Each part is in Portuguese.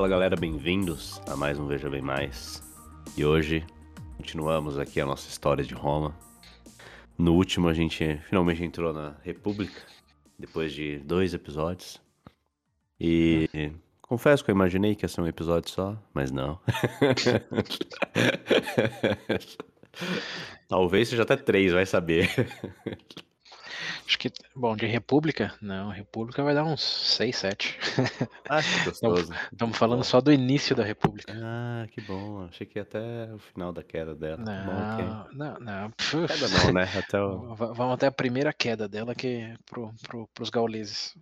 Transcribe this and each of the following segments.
Fala galera, bem-vindos a mais um Veja Bem Mais. E hoje continuamos aqui a nossa história de Roma. No último a gente finalmente entrou na República, depois de dois episódios. E confesso que eu imaginei que ia ser um episódio só, mas não. Talvez seja até três, vai saber. Acho que, bom, de República, não, República vai dar uns 6, 7. Ah, que gostoso. Estamos falando só do início da República. Ah, que bom. Achei que ia até o final da queda dela. Bom, ok. Não, não, não. Queda não, né? Até o... Vamos até a primeira queda dela, que é pro, pro, pros gauleses.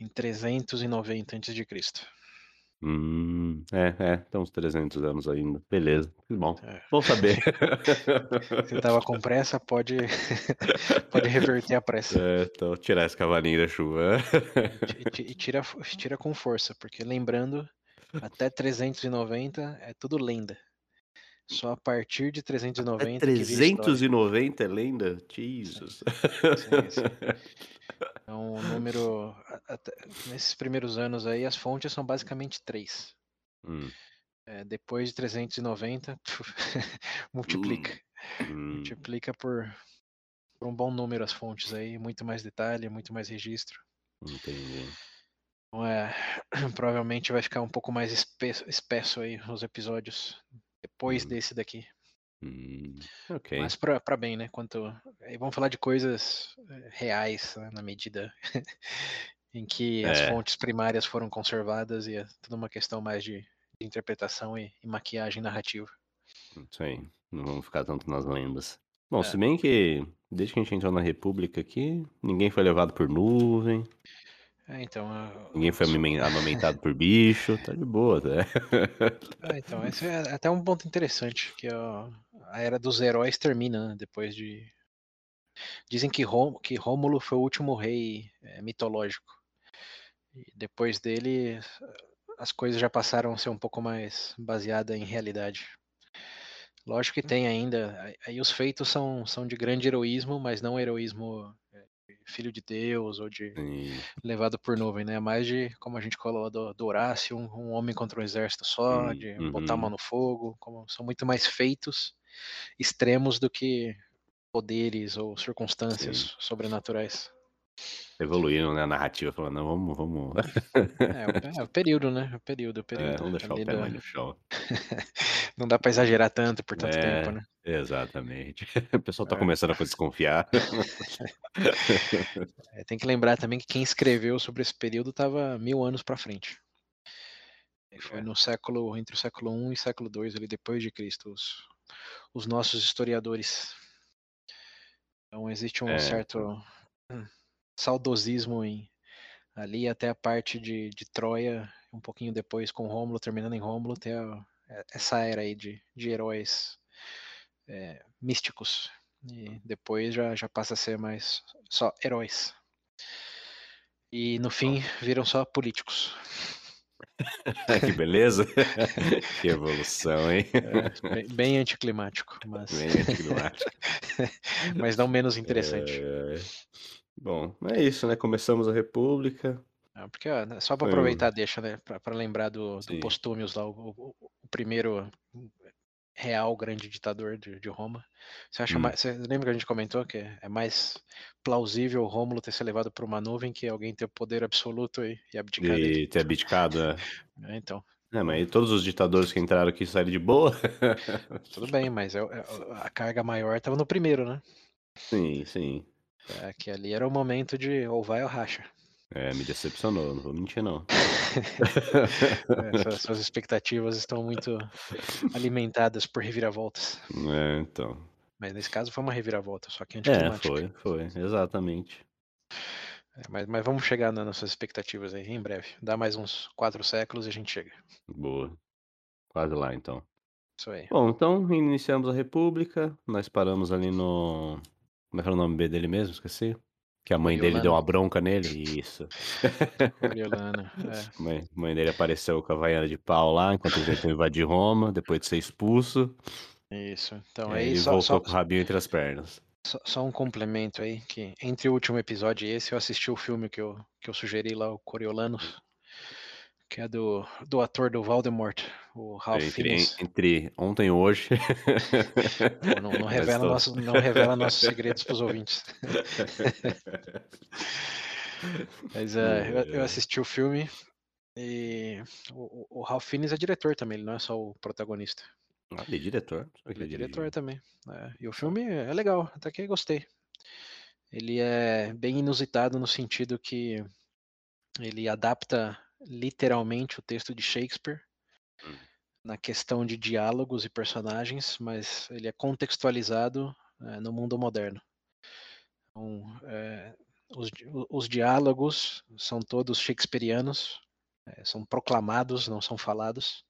Em 390 a.C. Hum, é, é, tem uns 300 anos ainda. Beleza, que bom. É. Bom saber. Se tava com pressa, pode, pode reverter a pressa. É, então, tirar esse cavalinho da chuva. E ti- tira, tira com força, porque lembrando, até 390 é tudo lenda. Só a partir de É 390 que vira história. 390 é lenda? Jesus. Sim, sim. Então, o número. nesses primeiros anos aí, as fontes são basicamente três. Hum, É, depois de 390, multiplica. hum, Multiplica por, por um bom número as fontes aí, muito mais detalhe, muito mais registro. entendi. Então, é, provavelmente vai ficar um pouco mais espesso, espesso aí os episódios depois Hum. desse daqui. Hum, ok. Mas pra, pra bem, né? Quanto. Aí vamos falar de coisas eh, reais, né, na medida em que as É. fontes primárias foram conservadas e é tudo uma questão mais de, de interpretação e, e maquiagem narrativa. Isso aí. Não vamos ficar tanto nas lendas. Bom, É. se bem que desde que a gente entrou na República aqui, ninguém foi levado por nuvem, É, então. ah, ninguém foi amamentado por bicho, tá de boa, né? é, então, esse é até um ponto interessante, que ó, a era dos heróis termina, né, depois de. Dizem que, Rô, que Rômulo foi o último rei eh, mitológico. E depois dele, as coisas já passaram a ser um pouco mais baseadas em realidade. Lógico que tem ainda. aí- os feitos são, são de grande heroísmo, mas não heroísmo de filho de Deus ou de Sim. levado por nuvem, né? Mais de, como a gente falou do, do Horácio, um, um homem contra um exército só, de botar a mão uhum. no fogo. Como, são muito mais feitos extremos do que poderes ou circunstâncias sobrenaturais. Evoluíram né, a narrativa, falando, não, vamos, vamos. É, o- é o período, né? O período, o É, período. vamos deixar o pé da- mais no chão. Não dá pra exagerar tanto por tanto É. tempo, né? Exatamente. O pessoal tá É. começando a desconfiar. É, tem que lembrar também que quem escreveu sobre esse período estava mil anos para frente. Foi É. no século entre o século I e século II ali depois de Cristo os, os nossos historiadores. Então existe um É. certo hum, saudosismo em ali até a parte de, de Troia um pouquinho depois com Rômulo terminando em Rômulo tem a- é- essa era aí de, de heróis é, místicos e depois já, já passa a ser mais só heróis. E no fim viram só políticos. que beleza. que evolução, hein? É, bem, bem anticlimático, mas, Bem anticlimático. mas não menos interessante. É, Bom, é isso, né? Começamos a República. Ah, porque ó, né, só para aproveitar, deixa, né, para lembrar do, do Postúmios lá, o, o- o primeiro real grande ditador de, de Roma. Você acha Hum. mais, você lembra que a gente comentou que é mais plausível o Rômulo ter sido levado por uma nuvem que alguém ter poder absoluto e, e abdicar dele? E ter abdicado, né? É, então, É, mas todos os ditadores que entraram aqui saíram de boa? tudo bem, mas é- é- a carga maior estava no primeiro, né? sim, sim. É, que ali era o momento de ou vai ou racha. É, me decepcionou, não vou mentir, não. É, suas, expectativas estão muito alimentadas por reviravoltas. É, então. Mas nesse caso foi uma reviravolta, só que É, anticlimática. foi, foi, exatamente. É, mas, mas vamos chegar nas nossas expectativas aí em breve. Dá mais uns quatro séculos e a gente chega. Boa. Quase lá, então. Isso aí. Bom, então iniciamos a República. Nós paramos ali no. Como é que era o nome dele mesmo? Esqueci. Que a mãe dele deu uma bronca nele. Isso. Coriolano. É. mãe, mãe dele apareceu com a vaiana de pau lá enquanto eles tentam invadir Roma, depois de ser expulso. Isso. Então e aí aí ele só, voltou só, com o rabinho entre as pernas. só- só um complemento aí, que entre o último episódio e esse eu assisti o filme que eu, que eu sugeri lá, o Coriolano. que é do, do ator do Voldemort, o Ralph Entre, Fiennes. entre ontem e hoje. Não, não revela, tô- nosso, não revela nossos segredos para os ouvintes. Mas é, eu, eu assisti o filme e o, o- Ralph Fiennes é diretor também, ele não é só o protagonista. Ah, ele é diretor. Ele é diretor também. é. E o filme é legal, até que gostei. Ele é bem inusitado no sentido que ele adapta literalmente o texto de Shakespeare Hum. na questão de diálogos e personagens, mas ele é contextualizado é, no mundo moderno. Então, é, os, os diálogos são todos shakespearianos, é, são proclamados, não são falados.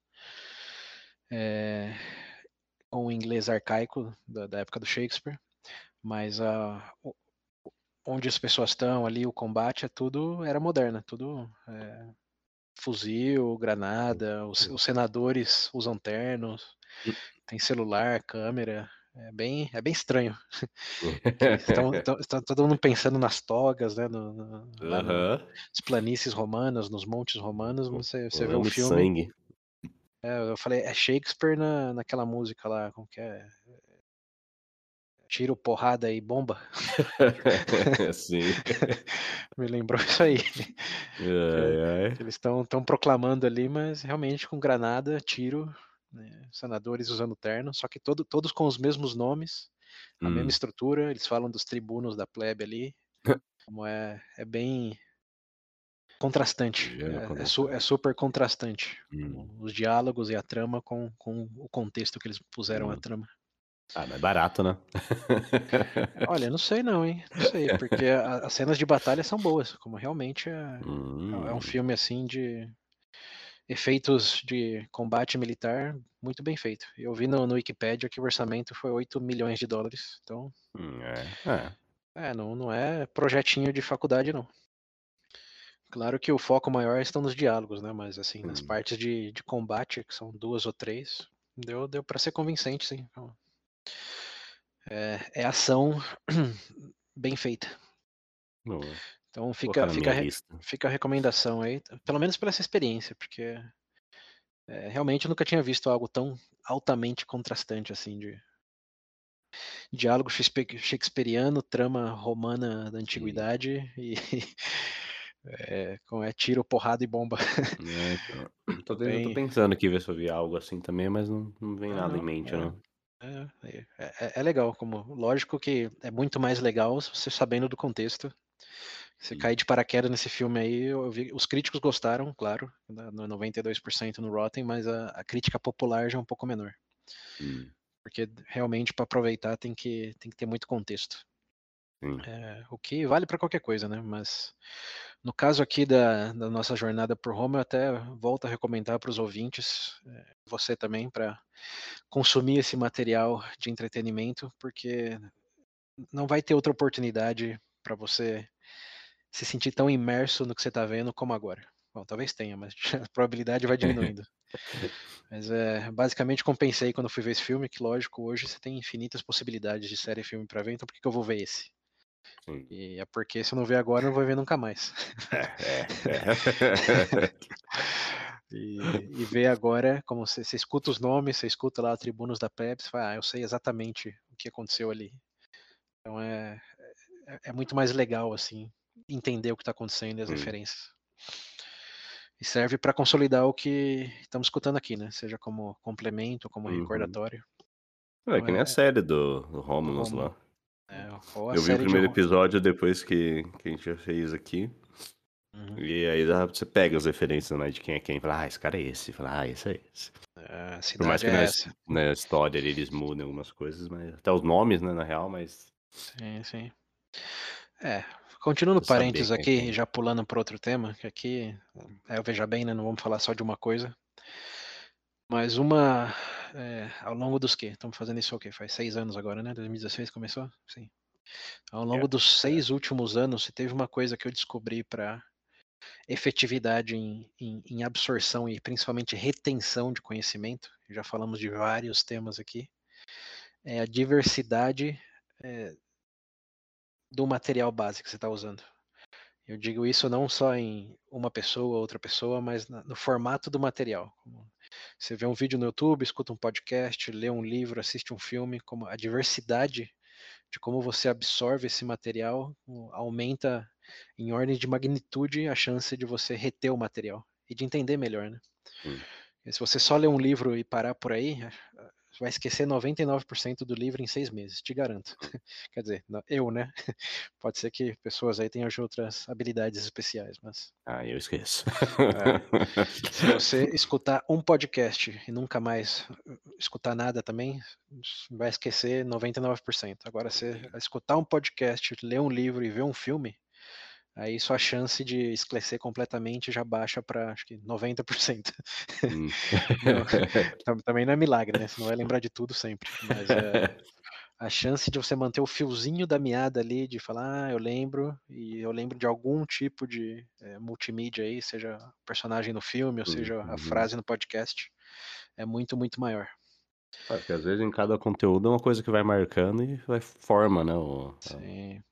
Com o inglês arcaico da, da época do Shakespeare, mas a, onde as pessoas estão ali, o combate é tudo era moderno, tudo é, fuzil, granada, os, os senadores usam ternos, Hum. tem celular, câmera, é bem, é bem estranho. Estão, estão- está todo mundo pensando nas togas, né, no, no, Aham. nas planícies romanas, nos montes romanos, você, você vê o filme, sangue. é, eu falei, é Shakespeare na, naquela música lá, como que é? Tiro, porrada e bomba. Sim. Me lembrou isso aí. Eles estão tão proclamando ali, mas realmente com granada, tiro, né, senadores usando terno, só que todo, todos com os mesmos nomes, a Hum. mesma estrutura, eles falam dos tribunos da plebe ali, como é, é bem contrastante, é, é su- é super contrastante. Hum. Os diálogos e a trama com, com o contexto que eles puseram a Hum. trama. Ah, mas é barato, né? Olha, não sei não, hein? Não sei, porque a- as cenas de batalha são boas, como realmente é, é um Hum. filme assim de efeitos de combate militar muito bem feito. Eu vi no, no Wikipedia que o orçamento foi 8 milhões de dólares. Então, Hum, É. é. é, não, não é projetinho de faculdade, não. Claro que o foco maior estão nos diálogos, né? Mas assim, nas Hum. partes de, de combate, que são duas ou três, deu, deu para ser convincente, sim. Então, É, é ação bem feita. Boa. Então fica, fica, re- fica a recomendação aí, pelo menos pela essa experiência, porque é, realmente eu nunca tinha visto algo tão altamente contrastante assim de diálogo shakespe- shakespeariano, trama romana da antiguidade e é, com é tiro, porrada e bomba. É, então. Tô, tendo- tô Bem- pensando aqui ver se eu vi algo assim também, mas não, não vem Ah, nada em não, mente, é. não. É, é, é- é legal, como lógico que é muito mais legal você sabendo do contexto. Você Sim. cair de paraquedas nesse filme aí, eu vi, os críticos gostaram, claro, né, no 92% no Rotten, mas a, a crítica popular já é um pouco menor, Hum, porque realmente para aproveitar tem que, tem que ter muito contexto. sim. É, o que vale para qualquer coisa, né? Mas no caso aqui da, da nossa jornada por Roma, eu até volto a recomendar para os ouvintes, é, você também, para consumir esse material de entretenimento, porque não vai ter outra oportunidade para você se sentir tão imerso no que você está vendo como agora. Bom, talvez tenha, mas a probabilidade vai diminuindo. Mas é, basicamente compensei quando fui ver esse filme, que lógico, hoje você tem infinitas possibilidades de série e filme para ver, então por que, que eu vou ver esse? Sim. E é porque se eu não ver agora, eu não vou ver nunca mais. É, é. E, e ver agora, como você, você escuta os nomes, você escuta lá Tribunos da você fala, ah, eu sei exatamente o que aconteceu ali. Então é, é, é muito mais legal, assim, entender o que está acontecendo e as Hum. referências. E serve para consolidar o que estamos escutando aqui, né? Seja como complemento, como Uhum. recordatório. É que nem É- a série do, do Romulus lá. É, a Eu vi o primeiro Ro- episódio depois que, que a gente já fez aqui. Uhum. E aí você pega as referências né, de quem é quem. Fala, ah, esse cara é esse. Fala, ah, esse é esse. É, a Por mais que é na, essa. na história ali eles mudem algumas coisas, mas até os nomes, né, na real, mas. Sim, sim. É, continuando parênteses é aqui, quem. já pulando para outro tema, que aqui, é, veja bem, né, não vamos falar só de uma coisa, mas uma, é, ao longo dos que? Estamos fazendo isso o quê? Faz seis anos agora, né? 2016 começou? Sim. Ao longo É, dos seis últimos anos, se teve uma coisa que eu descobri para efetividade em, em, em absorção e principalmente retenção de conhecimento, já falamos de vários temas aqui, é a diversidade é, do material base que você está usando. Eu digo isso não só em uma pessoa, outra pessoa, mas no formato do material. Você vê um vídeo no YouTube, escuta um podcast, lê um livro, assiste um filme, como a diversidade de como você absorve esse material aumenta em ordem de magnitude a chance de você reter o material e de entender melhor, né? Hum. Se você só ler um livro e parar por aí, vai esquecer 99% do livro em seis meses, te garanto. Quer dizer, eu, né? Pode ser que pessoas aí tenham outras habilidades especiais, mas. Ah, eu esqueço. É. Se você escutar um podcast e nunca mais uh, escutar nada também, vai esquecer 99%. Agora, se escutar um podcast, ler um livro e ver um filme, aí sua chance de esclarecer completamente já baixa para acho que 90%. Hum. não, também não é milagre, né? Você não vai lembrar de tudo sempre. Mas é, a chance de você manter o fiozinho da meada ali, de falar, ah, eu lembro, e eu lembro de algum tipo de é, multimídia aí, seja personagem no filme, ou seja a uhum. frase no podcast, é muito, muito maior. É, porque às vezes em cada conteúdo é uma coisa que vai marcando e vai forma, né? O, Sim.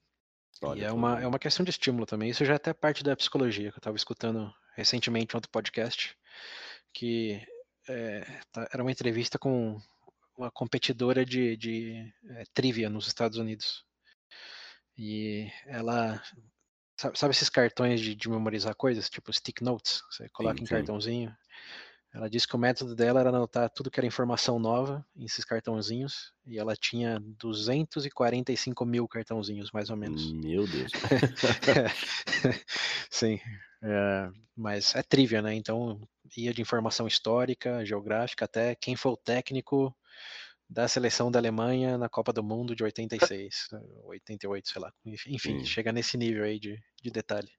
E é uma, é uma questão de estímulo também. Isso já é até parte da psicologia, que eu estava escutando recentemente um outro podcast, que é, tá, era uma entrevista com uma competidora de, de é, trivia nos Estados Unidos. E ela. Sabe, sabe esses cartões de, de, memorizar coisas, tipo stick notes? Você coloca sim, em sim. cartãozinho. Ela disse que o método dela era anotar tudo que era informação nova em esses cartãozinhos, e ela tinha 245 mil cartãozinhos, mais ou menos. Meu Deus. Sim, é, mas é trivia, né? Então ia de informação histórica, geográfica, até quem foi o técnico da seleção da Alemanha na Copa do Mundo de 86, 88, sei lá. Enfim, hum. chega nesse nível aí de, de detalhe.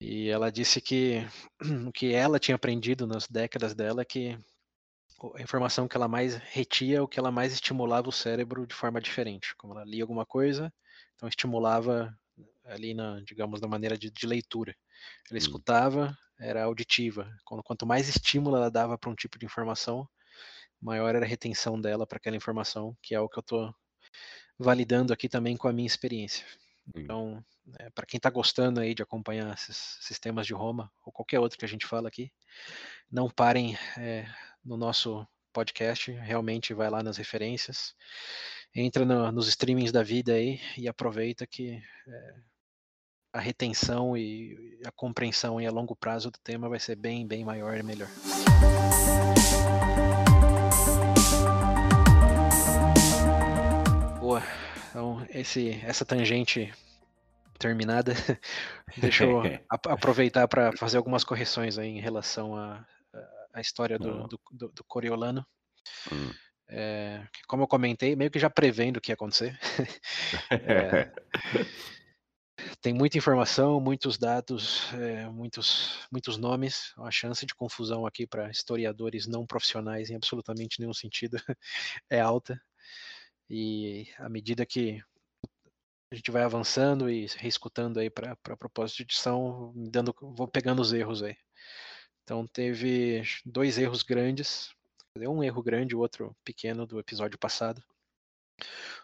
E ela disse que o que ela tinha aprendido nas décadas dela é que a informação que ela mais retia, o que ela mais estimulava o cérebro de forma diferente. Como ela lia alguma coisa, então estimulava ali na, digamos, na maneira de, de leitura. Ela hum. escutava, era auditiva. Quanto mais estímulo ela dava para um tipo de informação, maior era a retenção dela para aquela informação, que é o que eu estou validando aqui também com a minha experiência. Então, é, para quem está gostando aí de acompanhar esses sistemas de Roma ou qualquer outro que a gente fala aqui, não parem é, no nosso podcast, realmente vai lá nas referências, entra no, nos streamings da vida aí e aproveita que é, a retenção e a compreensão a longo prazo do tema vai ser bem, bem maior e melhor. Então, esse, essa tangente terminada, deixa eu aproveitar para fazer algumas correções aí em relação à, à história do, do, do, do Coriolano. Hum. É, como eu comentei, meio que já prevendo o que ia acontecer. é, tem muita informação, muitos dados, é, muitos, muitos nomes. A chance de confusão aqui para historiadores não profissionais em absolutamente nenhum sentido é alta. E à medida que a gente vai avançando e reescutando aí para propósito de edição, dando, vou pegando os erros aí. Então teve dois erros grandes, um erro grande e o outro pequeno do episódio passado.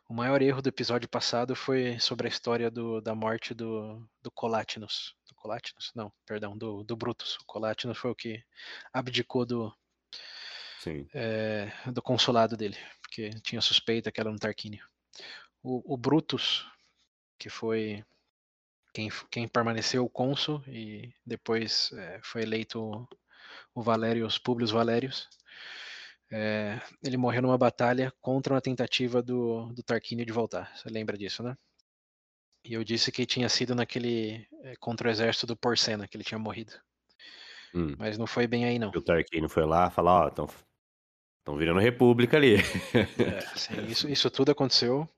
O maior erro do episódio passado foi sobre a história do, da morte do, do Colátinos. Do Colátinos? Não, perdão, do, do Brutus. O Colátinos foi o que abdicou do, é, do consulado dele, porque tinha suspeita que era um Tarquínio. O, o Brutus que foi quem, quem permaneceu cônsul e depois é, foi eleito o Valérios Publius Valérios. É, ele morreu numa batalha contra uma tentativa do, do Tarquínio de voltar. Você lembra disso, né? E eu disse que tinha sido naquele é, contra o exército do Porcena que ele tinha morrido. Hum. Mas não foi bem aí, não. E o Tarquínio foi lá falar, ó, estão estão virando república ali. É, sim, isso, isso tudo aconteceu.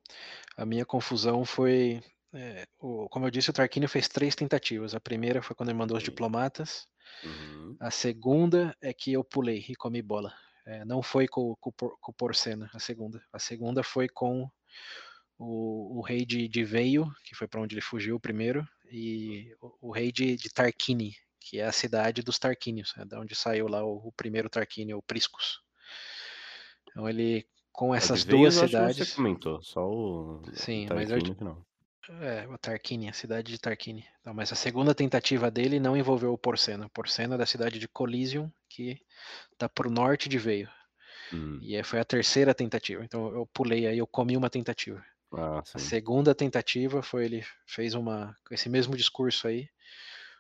A minha confusão foi é, o, como eu disse, o Tarquínio fez três tentativas. A primeira foi quando ele mandou os diplomatas. Uhum. A segunda é que eu pulei e comi bola. É, não foi com, com, com o Porcena, a segunda. A segunda foi com o, o rei de, de Veio, que foi para onde ele fugiu primeiro, e o, o rei de, de, Tarquini, que é a cidade dos Tarquínios, é da onde saiu lá o, o primeiro Tarquínio, o Priscus. Então ele com essas duas cidades. você comentou, só o. Sim, mas eu, não. É, o Tarquini, a cidade de Tarquini. Então, mas a segunda tentativa dele não envolveu o Porcena. O Porcena é da cidade de Coliseum, que tá pro norte de Veio. Hum. E aí foi a terceira tentativa. Então eu pulei aí, eu comi uma tentativa. Ah, A segunda tentativa foi ele fez uma esse mesmo discurso aí,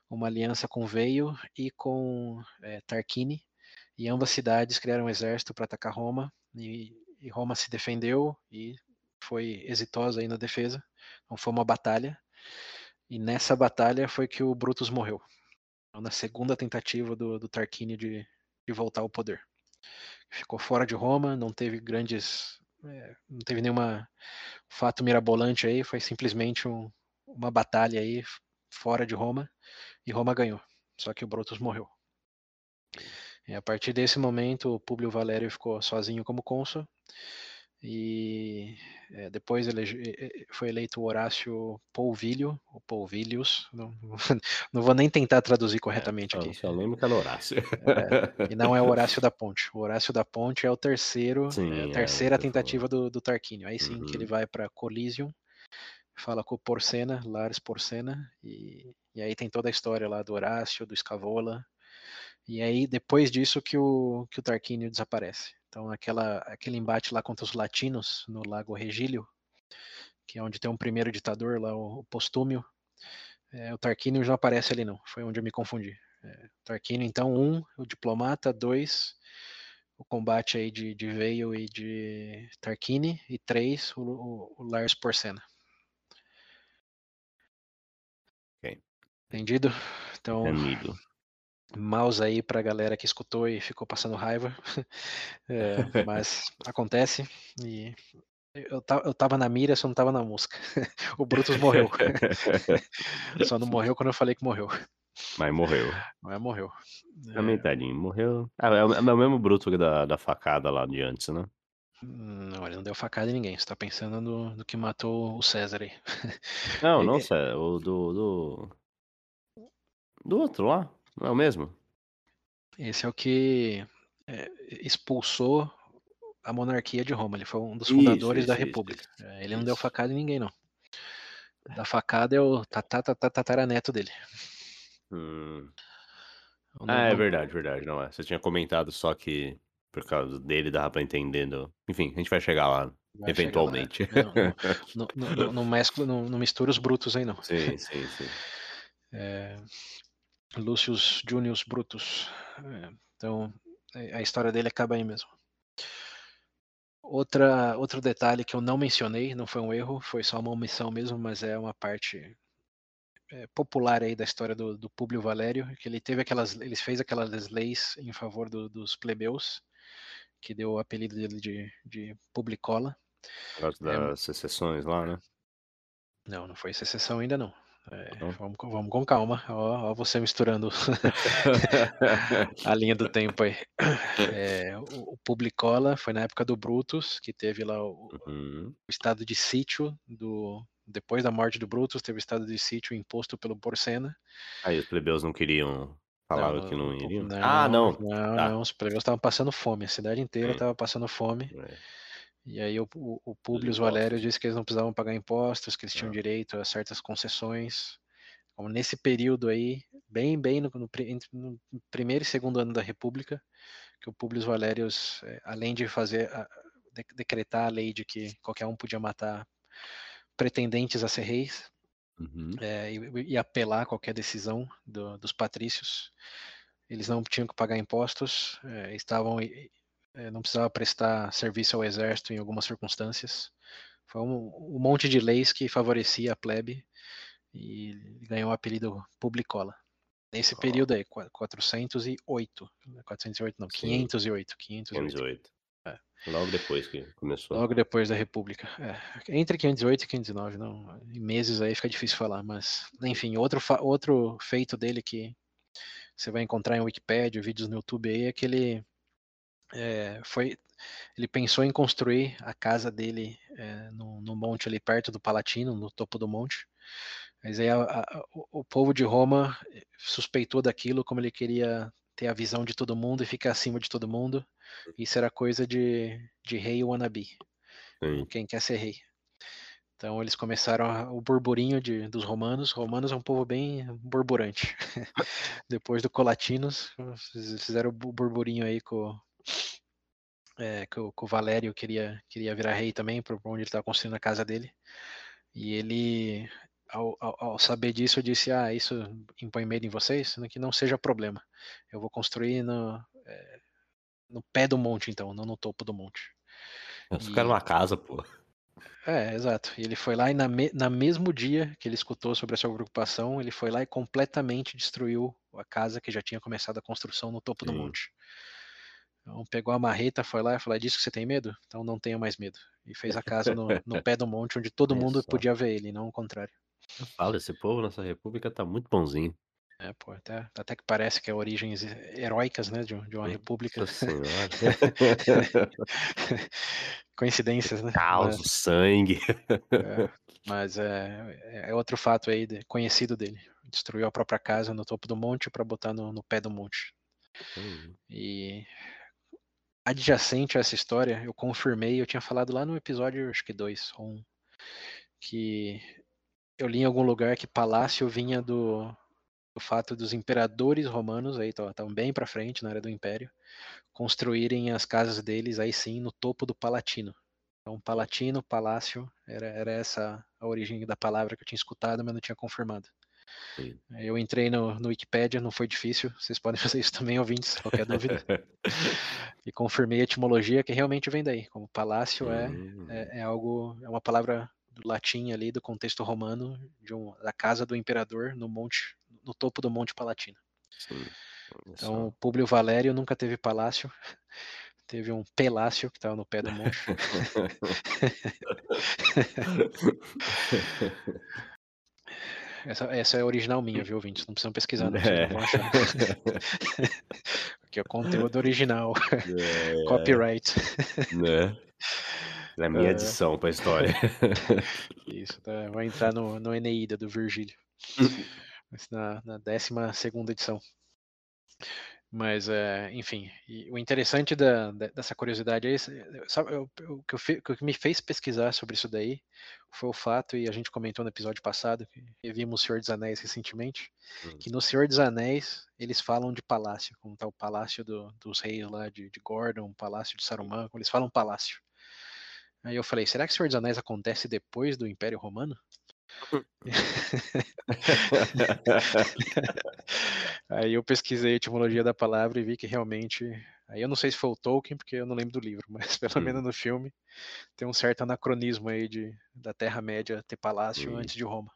uma aliança com Veio e com é, Tarquini, e ambas cidades criaram um exército para atacar Roma, e, e Roma se defendeu e foi exitosa aí na defesa. Então foi uma batalha, e nessa batalha foi que o Brutus morreu. Então, na segunda tentativa do, do de, de voltar ao poder. Ficou fora de Roma, não teve grandes. é, não teve nenhuma fato mirabolante aí, foi simplesmente um- uma batalha aí fora de Roma, e Roma ganhou. Só que o Brutus morreu. E a partir desse momento, o Públio Valério ficou sozinho como cônsul, e é, depois elege- e- e- foi eleito o Horácio Polvilio, ou Polvilius, não, não vou nem tentar traduzir corretamente É, aqui. só, lembro que era Horácio. E não é o Horácio da Ponte. O Horácio da Ponte é o terceiro, Sim, é a é, terceira tentativa do, do Tarquínio. Aí sim que ele Uhum. vai para Coliseum, fala com o Porcena, Lars Porcena, e, e aí tem toda a história lá do Horácio, do Scavola. E aí depois disso que o que o Tarquínio desaparece. Então aquela aquele embate lá contra os latinos no Lago Regílio, que é onde tem um primeiro ditador lá, o, o Postúmio. é, o Tarquínio já não aparece ali não. Foi onde eu me confundi. É, Tarquínio, então, um, o diplomata, dois, o combate aí de, de Veio e de Tarquini, e três, o, o- o Lars Porcena. Ok. Entendido? Então, Entendido. Mouse aí pra galera que escutou e ficou passando raiva. É, mas acontece. E eu, eu tava na mira, só não tava na música. o Brutus morreu. Só não morreu quando eu falei que morreu. Mas morreu. Mas morreu. Também, tadinho, morreu. Ah, é, o, é o mesmo bruto da, da facada lá de antes, né? Não, ele não deu facada em ninguém. Você tá pensando no, no que matou o César aí. Não, É- não, é- sério, o do, do. Do outro lá, não é o mesmo? Esse é o que é, expulsou a monarquia de Roma. Ele foi um dos fundadores da isso, isso, República. isso, É, Ele não deu facada em ninguém, não. Da facada é o tataraneto dele. Hum. Não- Ah, é não- verdade, verdade. Não é. Você tinha comentado só que por causa dele dava pra entender. do- Enfim, a gente vai chegar lá, vai chegar lá. eventualmente. Não, não, não, não mescla, não, não mistura os brutos aí, não. sim, sim, sim. É, Lucius Junius Brutus. É, então, é, a história dele acaba aí mesmo. Outra, outro detalhe que eu não mencionei, não foi um erro, foi só uma omissão mesmo, mas é uma parte é, popular aí da história do, do Públio Valério, que ele teve aquelas, ele fez aquelas leis em favor do- dos plebeus, que deu o apelido dele de, de Publicola. Por causa É, das secessões lá, né? Não, não foi secessão ainda não. É, Não? vamos, com- vamos com calma. Ó, ó você misturando a linha do tempo aí. É, o, o Publicola foi na época do Brutus, que teve lá o, Uhum. o estado de sítio do depois da morte do Brutus, teve o estado de sítio imposto pelo Porcena. Aí os plebeus não queriam. Falaram que não iriam? Não, ah, não. Não, Tá. não, os plebeus estavam passando fome, a cidade inteira estava passando fome. É. E aí o, o, o. Valério disse que eles não precisavam pagar impostos, que eles tinham Ah. direito a certas concessões. Como nesse período aí, bem, bem no, no no primeiro e segundo ano da República, que o Publius Valérius, eh, além de fazer, a- de- decretar a lei de que qualquer um podia matar pretendentes a ser reis, Uhum. eh, e, e apelar a qualquer decisão do- dos patrícios, eles não tinham que pagar impostos, eh, estavam não precisava prestar serviço ao exército em algumas circunstâncias. Foi um, um monte de leis que favorecia a plebe e ganhou o apelido Publicola. Nesse Ó. período aí, qua- 408, né, 408 não, Sim. 508, 508, 508. É. Logo depois que começou. logo depois da República. É, entre 508 e 509, não, em meses aí fica difícil falar, mas enfim, outro, outro feito dele que você vai encontrar em Wikipedia, vídeos no YouTube aí, é que ele é, foi, ele pensou em construir a casa dele é, no, no monte ali perto do Palatino, no topo do monte, mas aí a- a- o, povo de Roma eh, suspeitou daquilo, como ele queria ter a visão de todo mundo e ficar acima de todo mundo, isso era coisa de, de rei wannabe, Sim. quem quer ser rei. Então eles começaram a, o burburinho de, dos romanos. Romanos é um povo bem burburante. Depois do Colatinos, fizeram o burburinho aí com, é, que, o, que o Valério queria, queria virar rei também, por onde ele estava construindo a casa dele. E ele, ao, ao, ao, saber disso, disse: Ah, isso impõe medo em vocês? Que não seja problema. Eu vou construir no, é, no pé do monte, então, não no topo do monte. Eu e... quero uma casa, pô. É, exato. E ele foi lá e na, me, na mesmo dia que ele escutou sobre a sua preocupação, ele foi lá e completamente destruiu a casa que já tinha começado a construção no topo Sim. do monte. Então pegou a marreta, foi lá e falou: é disso que você tem medo? Então não tenha mais medo. E fez a casa no, no pé do monte, onde todo mundo podia ver ele, não o contrário. Fala, esse povo nessa república tá muito bonzinho. É, pô, até, até que parece que é origens heróicas, né, de, de uma república. Nossa senhora. Coincidências, né? Caos, mas, sangue. É, mas é, é outro fato aí de, conhecido dele. Destruiu a própria casa no topo do monte para botar no, no, pé do monte. Uhum. E adjacente a essa história, eu confirmei, eu tinha falado lá no episódio, acho que dois, um, que eu li em algum lugar que palácio vinha do o fato dos imperadores romanos, aí estão bem para frente na área do império, construírem as casas deles aí sim no topo do Palatino. Então, Palatino, Palácio, era, era essa a origem da palavra que eu tinha escutado, mas não tinha confirmado. Sim. Eu entrei no, no Wikipedia, não foi difícil, vocês podem fazer isso também, ouvintes, qualquer dúvida. e confirmei a etimologia que realmente vem daí, como palácio é, hum. é, é, algo, é uma palavra do latim ali, do contexto romano, de um, da casa do imperador no monte no topo do Monte Palatino. Sim. Então, Públio Valério nunca teve palácio, teve um pelácio que estava no pé do monte. Essa, essa é a original minha, viu, ouvintes? Não precisam pesquisar, não, é. não achar. Aqui é o conteúdo original. É. Copyright. Né? É a minha edição para a história. Isso, tá? vai entrar no, no Eneida do Virgílio na, na 12 edição. Mas, é, enfim, o interessante da, dessa curiosidade é, sabe, o, que o que me fez pesquisar sobre isso daí foi o fato, e a gente comentou no episódio passado, que vimos o Senhor dos Anéis recentemente, hum. que no Senhor dos Anéis eles falam de palácio, como tá o palácio do, dos reis lá de, de Gordon, o palácio de Saruman, eles falam palácio. Aí eu falei, será que o Senhor dos Anéis acontece depois do Império Romano? Aí eu pesquisei a etimologia da palavra e vi que realmente. Aí eu não sei se foi o Tolkien, porque eu não lembro do livro, mas pelo hum. menos no filme tem um certo anacronismo aí de, da Terra-média ter palácio hum. antes de Roma.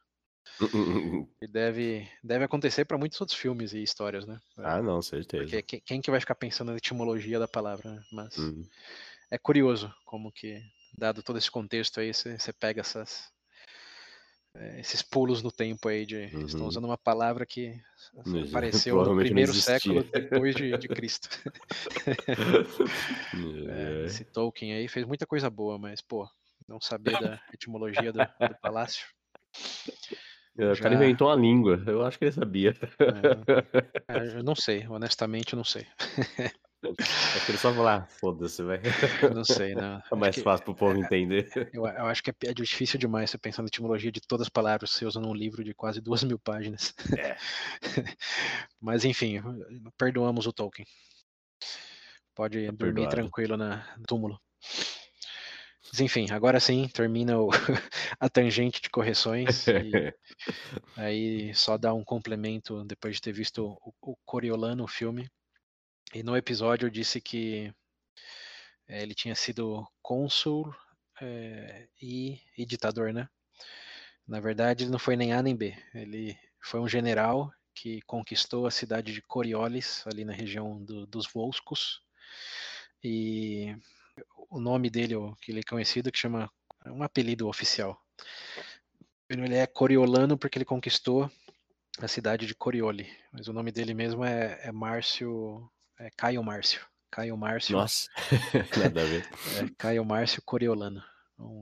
e deve, deve acontecer para muitos outros filmes e histórias, né? Ah, não, certeza. Porque quem que vai ficar pensando na etimologia da palavra, né? Mas hum. é curioso como que, dado todo esse contexto aí, você pega essas, esses pulos no tempo aí de uhum. estão usando uma palavra que apareceu no primeiro século depois de, de Cristo. é, esse Tolkien aí fez muita coisa boa, mas pô, não saber da etimologia do, do palácio. É, o Já... cara inventou a língua, eu acho que ele sabia. É, eu não sei, honestamente eu não sei. Acho que ele só falar, foda-se, vai. Não sei, não. É mais fácil pro povo entender. Eu, eu, acho que é, é, difícil demais você pensar na etimologia de todas as palavras que você usa num livro de quase duas mil páginas. É. Mas enfim, perdoamos o Tolkien. Pode tá dormir perdoado. tranquilo na túmulo. Mas enfim, agora sim, termina o, a tangente de correções. aí só dá um complemento depois de ter visto o, o Coriolano, o filme. E no episódio eu disse que é, ele tinha sido cônsul é, e, e, ditador, né? Na verdade, ele não foi nem A nem B. Ele foi um general que conquistou a cidade de Coriolis, ali na região do, dos Volscos. E o nome dele, que ele é conhecido, que chama é um apelido oficial. Ele é Coriolano porque ele conquistou a cidade de Corioli, mas o nome dele mesmo é, é Márcio é Caio Márcio. Caio Márcio. Nossa, nada a ver. É, Caio Márcio Coriolano. Então,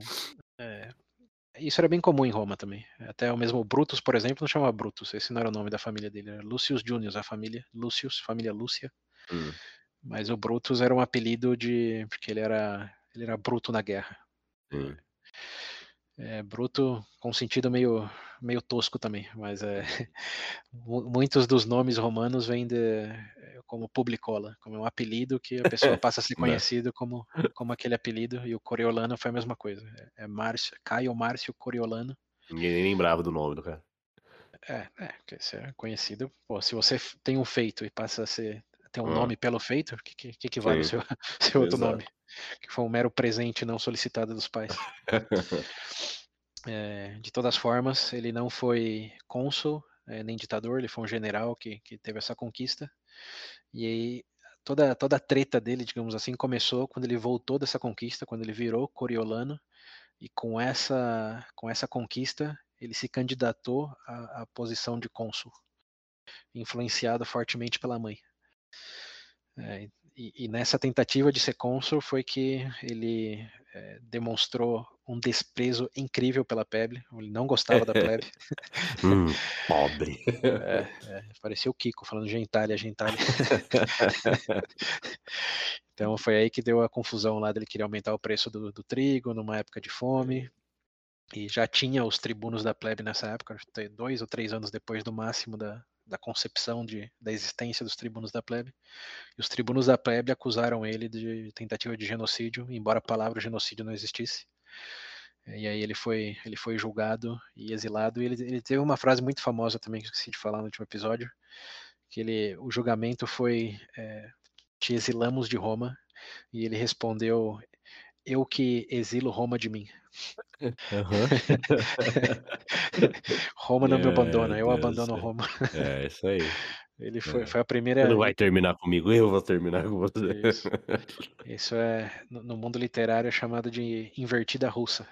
é, isso era bem comum em Roma também. Até o mesmo Brutus, por exemplo, não chamava Brutus. Esse não era o nome da família dele. Era Lucius Junius, a família. Lucius, família Lúcia. Hum. Mas o Brutus era um apelido de. porque ele era, ele era bruto na guerra. Hum. É, bruto com sentido meio, meio tosco também, mas é, muitos dos nomes romanos vêm de, é, como publicola, como um apelido que a pessoa passa a ser né. conhecido como, como aquele apelido, e o Coriolano foi a mesma coisa. É, é Márcio, Caio Márcio Coriolano. Ninguém nem lembrava do nome do cara. É, é, porque você é conhecido. Pô, se você tem um feito e passa a ser tem um nome pelo feito, o que, que, que vale o seu, seu outro nome? Que foi um mero presente não solicitado dos pais. é, de todas formas, ele não foi cônsul, é, nem ditador, ele foi um general que, que teve essa conquista. E aí, toda, toda a treta dele, digamos assim, começou quando ele voltou dessa conquista, quando ele virou coriolano, e com essa, com essa conquista, ele se candidatou à, à posição de cônsul, influenciado fortemente pela mãe. É, e, e, nessa tentativa de ser cônsul foi que ele é, demonstrou um desprezo incrível pela plebe. Ele não gostava da plebe. hum, pobre. É, é, parecia o Kiko falando gentalha, gentalha. então foi aí que deu a confusão lá dele querer aumentar o preço do, do trigo numa época de fome. E já tinha os tribunos da plebe nessa época, dois ou três anos depois do máximo da, da concepção de, da existência dos tribunos da plebe. E os tribunos da plebe acusaram ele de tentativa de genocídio, embora a palavra genocídio não existisse. E aí ele foi, ele foi julgado e exilado. E ele, ele teve uma frase muito famosa também que esqueci de falar no último episódio, que ele, o julgamento foi é, te exilamos de Roma. E ele respondeu, eu que exilo Roma de mim. Uhum. Roma não me abandona, eu abandono Roma. É, isso aí. Ele foi, é. foi a primeira. Você não vai terminar comigo, eu vou terminar com você. Isso, Isso é, no mundo literário, é chamado de invertida russa.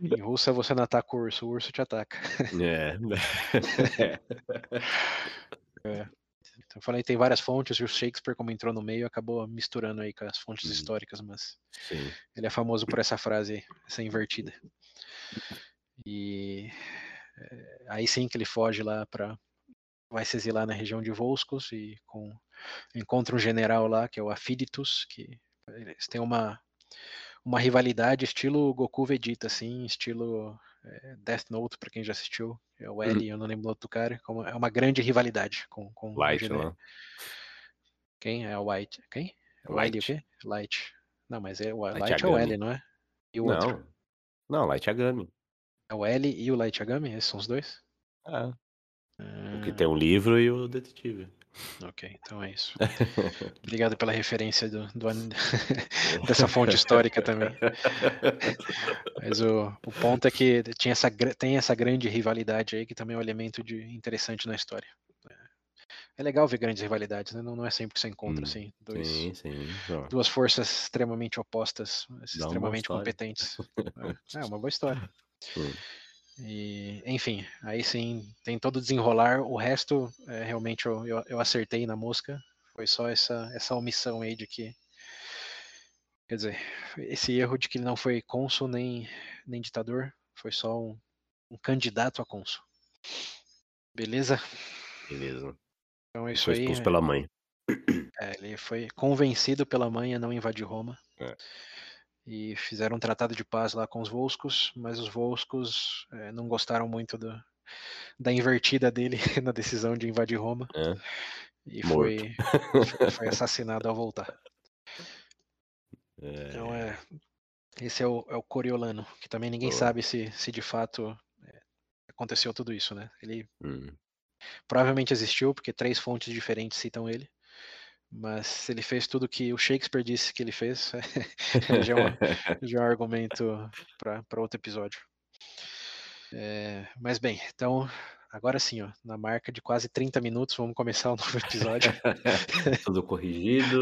em Rússia você não ataca o urso, o urso te ataca. É. é. Eu falei tem várias fontes, e o Shakespeare, como entrou no meio, acabou misturando aí com as fontes hum. históricas, mas Sim. ele é famoso por essa frase, essa invertida. E é, aí sim que ele foge lá para vai se exilar na região de Volscos e com encontra um general lá que é o Afiditus, que eles têm uma uma rivalidade estilo Goku Vegeta assim, estilo é, Death Note, para quem já assistiu, é o L, uhum. eu não lembro do outro cara, é uma grande rivalidade com, com Light, o né? Quem é o White? Quem? É o Light. o quê? Light. Não, mas é o Light, Light é o L, não é? E o não. outro? Não, Light Agami. É o L e o Light Agami? Esses são os dois? É. Ah. O que tem um livro e o detetive. Ok, então é isso. Obrigado pela referência do, do dessa fonte histórica também. Mas o, o ponto é que tinha essa, tem essa grande rivalidade aí, que também é um elemento de, interessante na história. É legal ver grandes rivalidades, né? não, não é sempre que você encontra hum, assim, dois, sim, sim. duas forças extremamente opostas, extremamente competentes. É, é, uma boa história. Hum. E, enfim, aí sim tem todo o desenrolar. O resto, é, realmente, eu, eu, eu, acertei na música. Foi só essa, essa omissão aí de que. Quer dizer, esse erro de que ele não foi cônsul nem, nem ditador. Foi só um, um candidato a cônsul. Beleza? Beleza. Então é isso foi aí. expulso pela mãe. É, ele foi convencido pela mãe a não invadir Roma. É e fizeram um tratado de paz lá com os Volscos, mas os Volscos é, não gostaram muito do, da invertida dele na decisão de invadir Roma é. e foi, foi, assassinado ao voltar. É. Então é esse é o, é o Coriolano, que também ninguém sabe se, se de fato é, aconteceu tudo isso, né? Ele hum. provavelmente existiu, porque três fontes diferentes citam ele. Mas ele fez tudo que o Shakespeare disse que ele fez. já, é um, já é um argumento para outro episódio. É, mas bem, então agora sim, ó, na marca de quase 30 minutos, vamos começar o novo episódio. Tudo corrigido.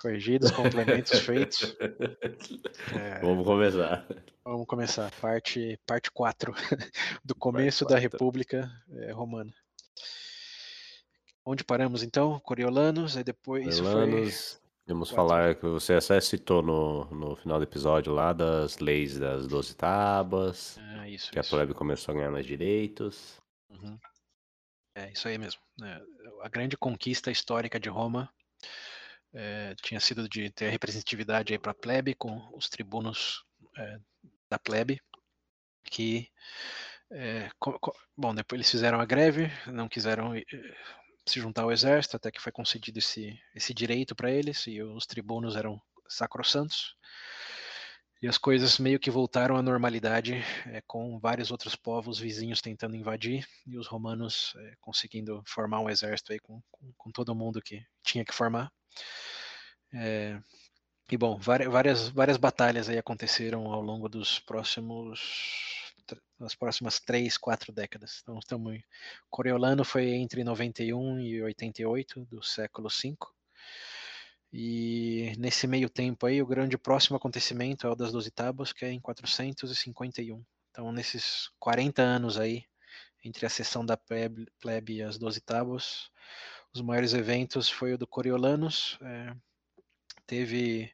Corrigidos, complementos feitos. É, vamos começar. Vamos começar, parte, parte 4 do começo da República é, Romana. Onde paramos então? Coriolanos, aí depois. Coriolanos. Vamos falar que você até citou no, no final do episódio lá das leis das Doze Tábuas. Ah, isso. Que isso. a plebe começou a ganhar mais direitos. Uhum. É isso aí mesmo. É, a grande conquista histórica de Roma é, tinha sido de ter representatividade para a plebe, com os tribunos é, da plebe, que é, bom, depois eles fizeram a greve, não quiseram se juntar ao exército, até que foi concedido esse, esse direito para eles, e os tribunos eram sacrossantos. E as coisas meio que voltaram à normalidade, é, com vários outros povos vizinhos tentando invadir, e os romanos é, conseguindo formar um exército aí com, com, com, todo mundo que tinha que formar. É, e bom, várias, várias batalhas aí aconteceram ao longo dos próximos nas próximas três, quatro décadas. Então, estamos Coriolano foi entre 91 e 88 do século V. E nesse meio tempo aí, o grande próximo acontecimento é o das Doze Tábuas, que é em 451. Então, nesses 40 anos aí, entre a sessão da plebe, e as Doze Tábuas, os maiores eventos foi o do Coriolanos. É, teve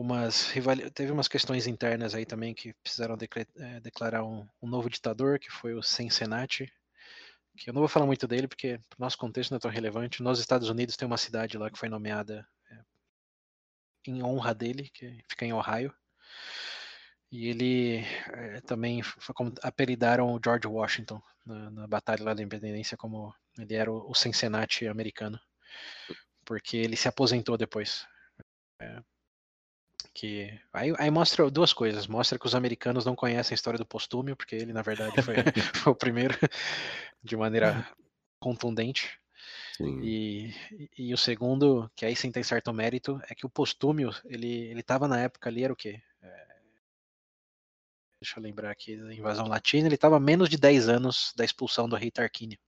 umas teve umas questões internas aí também que precisaram é, declarar um, um, novo ditador, que foi o Cincinnati, que eu não vou falar muito dele porque o nosso contexto não é tão relevante. Nos Estados Unidos tem uma cidade lá que foi nomeada é, em honra dele, que fica em Ohio. E ele é, também foi como apelidaram o George Washington na, na Batalha lá da Independência como ele era o, o Cincinnati americano, porque ele se aposentou depois. É, que aí, aí, mostra duas coisas. Mostra que os americanos não conhecem a história do postúmio, porque ele, na verdade, foi, foi o primeiro de maneira contundente. E, e, o segundo, que aí sim tem certo mérito, é que o postúmio, ele, ele tava na época ali, era o quê? É, deixa eu lembrar aqui, da invasão latina, ele estava menos de 10 anos da expulsão do rei Tarquínio.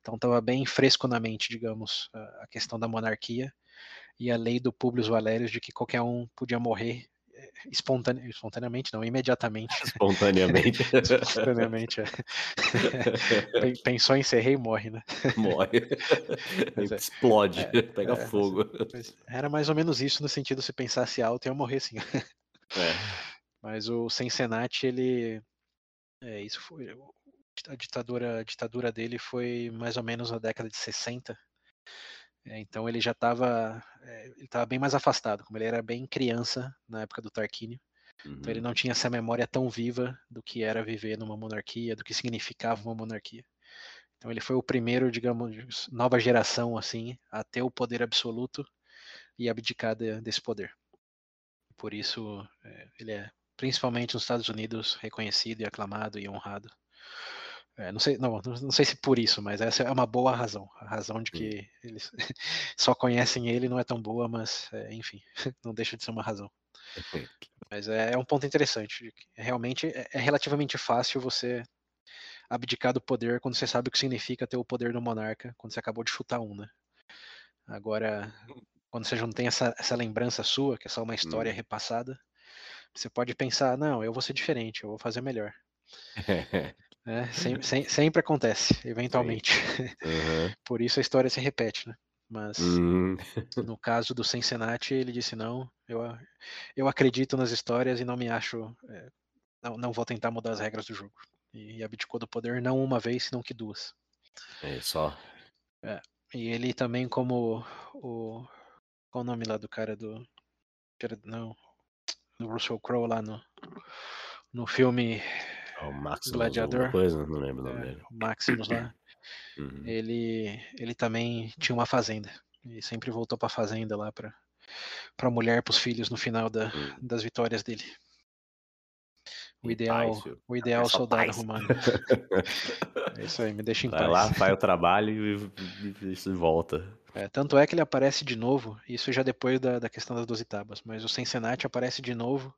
Então estava bem fresco na mente, digamos, a questão da monarquia e a lei do Publius Valerius de que qualquer um podia morrer eh, espontane... espontaneamente, não, imediatamente. Espontaneamente. espontaneamente, é. Pensou em ser rei, morre, né? Morre. É, Explode, é, pega é, fogo. Era mais ou menos isso no sentido se pensasse alto ia morrer sim. É. Mas o Sensenati, ele. É, isso foi. A ditadura, a ditadura dele foi mais ou menos na década de 60 é, então ele já estava é, ele estava bem mais afastado, como ele era bem criança na época do Tarquínio. Uhum. Então ele uhum. não tinha essa memória tão viva do que era viver numa monarquia, do que significava uma monarquia. Então ele foi o primeiro, digamos, nova geração assim, a ter o poder absoluto e abdicar de, desse poder. Por isso é, ele é principalmente nos Estados Unidos reconhecido e aclamado e honrado é, não, sei, não, não sei se por isso, mas essa é uma boa razão. A razão de que eles só conhecem ele não é tão boa, mas é, enfim, não deixa de ser uma razão. Mas é, é um ponto interessante. Realmente é, é relativamente fácil você abdicar do poder quando você sabe o que significa ter o poder do monarca, quando você acabou de chutar um, né? Agora, quando você não tem essa, essa lembrança sua, que é só uma história hum. repassada, você pode pensar, não, eu vou ser diferente, eu vou fazer melhor. É, sempre, sempre, sempre, acontece, eventualmente. Uhum. Por isso a história se repete, né? Mas uhum. no caso do Cincinnati, ele disse não, eu, eu acredito nas histórias e não me acho, é, não, não vou tentar mudar as regras do jogo. E, e abdicou do poder não uma vez, senão que duas. É só. É, e ele também como o qual o nome lá do cara do não do Russell Crowe lá no no filme o Maximus, Gladiador. Coisa, não lembro o nome é, dele. O Maximus lá. Uhum. Ele, ele também tinha uma fazenda. E sempre voltou para a fazenda lá para para mulher, para os filhos no final da, uhum. das vitórias dele. O ideal, paz, o ideal soldado paz. romano. é isso aí, me deixa em Vai paz. lá, faz o trabalho e, e, volta. É, tanto é que ele aparece de novo, isso já depois da, da questão das doze tábuas, mas o Cincinnati aparece de novo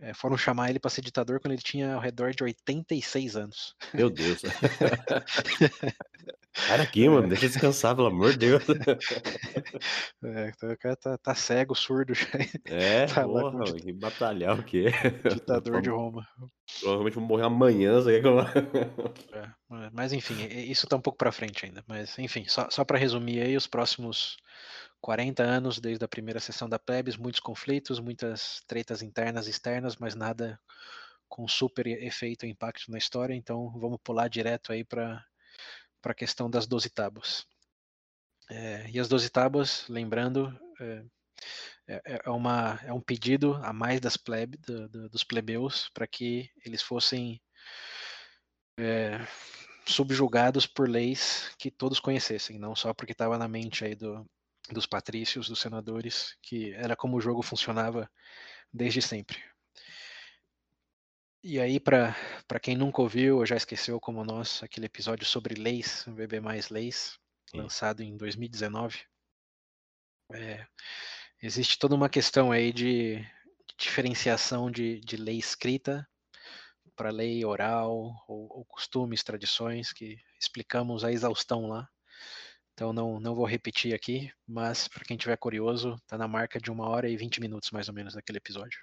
é, foram chamar ele para ser ditador quando ele tinha ao redor de 86 anos. Meu Deus. Cara aqui, mano, deixa descansar, pelo amor de Deus. É, então o cara tá, tá cego, surdo já. É, tá porra, mano, que batalhar o quê? Ditador de Roma. Provavelmente vou morrer amanhã, sabe? É, mas enfim, isso tá um pouco pra frente ainda. Mas enfim, só, só para resumir aí, os próximos 40 anos desde a primeira sessão da plebis, muitos conflitos, muitas tretas internas e externas, mas nada com super efeito e impacto na história, então vamos pular direto aí para a questão das 12 tábuas. É, e as 12 tábuas, lembrando, é, é, é, é uma, é um pedido a mais das plebe, do, do, dos plebeus para que eles fossem é, subjugados por leis que todos conhecessem, não só porque estava na mente aí do, dos patrícios, dos senadores, que era como o jogo funcionava desde sempre. E aí, para quem nunca ouviu ou já esqueceu, como nós, aquele episódio sobre leis, BB Mais Leis, Sim. lançado em 2019, é, existe toda uma questão aí de, de diferenciação de, de lei escrita para lei oral ou, ou, costumes, tradições que explicamos a exaustão lá. Então não, não vou repetir aqui, mas para quem tiver curioso, está na marca de uma hora e vinte minutos mais ou menos daquele episódio.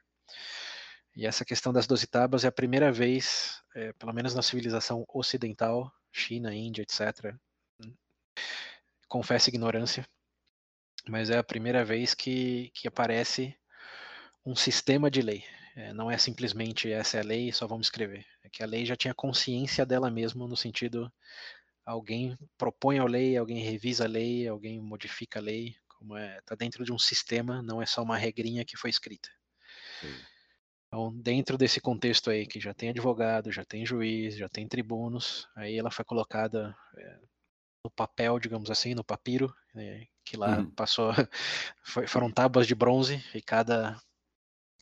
E essa questão das doze tábuas é a primeira vez, é, pelo menos na civilização ocidental, China, Índia, etc. Confesso ignorância, mas é a primeira vez que, que aparece um sistema de lei. É, não é simplesmente essa é a lei, só vamos escrever. É que a lei já tinha consciência dela mesma, no sentido alguém propõe a lei, alguém revisa a lei, alguém modifica a lei, como é, tá dentro de um sistema, não é só uma regrinha que foi escrita. Sim. Então, dentro desse contexto aí, que já tem advogado, já tem juiz, já tem tribunos, aí ela foi colocada é, no papel, digamos assim, no papiro, né, que lá uhum. passou, foi, foram tábuas de bronze, e cada,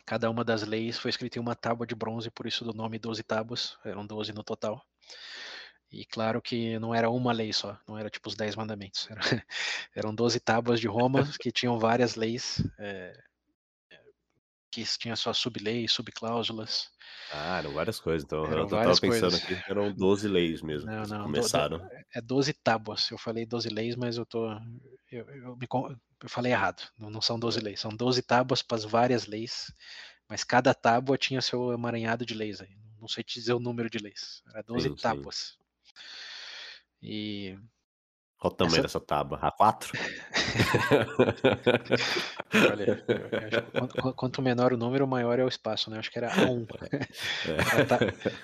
cada uma das leis foi escrita em uma tábua de bronze, por isso do nome 12 tábuas, eram 12 no total. E claro que não era uma lei só, não era tipo os 10 mandamentos, era, eram 12 tábuas de Roma que tinham várias leis. É, que tinha suas subleis, subcláusulas. Ah, eram várias coisas. Então, eram eu tava pensando coisas. aqui que eram 12 leis mesmo. Não, não, começaram. Do, é 12 tábuas. Eu falei 12 leis, mas eu tô. Eu, eu, me, eu falei errado. Não, não são 12 leis. São 12 tábuas para as várias leis. Mas cada tábua tinha seu emaranhado de leis aí. Não sei te dizer o número de leis. Era 12 sim, tábuas. Sim. E qual o tamanho Essa... dessa tábua? A4? Olha, quanto, quanto, menor o número, maior é o espaço, né? Acho que era A1.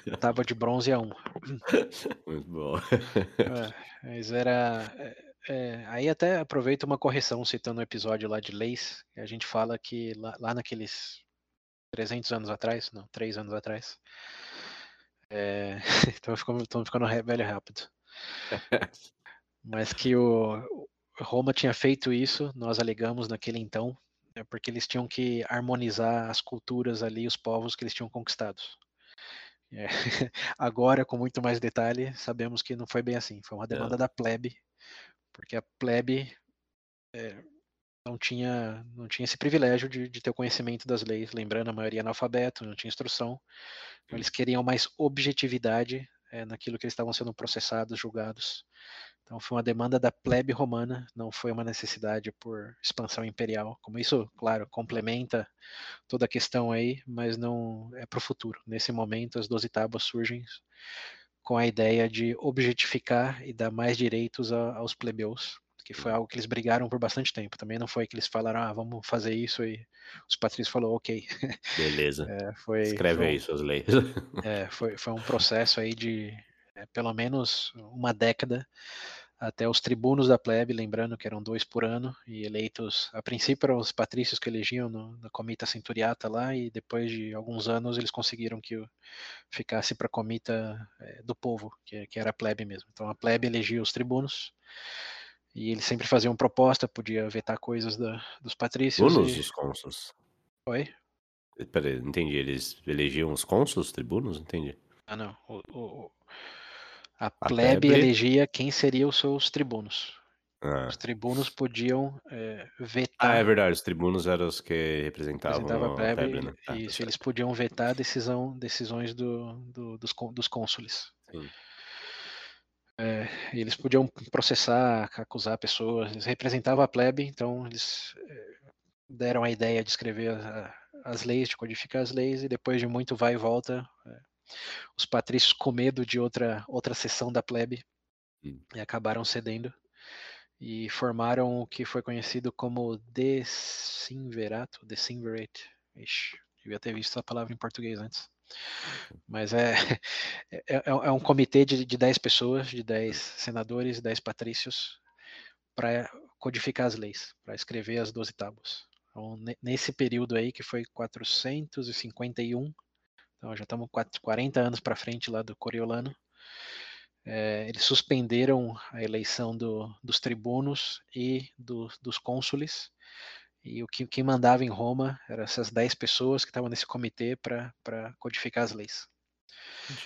É. tábua de bronze A1. Muito bom. É, mas era. É, é, aí até aproveito uma correção citando o um episódio lá de leis. A gente fala que lá, lá naqueles 300 anos atrás, não, 3 anos atrás. É, então ficando, ficando velho rápido mas que o Roma tinha feito isso, nós alegamos naquele então, é porque eles tinham que harmonizar as culturas ali, os povos que eles tinham conquistados. É. Agora, com muito mais detalhe, sabemos que não foi bem assim. Foi uma demanda da plebe, porque a plebe é, não tinha não tinha esse privilégio de, de, ter o conhecimento das leis. Lembrando, a maioria analfabeto, não tinha instrução. Então, eles queriam mais objetividade é, naquilo que eles estavam sendo processados, julgados. Então foi uma demanda da plebe romana, não foi uma necessidade por expansão imperial. Como isso, claro, complementa toda a questão aí, mas não é para o futuro. Nesse momento, as doze tábuas surgem com a ideia de objetificar e dar mais direitos a, aos plebeus, que foi algo que eles brigaram por bastante tempo. Também não foi que eles falaram, ah, vamos fazer isso e os patrícios falaram, ok. Beleza. É, foi, Escreve foi, aí suas leis. É, foi, foi um processo aí de é, pelo menos uma década até os tribunos da plebe, lembrando que eram dois por ano, e eleitos, a princípio eram os patrícios que elegiam no, na comita centuriata lá, e depois de alguns anos eles conseguiram que ficasse para a comita é, do povo, que, que, era a plebe mesmo. Então a plebe elegia os tribunos, e eles sempre faziam proposta, podia vetar coisas da, dos patrícios. Tribunos e... os cônsuls? Oi? Peraí, entendi. Eles elegiam os cônsuls, tribunos? Entendi. Ah, não. O, o, a plebe, a plebe elegia quem seriam os seus tribunos. Ah. Os tribunos podiam é, vetar. Ah, é verdade, os tribunos eram os que representavam a plebe. A plebe né? ah, isso, tá eles podiam vetar decisão, decisões do, do, dos, dos cônsules. É, eles podiam processar, acusar pessoas, eles representavam a plebe, então eles é, deram a ideia de escrever a, as leis, de codificar as leis, e depois de muito vai e volta, é, os patrícios com medo de outra outra sessão da plebe hum. e acabaram cedendo e formaram o que foi conhecido como decimverato, decimvirate. Ixi, devia ter visto a palavra em português antes. Mas é, é, é, é um comitê de, de 10 pessoas, de 10 senadores, 10 patrícios, para codificar as leis, para escrever as 12 tábuas. Então, nesse período aí, que foi 451, então já estamos 40 anos para frente lá do Coriolano, é, eles suspenderam a eleição do, dos tribunos e do, dos cônsules, e o que quem mandava em Roma eram essas 10 pessoas que estavam nesse comitê para codificar as leis.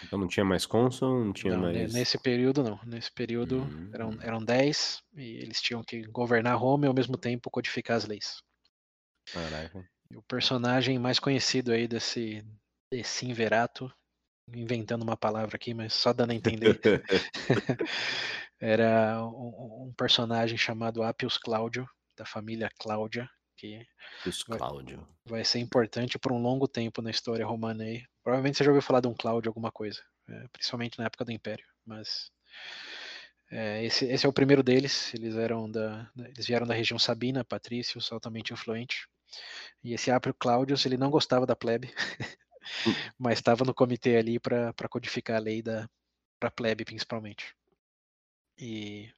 Então não tinha mais cônsul, não tinha não, mais. Nesse período não. Nesse período hum. eram, eram 10 e eles tinham que governar Roma e ao mesmo tempo codificar as leis. Caraca. E o personagem mais conhecido aí desse, desse Inverato inventando uma palavra aqui, mas só dando a entender. Era um, um, personagem chamado Appius Claudio, da família Cláudia, que vai, Cláudio. vai ser importante por um longo tempo na história romana aí. Provavelmente você já ouviu falar de um Cláudio alguma coisa, é, principalmente na época do Império, mas é, esse, esse, é o primeiro deles. Eles eram da, eles vieram da região sabina, patrícios, altamente influente. E esse Apio Claudius, ele não gostava da plebe. mas estava no comitê ali para codificar a lei da para plebe principalmente. E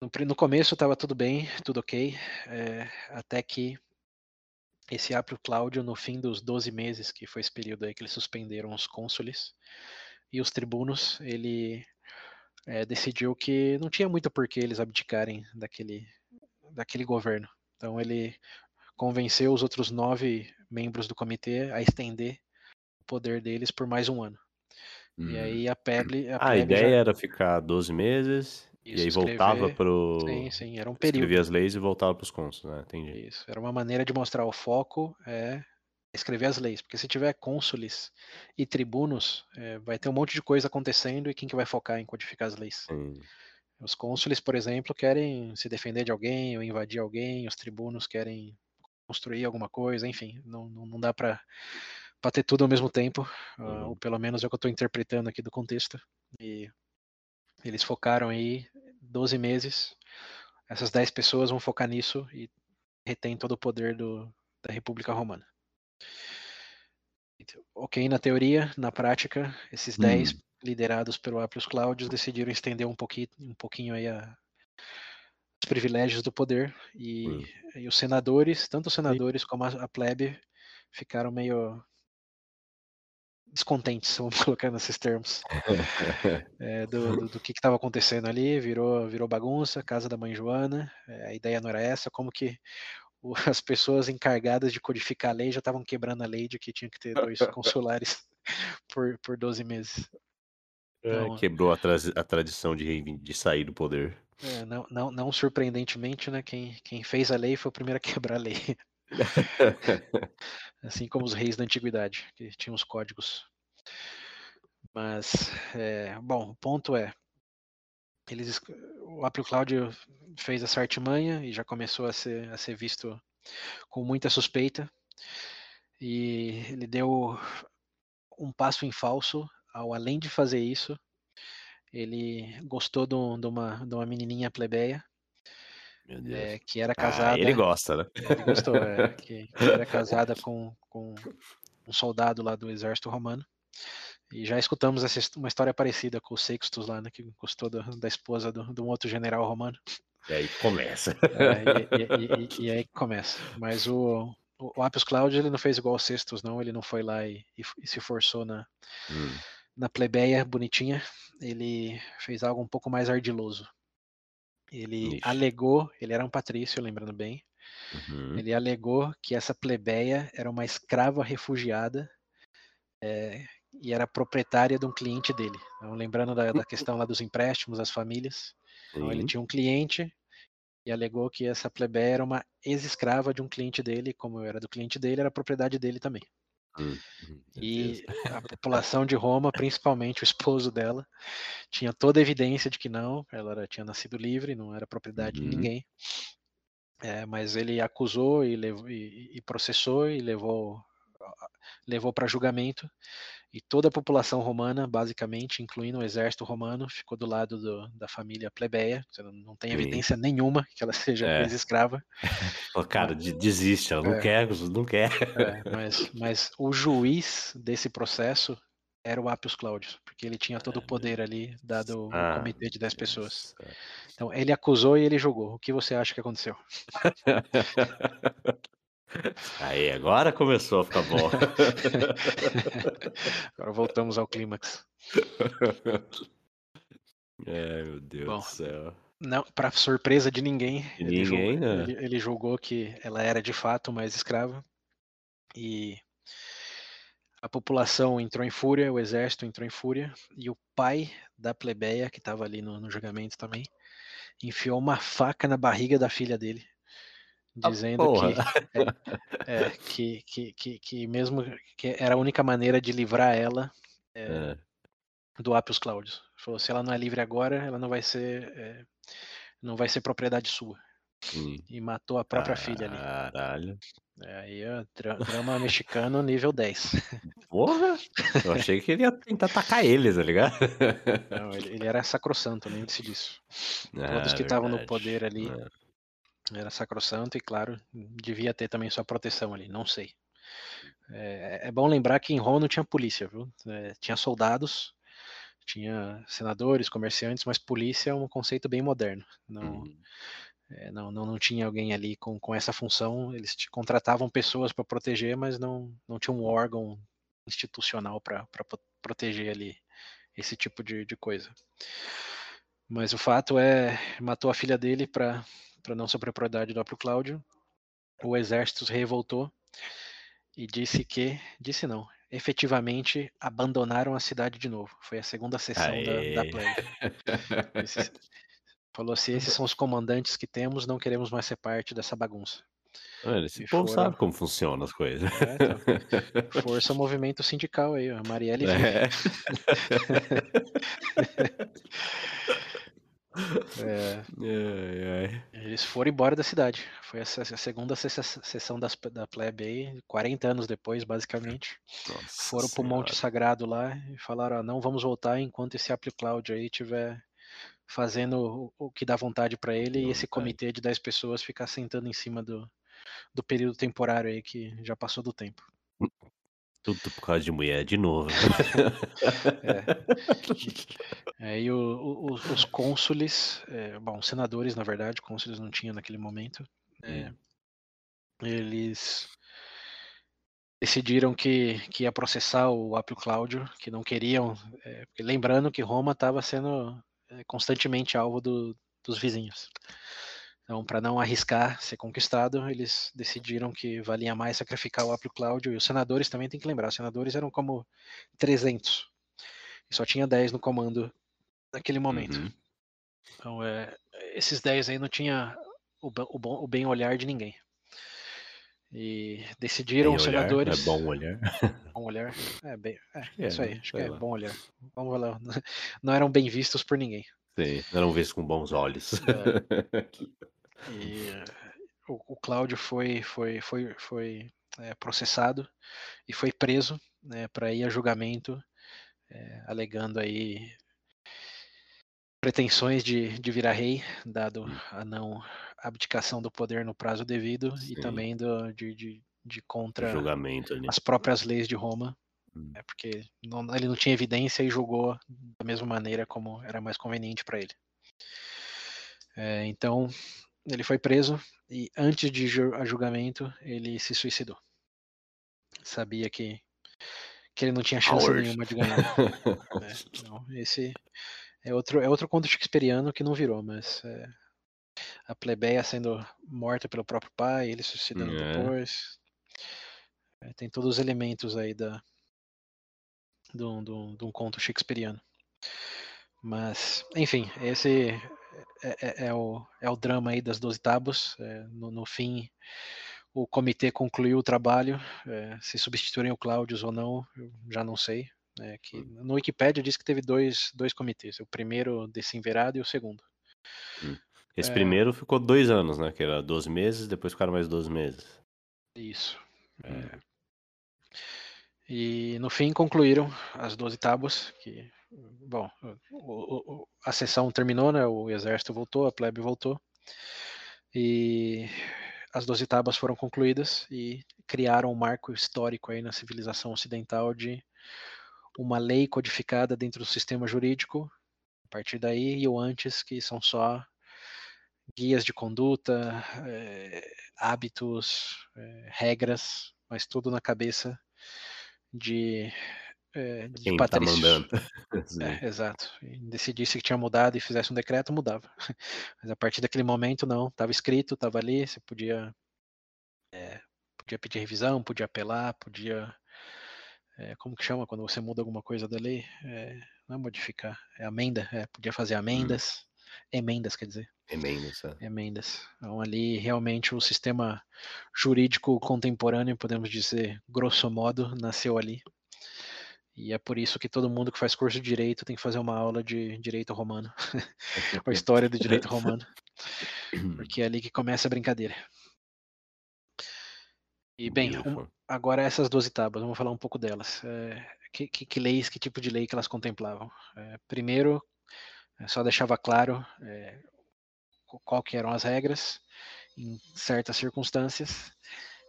no, no começo estava tudo bem, tudo ok, é, até que esse Apio Cláudio, no fim dos 12 meses, que foi esse período aí que eles suspenderam os cônsules e os tribunos, ele é, decidiu que não tinha muito por que eles abdicarem daquele, daquele governo. Então ele convenceu os outros nove membros do comitê a estender o poder deles por mais um ano. Hum. E aí a Peble. A, a ideia já... era ficar 12 meses Isso, e aí escrever... voltava pro. Sim, sim, era um período. Escrevia as leis e voltava para os né? Entendi. Isso, era uma maneira de mostrar o foco é escrever as leis, porque se tiver cônsules e tribunos, é, vai ter um monte de coisa acontecendo e quem que vai focar em codificar as leis? Sim. Os cônsules, por exemplo, querem se defender de alguém ou invadir alguém, os tribunos querem construir alguma coisa, enfim, não, não, não dá para ter tudo ao mesmo tempo, uh, ou pelo menos é o que eu estou interpretando aqui do contexto. E eles focaram aí 12 meses, essas 10 pessoas vão focar nisso e retém todo o poder do, da República Romana. Então, ok, na teoria, na prática, esses 10 hum. liderados pelo Appius Claudius decidiram estender um pouquinho, um pouquinho aí a, os privilégios do poder e, hum. e os senadores, tanto os senadores Sim. como a, a plebe, ficaram meio descontentes, vamos colocar nesses termos, é, do, do, do, que estava acontecendo ali, virou, virou bagunça, casa da mãe Joana, é, a ideia não era essa, como que o, as pessoas encarregadas de codificar a lei já estavam quebrando a lei de que tinha que ter dois consulares por, por 12 meses. É, então, quebrou a, tra a tradição de, de sair do poder. É, não, não, não, surpreendentemente, né, quem, quem fez a lei foi o primeiro a quebrar a lei. assim como os reis da antiguidade, que tinham os códigos. Mas, é, bom, o ponto é, eles, o Apio Cláudio fez essa artimanha e já começou a ser, a ser visto com muita suspeita. E ele deu um passo em falso ao além de fazer isso, ele gostou de, um, uma, de uma menininha plebeia. É, que era casada. Ah, ele gosta, né? Ele gostou, é, que, que, era casada com, com um soldado lá do exército romano. E já escutamos essa, uma história parecida com o Sextus lá, né? Que gostou do, da esposa de um outro general romano. E aí começa. É, e, e, e, e, aí começa. Mas o, o Appius Claudio ele não fez igual o Sextus, não. Ele não foi lá e, se forçou na. Hum na plebeia bonitinha, ele fez algo um pouco mais ardiloso. Ele Ixi. alegou, ele era um patrício, lembrando bem, uhum. ele alegou que essa plebeia era uma escrava refugiada é, e era proprietária de um cliente dele. Então, lembrando da, da questão lá dos empréstimos às famílias, então, ele tinha um cliente e alegou que essa plebeia era uma ex-escrava de um cliente dele, como era do cliente dele, era propriedade dele também. Hum, hum, e a população de Roma, principalmente o esposo dela, tinha toda a evidência de que não, ela era, tinha nascido livre, não era propriedade uhum. de ninguém. É, mas ele acusou e, levou, e, e processou e levou levou para julgamento e toda a população romana, basicamente, incluindo o exército romano, ficou do lado do, da família plebeia. Não, tem evidência Sim. nenhuma que ela seja é. escrava. oh, cara, desiste, ela não é, quer, não quer. É, mas, mas o juiz desse processo era o Appius Claudius, porque ele tinha todo o poder ali, dado o Ah, comitê de 10 pessoas. Deus. Então, ele acusou e ele julgou. O que você acha que aconteceu? Aí, agora começou a ficar bom. Agora voltamos ao clímax. Ai, meu Deus Bom, do céu. Não, para surpresa de ninguém, De ele, julgou, ninguém, né? ele- ele julgou que ela era de fato mais escrava e a população entrou em fúria, o exército entrou em fúria e o pai da plebeia que estava ali no, no julgamento também enfiou uma faca na barriga da filha dele, dizendo porra. que, é, que, que, que, que mesmo que era a única maneira de livrar ela É, do Appius Claudius. Falou, se ela não é livre agora, ela não vai ser é, não vai ser propriedade sua. E matou a própria filha ali. Caralho. É, Aí, drama mexicano nível 10. Porra! Eu achei que ele ia tentar atacar eles, tá ligado? Não, ele, ele era sacrossanto, lembre-se disso. Todos Ah, que estavam no poder ali É. era sacrossanto e, claro, devia ter também sua proteção ali, não sei. É, é bom lembrar que em Roma não tinha polícia, viu? É, tinha soldados, tinha senadores, comerciantes, mas polícia é um conceito bem moderno. Não, Hum, é, não, não, não tinha alguém ali com, com essa função. Eles contratavam pessoas para proteger, mas não, não tinha um órgão institucional para proteger ali esse tipo de, de coisa. Mas o fato é, matou a filha dele para não ser propriedade do próprio Cláudio. O exército se revoltou e disse que, disse não, efetivamente abandonaram a cidade de novo. Foi a segunda sessão da, da Aê. plebe. Esses- falou assim: esses são os comandantes que temos, não queremos mais ser parte dessa bagunça. Mano, esse E povo sabe como funcionam as coisas. É, então. Força movimento sindical aí, ó. A Marielle vive. É. É, Ai, ai. eles foram embora da cidade. Foi essa a segunda sessão das, da plebe aí, 40 anos depois, basicamente. Nossa Foram pro Monte Senhora. Sagrado lá e falaram: ó, não vamos voltar enquanto esse Apple Cloud aí tiver fazendo o, o que dá vontade para ele e esse Vontade. comitê de 10 pessoas ficar sentando em cima do, do período temporário aí que já passou do tempo. Tudo por causa de mulher, de novo. Aí o- o- os, cônsules, é, bom, senadores na verdade, cônsules não tinha naquele momento, é, eles decidiram que, que ia processar o Apio Cláudio, que não queriam, é, lembrando que Roma estava sendo é, constantemente alvo do- dos vizinhos. Então, para não arriscar ser conquistado, eles decidiram que valia mais sacrificar o Apio Cláudio, e os senadores também tem que lembrar, os senadores eram como 300, e só tinha 10 no comando naquele momento. Uhum. Então, é, esses 10 aí não tinha o, o bom- o bem olhar de ninguém. E decidiram Bem os olhar, senadores. É bom olhar. Bom olhar. É, bem, é, É, isso aí, acho que é lá. bom olhar. Vamos lá. Não eram bem vistos por ninguém. Sim, eram vistos com bons olhos. E eh, o, o Cláudio foi, foi, foi, foi eh, processado e foi preso né, para ir a julgamento, eh, alegando aí pretensões de, de virar rei, dado a não abdicação do poder no prazo devido e Sim. também do, de, de, de contra as próprias leis de Roma, Hum. né, porque não- ele não tinha evidência e julgou da mesma maneira como era mais conveniente para ele. É, então, ele foi preso e antes de ju- a julgamento ele se suicidou. Sabia que, que ele não tinha chance nenhuma de ganhar. né. Então, esse é outro, é outro conto shakespeariano que não virou, mas é, a plebeia sendo morta pelo próprio pai, ele suicidando É. depois. É, tem todos os elementos aí da, de um conto shakespeariano. Mas, enfim, esse é, é- é o, é o drama aí das 12 tábuas. É, no, no fim, o comitê concluiu o trabalho. é, se substituírem o Cláudios ou não, eu já não sei. É, que no Wikipedia diz que teve dois, dois comitês, o primeiro Decemvirado e o segundo. Esse É. primeiro ficou dois anos, né? Que era 12 meses, depois ficaram mais 12 meses. Isso. É. Hum. E no fim concluíram as 12 tábuas, que, bom, o- o- a sessão terminou, né? O exército voltou, a plebe voltou. E as 12 tábuas foram concluídas e criaram um marco histórico aí na civilização ocidental de uma lei codificada dentro do sistema jurídico, a partir daí, e o antes, que são só guias de conduta, é, hábitos, é, regras, mas tudo na cabeça de, é, de Quem tá Patrício. mandando. É, exato. E decidisse que tinha mudado e fizesse um decreto, mudava. Mas a partir daquele momento, não. Estava escrito, estava ali, você podia, é, podia pedir revisão, podia apelar, podia. É, como que chama quando você muda alguma coisa da lei? não é modificar, é amenda. podia fazer amendas. Hum. Emendas, quer dizer. Emendas, é. Emendas. Então, ali, realmente, o sistema jurídico contemporâneo, podemos dizer, grosso modo, nasceu ali. E é por isso que todo mundo que faz curso de direito tem que fazer uma aula de direito romano, a história do direito romano, porque é ali que começa a brincadeira. E bem, um, agora essas 12 tábuas, vamos falar um pouco delas. É, que, que, que, leis, que tipo de lei que elas contemplavam? É, primeiro, é, só deixava claro é, qual que eram as regras em certas circunstâncias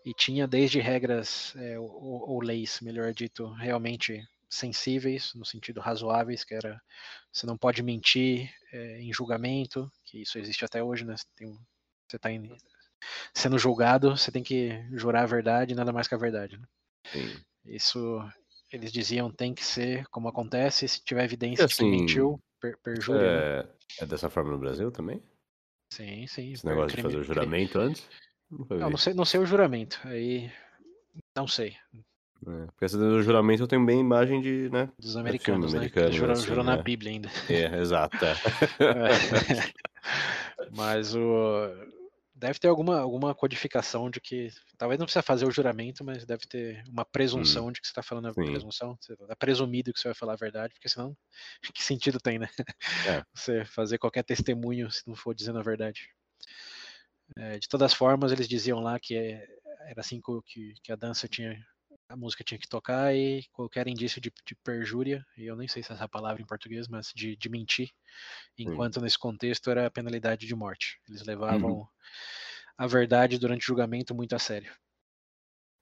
e tinha desde regras é, ou, ou, leis, melhor dito, realmente sensíveis, no sentido razoáveis, que era você não pode mentir é, em julgamento, que isso existe até hoje, né? Tem, você está sendo julgado, você tem que jurar a verdade, nada mais que a verdade. Né? Isso eles diziam tem que ser como acontece, se tiver evidência assim, que mentiu, per, perjúria. Né? É, né? é dessa forma no Brasil também? Sim, sim. Esse negócio crime, de fazer o juramento crime. antes? Não, não sei, não sei o juramento. Aí não sei. É, porque essa do juramento eu tenho bem imagem de, né? Dos americanos, né? Americano, jurou, assim, jurou é. na Bíblia ainda. É, exato. É. Mas o deve ter alguma, alguma codificação de que talvez não precisa fazer o juramento, mas deve ter uma presunção hum. de que você está falando a Sim. presunção. Você está presumido que você vai falar a verdade, porque senão que sentido tem, né? É. Você fazer qualquer testemunho se não for dizendo a verdade. É, de todas as formas, eles diziam lá que é, era assim que, que a dança tinha a música tinha que tocar e qualquer indício de, de perjúria, e eu nem sei se é essa palavra em português, mas de, de mentir, enquanto nesse contexto era a penalidade de morte. Eles levavam uhum. a verdade durante o julgamento muito a sério.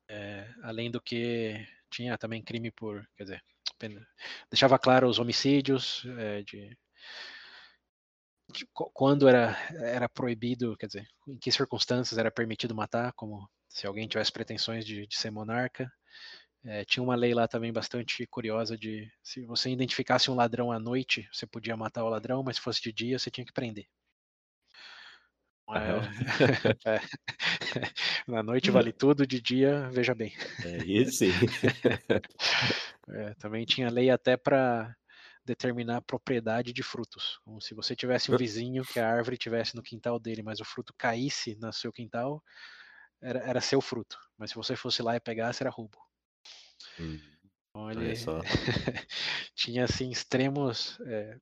É, além do que tinha também crime por, quer dizer, deixava claro os homicídios, é, de, de, quando era, era proibido, quer dizer, em que circunstâncias era permitido matar, como se alguém tivesse pretensões de, de ser monarca, é, tinha uma lei lá também bastante curiosa de se você identificasse um ladrão à noite, você podia matar o ladrão, mas se fosse de dia, você tinha que prender. É, é, na noite vale tudo, de dia, veja bem. É isso. É, também tinha lei até para determinar a propriedade de frutos. Como se você tivesse um vizinho que a árvore tivesse no quintal dele, mas o fruto caísse no seu quintal, era, era seu fruto. Mas se você fosse lá e pegasse, era roubo. Hum. Então ele tinha assim extremos. É,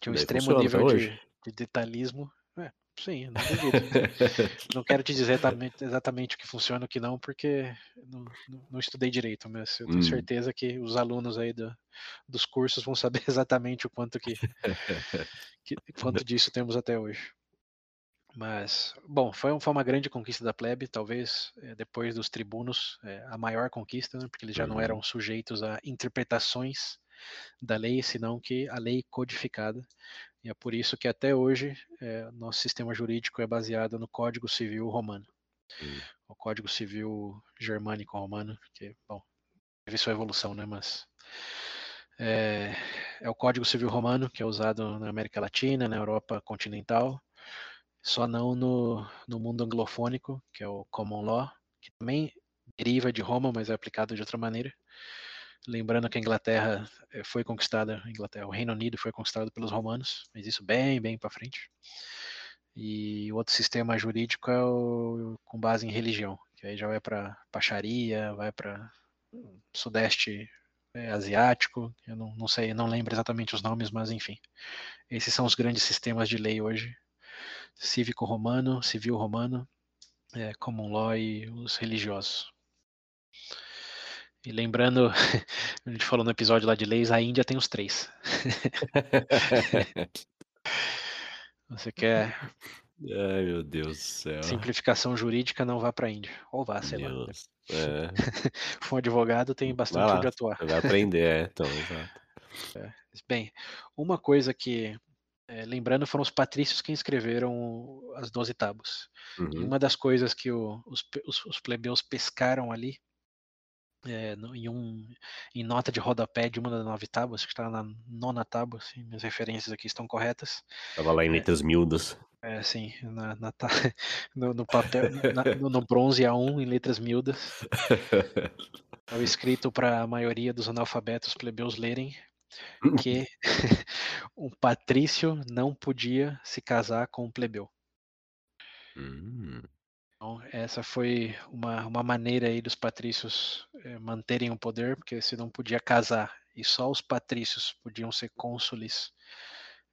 tinha um extremo nível de, de, detalhismo. É, sim, não duvido. não quero te dizer exatamente, exatamente o que funciona e o que não, porque não, não, estudei direito, mas eu tenho hum. certeza que os alunos aí do, dos cursos vão saber exatamente o quanto que, que quanto disso temos até hoje. Mas, bom, foi, foi uma grande conquista da plebe, talvez é, depois dos tribunos, é, a maior conquista, né, porque eles já não eram uhum. sujeitos a interpretações da lei, senão que a lei codificada. E é por isso que até hoje é, nosso sistema jurídico é baseado no Código Civil Romano. O Código Civil Germânico Romano, que, bom, teve sua evolução, né, mas é, é o Código Civil Romano que é usado na América Latina, na Europa continental, só não no, no mundo anglofônico, que é o Common Law, que também deriva de Roma, mas é aplicado de outra maneira. Lembrando que a Inglaterra eh, foi conquistada, Inglaterra, o Reino Unido foi conquistado pelos romanos, mas isso bem, bem para frente. E o outro sistema jurídico é o com base em religião, que aí já vai para Pacharia, vai para Sudeste é, Asiático, eu não, não sei, não lembro exatamente os nomes, mas enfim. Esses são os grandes sistemas de lei hoje cívico romano, civil romano, é, common law e os religiosos. E lembrando, a gente falou no episódio lá de leis, a Índia tem os três. Você quer. Ai, meu Deus do céu. Simplificação jurídica, não vá para a Índia. Ou vá, sei Deus. lá. É. um advogado tem bastante lá, onde atuar. Vai aprender, é, então, exato. É. Bem, uma coisa que, é, lembrando, foram os patrícios que escreveram as Doze Tábuas. Uhum. E uma das coisas que o, os, os, os, plebeus pescaram ali, é, no, em, um, em nota de rodapé de uma das nove tábuas, que está na nona tábua, assim, minhas referências aqui estão corretas. Estava lá em é. letras miúdas. É, sim, na, na, no, no, papel, na, no, bronze A1, em letras miúdas. Estava escrito para a maioria dos analfabetos plebeus lerem que um patrício não podia se casar com um plebeu. Hum. Então, essa foi uma, uma maneira aí dos patrícios é, manterem o poder, porque se não podia casar e só os patrícios podiam ser cônsules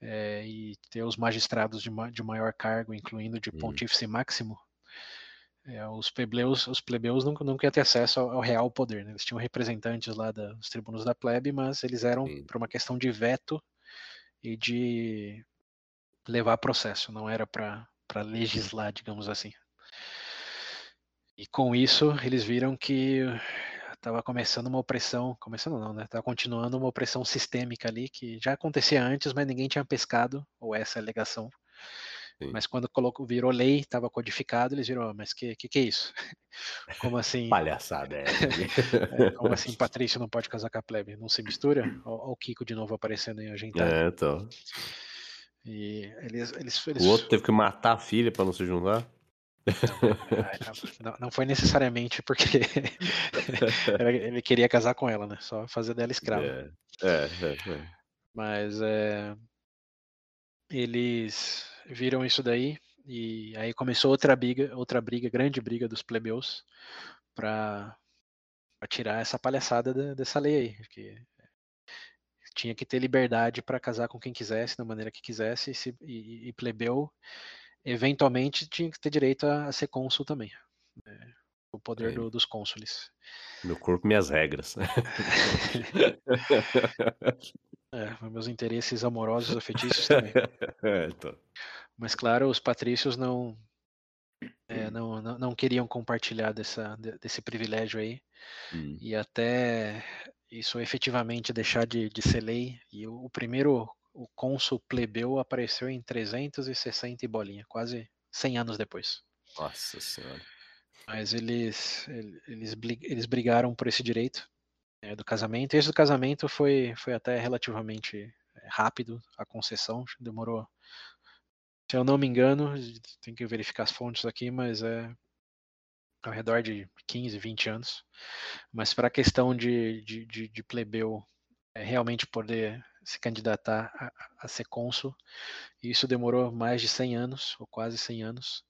é, e ter os magistrados de, ma de maior cargo, incluindo de hum. pontífice máximo, é, os plebeus, os plebeus nunca, nunca iam ter acesso ao, ao real poder. Né? Eles tinham representantes lá da, dos tribunos da plebe, mas eles eram por uma questão de veto e de levar processo, não era para legislar, digamos assim. E com isso, eles viram que estava começando uma opressão, começando não, né? Estava continuando uma opressão sistêmica ali que já acontecia antes, mas ninguém tinha pescado, ou essa é a alegação. Sim. Mas quando colocou, virou lei, estava codificado, eles viram, mas que, que que é isso? Como assim? Palhaçada é. é como assim Patrício não pode casar com a plebe? Não se mistura? Olha o Kiko de novo aparecendo em ajeitado. É, então. E eles, eles, eles... O outro teve que matar a filha para não se juntar? Não, não, foi necessariamente porque ele queria casar com ela, né? Só fazer dela escrava. É, é, é, é. Mas é, eles viram isso daí e aí começou outra briga, outra briga, grande briga dos plebeus para tirar essa palhaçada da, dessa lei aí, que tinha que ter liberdade para casar com quem quisesse, da maneira que quisesse, e, se, e, e plebeu eventualmente tinha que ter direito a, a ser cônsul também. Né? O poder é. do, dos cônsules. Meu corpo, minhas regras. é, meus interesses amorosos, afetícios também. É, então. Mas claro, os patrícios não, é, não, não, não, queriam compartilhar dessa, desse privilégio aí. Hum. E até isso efetivamente deixar de, de ser lei. E o, o primeiro o cônsul plebeu apareceu em 360 e bolinha, quase 100 anos depois. Nossa senhora. Mas eles, eles, eles brigaram por esse direito é, do casamento. E esse do casamento foi, foi até relativamente é, rápido, a concessão, demorou. Se eu não me engano, tem que verificar as fontes aqui, mas é ao redor de 15, 20 anos. Mas para a questão de, de, de, de plebeu é, realmente poder se candidatar a, a ser cônsul. Isso demorou mais de 100 anos, ou quase 100 anos.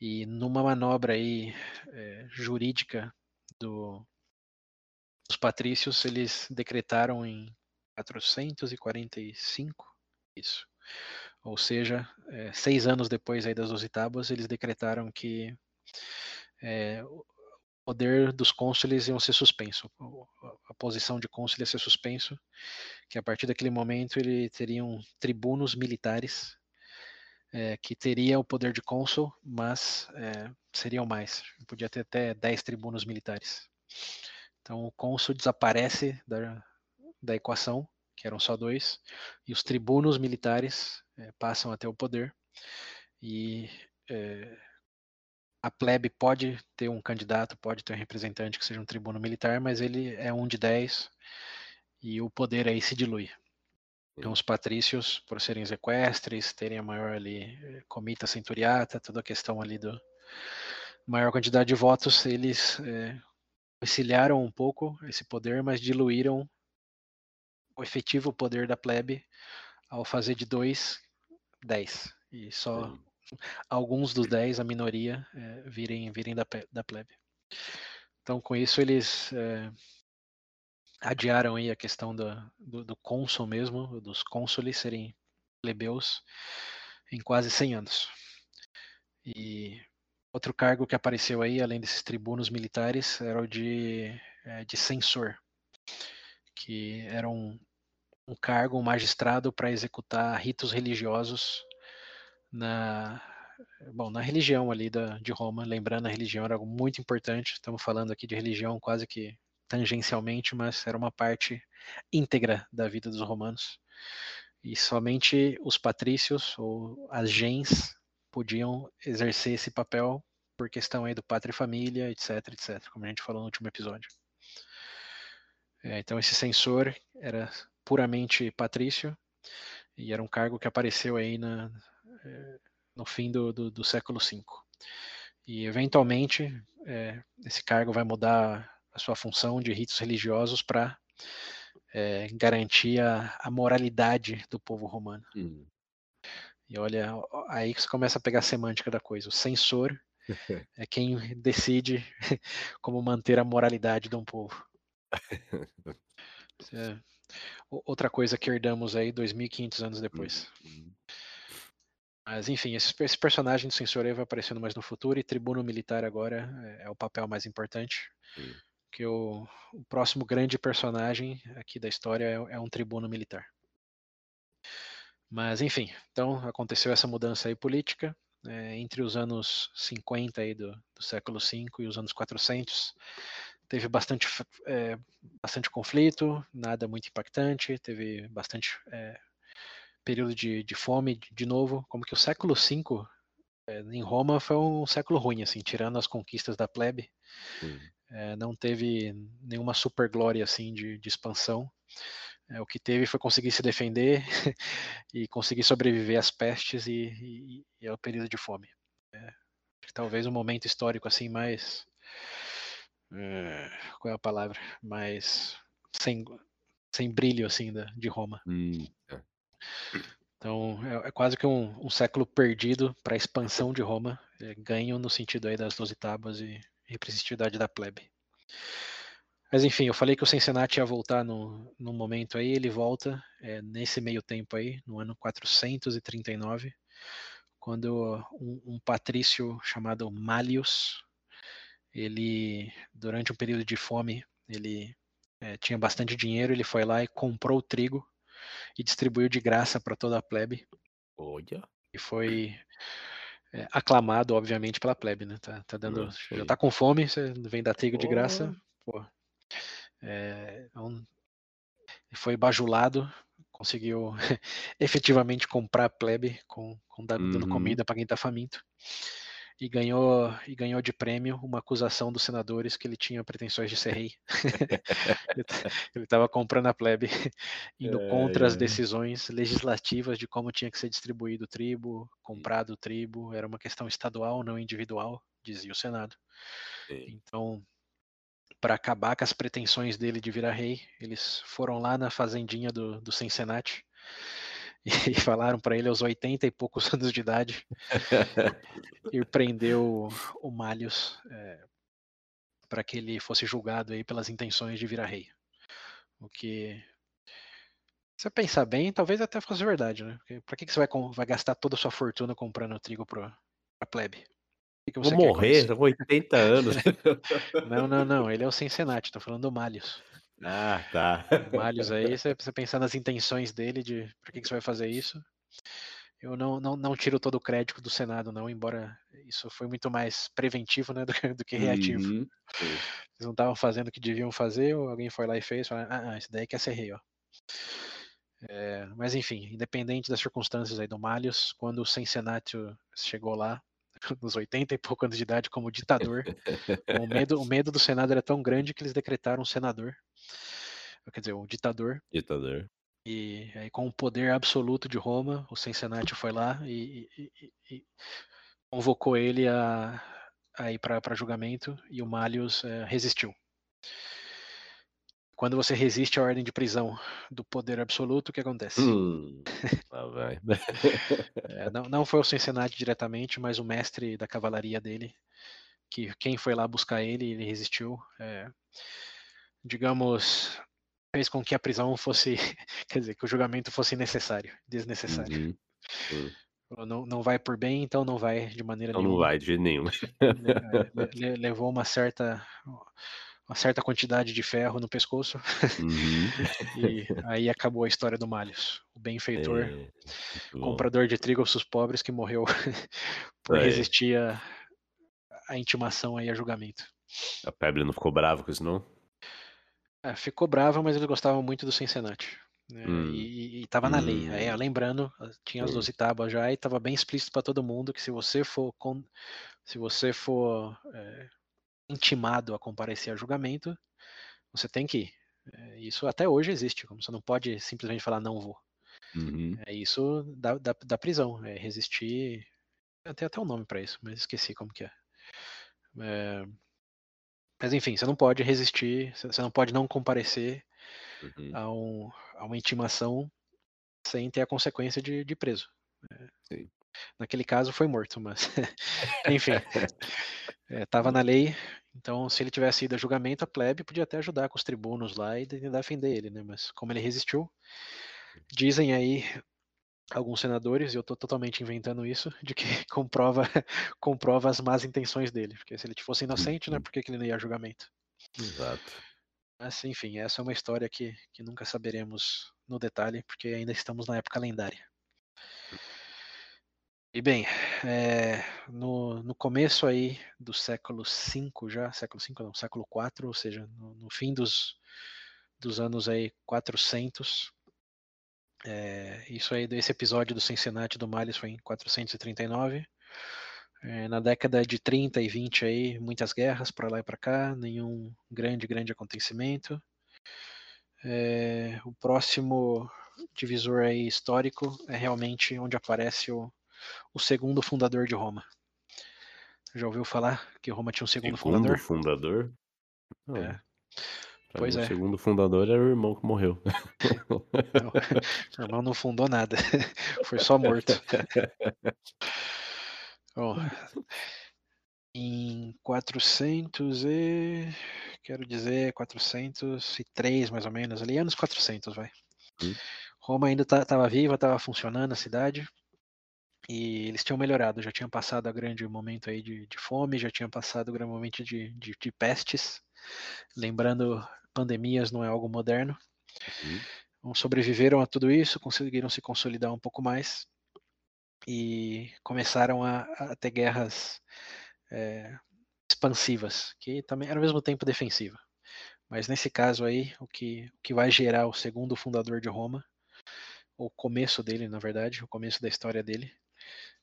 E numa manobra aí é, jurídica do, dos patrícios, eles decretaram em 445 isso. Ou seja, é, seis anos depois aí das Doze Tábuas, eles decretaram que é, o poder dos cônsules iam ser suspenso. A posição de cônsul ia ser suspenso que a partir daquele momento ele teriam tribunos militares é, que teria o poder de cônsul, mas é, seriam mais. Podia ter até 10 tribunos militares. Então o cônsul desaparece da, da equação, que eram só dois, e os tribunos militares é, passam a ter o poder. E a plebe pode ter um candidato, pode ter um representante que seja um tribuno militar, mas ele é um de 10 e o poder aí se dilui. Então, os patrícios, por serem equestres, terem a maior ali eh, comita centuriata, toda a questão ali do maior quantidade de votos, eles é, auxiliaram um pouco esse poder, mas diluíram o efetivo poder da plebe ao fazer de dois, dez. E só Sim. alguns dos dez, a minoria, é, virem, virem da, da plebe. Então, com isso, eles é, adiaram aí a questão do, do, do cônsul mesmo, dos cônsules serem plebeus em quase 100 anos. E outro cargo que apareceu aí, além desses tribunos militares, era o de, é, de censor, que era um, um cargo, um magistrado para executar ritos religiosos na, bom, na religião ali da, de Roma, lembrando a religião era algo muito importante. Estamos falando aqui de religião quase que tangencialmente, mas era uma parte íntegra da vida dos romanos. E somente os patrícios ou as gens podiam exercer esse papel por questão aí do pátria e família, etc, etc, como a gente falou no último episódio. É, então esse censor era puramente patrício e era um cargo que apareceu aí na, é, no fim do, do, do século V. E eventualmente é, esse cargo vai mudar a sua função de ritos religiosos para é, garantir a, a, moralidade do povo romano. Hum. E olha, aí que você começa a pegar a semântica da coisa. O censor é quem decide como manter a moralidade de um povo. É outra coisa que herdamos aí 2.500 anos depois. Uhum. Mas enfim, esse, esse personagem do censor aí vai aparecendo mais no futuro e tribuno militar agora é, é o papel mais importante. Uhum. Que o, o, próximo grande personagem aqui da história é, é um tribuno militar. Mas enfim, então aconteceu essa mudança aí política é, entre os anos 50 aí do, do século V e os anos 400 teve bastante, é, bastante conflito, nada muito impactante, teve bastante é, período de, de fome de novo, como que o século V é, em Roma foi um século ruim, assim, tirando as conquistas da plebe, é, não teve nenhuma super glória assim de, de expansão. É, o que teve foi conseguir se defender e conseguir sobreviver às pestes e, e, e ao período de fome. É, talvez um momento histórico assim mais é, qual é a palavra? Mais sem, sem brilho assim da, de Roma. Hum, é. Então é, é, quase que um, um século perdido para a expansão de Roma, ganho no sentido aí das doze tábuas e representatividade da plebe. Mas enfim, eu falei que o Cincinnati ia voltar no, no momento aí, ele volta é, nesse meio tempo aí, no ano 439, quando um, um patrício chamado Malius, ele, durante um período de fome, ele é, tinha bastante dinheiro, ele foi lá e comprou o trigo e distribuiu de graça para toda a plebe. Olha. E foi é, aclamado, obviamente, pela plebe, né? Tá, tá dando, já tá com fome, você vem dar trigo de graça, pô. É, então, foi bajulado, conseguiu efetivamente comprar a plebe com, com dando uhum. comida para quem tá faminto e ganhou e ganhou de prêmio uma acusação dos senadores que ele tinha pretensões de ser rei. ele estava comprando a plebe, indo é, contra as decisões legislativas de como tinha que ser distribuído o tribo, comprado o tribo, era uma questão estadual, não individual, dizia o Senado. Então, para acabar com as pretensões dele de virar rei, eles foram lá na fazendinha do, do Cincinnati e falaram para ele aos 80 e poucos anos de idade ir prender o, Malhus é, para que ele fosse julgado aí pelas intenções de virar rei. O que, se você pensar bem, talvez até fosse verdade, né? Para que, que você vai, vai gastar toda a sua fortuna comprando trigo para a plebe? Que Vou morrer, com 80 anos. não, não, não. Ele é o Cincinnati, tô falando do Malhus. Ah, tá. Malhos aí, você precisa pensar nas intenções dele, de por que, que você vai fazer isso. Eu não, não, não tiro todo o crédito do Senado, não, embora isso foi muito mais preventivo né, do, que, do que reativo. Uhum. Eles não estavam fazendo o que deviam fazer, ou alguém foi lá e fez, falou, ah, ah, esse daí quer ser rei, ó. É, mas enfim, independente das circunstâncias aí do Malhos, quando o Sensenatio chegou lá, nos 80 e pouco anos de idade, como ditador, o medo, o medo do Senado era tão grande que eles decretaram um senador quer dizer, o ditador. Ditador. E aí, com o poder absoluto de Roma, o Cincinnati foi lá e, e, e convocou ele a, a ir para julgamento e o Mallius é, resistiu. Quando você resiste à ordem de prisão do poder absoluto, o que acontece? Hum, vai. é, não, não foi o Cincinnati diretamente, mas o mestre da cavalaria dele, que quem foi lá buscar ele, ele resistiu. É, digamos, fez com que a prisão fosse, quer dizer, que o julgamento fosse necessário, desnecessário. Uhum. Não, não vai por bem, então não vai de maneira então nenhuma. Não vai de jeito nenhum. Levou uma certa uma certa quantidade de ferro no pescoço. Uhum. e aí acabou a história do Malhos. O benfeitor, É, comprador de trigo aos pobres que morreu por É. resistir a, a intimação aí a julgamento. A Peble não ficou brava com isso, não? É, ficou brava, mas ele gostava muito do Cincinnati. né, Hum. E, e tava na lei. Aí, Hum. lembrando, tinha as Sim. 12 tábuas já e tava bem explícito para todo mundo que se você for con- se você for é, intimado a comparecer a julgamento, você tem que ir. É, isso até hoje existe, como você não pode simplesmente falar não vou. Uhum. É isso da, da, da prisão, é resistir. Tem até um nome para isso, mas esqueci como que é. É, Mas enfim, você não pode resistir, você não pode não comparecer Uhum. a, um, a uma intimação sem ter a consequência de, de preso. É, Sim. Naquele caso foi morto, mas enfim, estava na lei. Então, se ele tivesse ido a julgamento, a plebe podia até ajudar com os tribunos lá e de- defender ele, né? Mas como ele resistiu, dizem aí alguns senadores, e eu estou totalmente inventando isso, de que comprova, comprova as más intenções dele. Porque se ele fosse inocente, né? Por que, que ele não ia a julgamento? Exato. Mas enfim, essa é uma história que, que nunca saberemos no detalhe, porque ainda estamos na época lendária. E bem, é, no, no começo aí do século V já, século V não, século IV, ou seja, no, no fim dos, dos anos aí 400, é, isso aí, desse episódio do Cincinnati do Males foi em 439, é, na década de 30 e 20 aí, muitas guerras para lá e para cá, nenhum grande, grande acontecimento. É, o próximo divisor aí histórico é realmente onde aparece o, o segundo fundador de Roma. Já ouviu falar que Roma tinha um segundo, Segundo fundador? fundador? Não. É. Pois mim, é. O segundo fundador era o irmão que morreu. O irmão não fundou nada, foi só morto. Bom, em 400 e quero dizer 403 mais ou menos, ali anos 400 vai. Hum. Roma ainda estava viva, estava funcionando a cidade e eles tinham melhorado, já tinham passado a grande momento aí de, de fome, já tinham passado o grande momento de, de, de pestes. Lembrando, pandemias não é algo moderno. Uhum. Então, sobreviveram a tudo isso, conseguiram se consolidar um pouco mais e começaram a, a ter guerras é, expansivas, que também era ao mesmo tempo defensiva. Mas nesse caso aí, o que, o que vai gerar o segundo fundador de Roma, o começo dele, na verdade, o começo da história dele,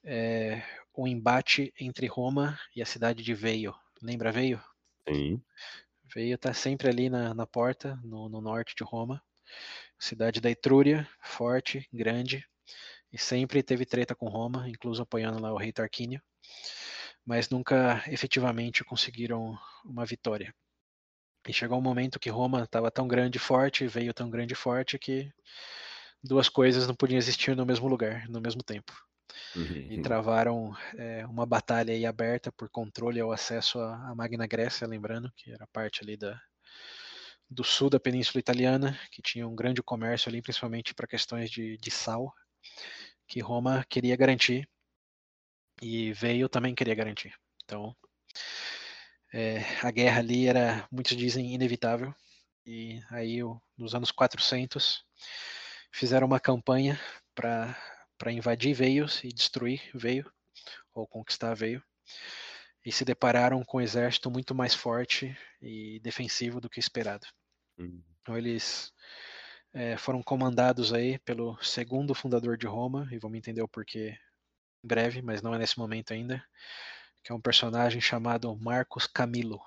é o embate entre Roma e a cidade de Veio. Lembra Veio? Sim. Veio está sempre ali na, na porta, no, no norte de Roma. Cidade da Etrúria, forte, grande, e sempre teve treta com Roma, incluso apoiando lá o rei Tarquínio, mas nunca efetivamente conseguiram uma vitória. E chegou um momento que Roma estava tão grande e forte, veio tão grande e forte que duas coisas não podiam existir no mesmo lugar, no mesmo tempo. E Uhum. travaram é, uma batalha aí aberta por controle ao acesso à, à Magna Grécia, lembrando que era parte ali da, do sul da Península Italiana, que tinha um grande comércio ali, principalmente para questões de, de sal, que Roma queria garantir e veio também queria garantir. Então, é, a guerra ali era, muitos dizem, inevitável. E aí, nos anos 400, fizeram uma campanha para invadir Veios e destruir Veio, ou conquistar Veio. E se depararam com um exército muito mais forte e defensivo do que esperado. Uhum. Então eles é, foram comandados aí pelo segundo fundador de Roma, e vamos entender o porquê em breve, mas não é nesse momento ainda, que é um personagem chamado Marcos Camilo,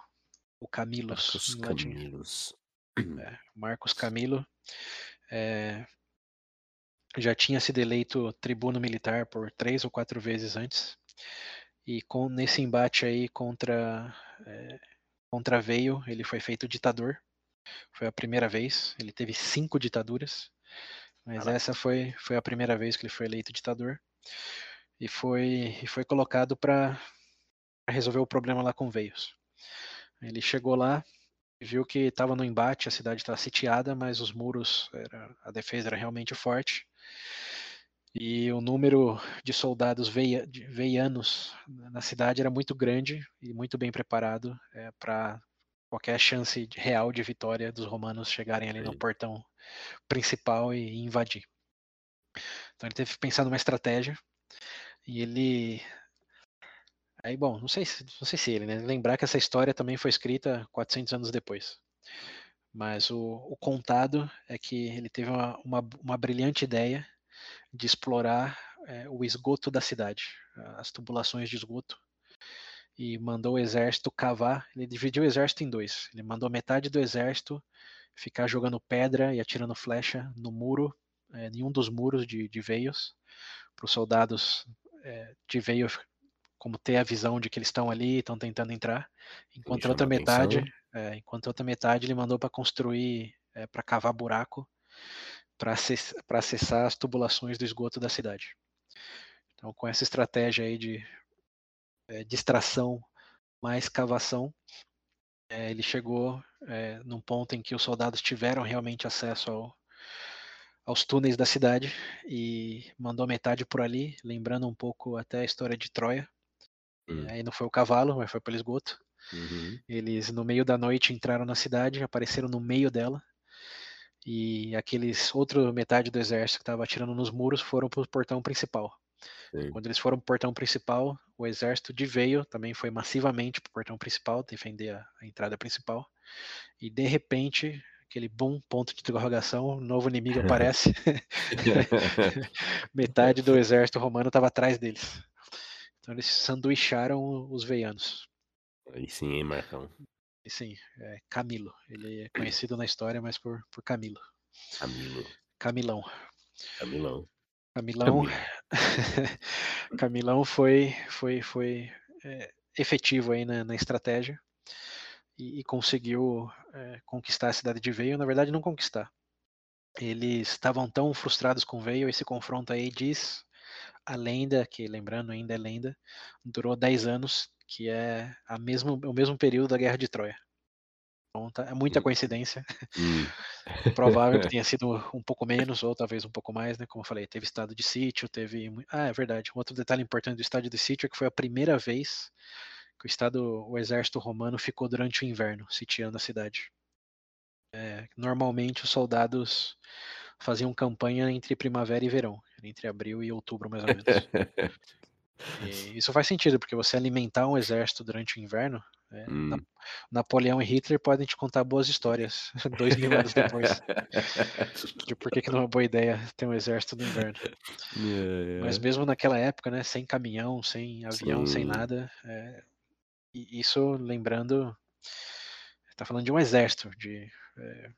o Camilus Marcos. Camilos. É, Marcos Camilo é, já tinha sido eleito tribuno militar por três ou quatro vezes antes, e com, nesse embate aí contra, é, contra Veio, ele foi feito ditador, foi a primeira vez, ele teve cinco ditaduras, mas Caraca. essa foi, foi a primeira vez que ele foi eleito ditador, e foi, e foi colocado para resolver o problema lá com Veios. Ele chegou lá, viu que estava no embate, a cidade estava sitiada, mas os muros, era, a defesa era realmente forte. E o número de soldados veia, de veianos na cidade era muito grande e muito bem preparado é, para qualquer chance real de vitória dos romanos chegarem ali no portão principal e invadir. Então ele teve que pensar numa estratégia e ele aí bom, não sei, não sei se ele, né? Lembrar que essa história também foi escrita 400 anos depois. Mas o, o contado é que ele teve uma, uma, uma brilhante ideia de explorar é, o esgoto da cidade, as tubulações de esgoto, e mandou o exército cavar. Ele dividiu o exército em dois. Ele mandou metade do exército ficar jogando pedra e atirando flecha no muro, é, em um dos muros de, de veios, para os soldados é, de veio como ter a visão de que eles estão ali, estão tentando entrar, enquanto a outra metade, é, enquanto a outra metade ele mandou para construir, é, para cavar buraco, para acessar, acessar as tubulações do esgoto da cidade. Então, com essa estratégia aí de é, distração mais cavação, é, ele chegou é, num ponto em que os soldados tiveram realmente acesso ao, aos túneis da cidade e mandou metade por ali, lembrando um pouco até a história de Troia, Hum. Aí não foi o cavalo, mas foi pelo esgoto. Uhum. Eles, no meio da noite, entraram na cidade, apareceram no meio dela. E aqueles outra metade do exército que estava atirando nos muros foram para o portão principal. Sim. Quando eles foram para o portão principal, o exército de veio também foi massivamente para o portão principal, defender a, a, entrada principal. E de repente, aquele bom ponto de interrogação, um novo inimigo aparece. Metade do exército romano estava atrás deles. Então eles sanduicharam os veianos. Aí sim, hein, Marcão? E sim, é Camilo. Ele é conhecido na história, mas por, por Camilo. Camilo. Camilão. Camilão. Camilão. Camilão foi, foi, foi é, efetivo aí na, na estratégia e, e conseguiu é, conquistar a cidade de Veio. Na verdade, não conquistar. Eles estavam tão frustrados com Veio, esse confronto aí diz a lenda, que lembrando ainda é lenda, durou 10 anos, que é a mesmo, o mesmo período da Guerra de Troia. Então, tá, é muita hum. coincidência. Hum. Provável que tenha sido um pouco menos, ou talvez um pouco mais, né? Como eu falei, teve estado de sítio, teve. Ah, é verdade. Um outro detalhe importante do estado de sítio é que foi a primeira vez que o estado, o exército romano ficou durante o inverno sitiando a cidade. É, normalmente os soldados faziam campanha entre primavera e verão, entre abril e outubro mais ou menos. e isso faz sentido, porque você alimentar um exército durante o inverno, é, hum. Napoleão e Hitler podem te contar boas histórias dois mil anos depois. de por que, que não é uma boa ideia ter um exército no inverno. Yeah, yeah. Mas mesmo naquela época, né, sem caminhão, sem avião, Sim. sem nada, é, isso lembrando, está falando de um exército, de é,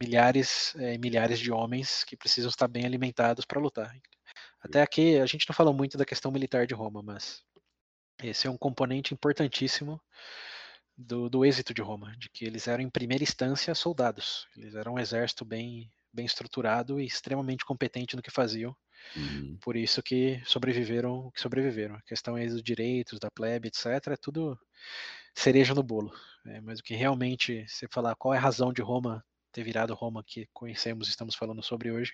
milhares e é, milhares de homens que precisam estar bem alimentados para lutar. Até aqui a gente não fala muito da questão militar de Roma, mas esse é um componente importantíssimo do, do êxito de Roma, de que eles eram em primeira instância soldados. Eles eram um exército bem bem estruturado e extremamente competente no que faziam. Uhum. Por isso que sobreviveram, que sobreviveram. A questão aí dos direitos, da plebe, etc, é tudo cereja no bolo. É, mas o que realmente, você falar qual é a razão de Roma ter virado Roma que conhecemos, estamos falando sobre hoje,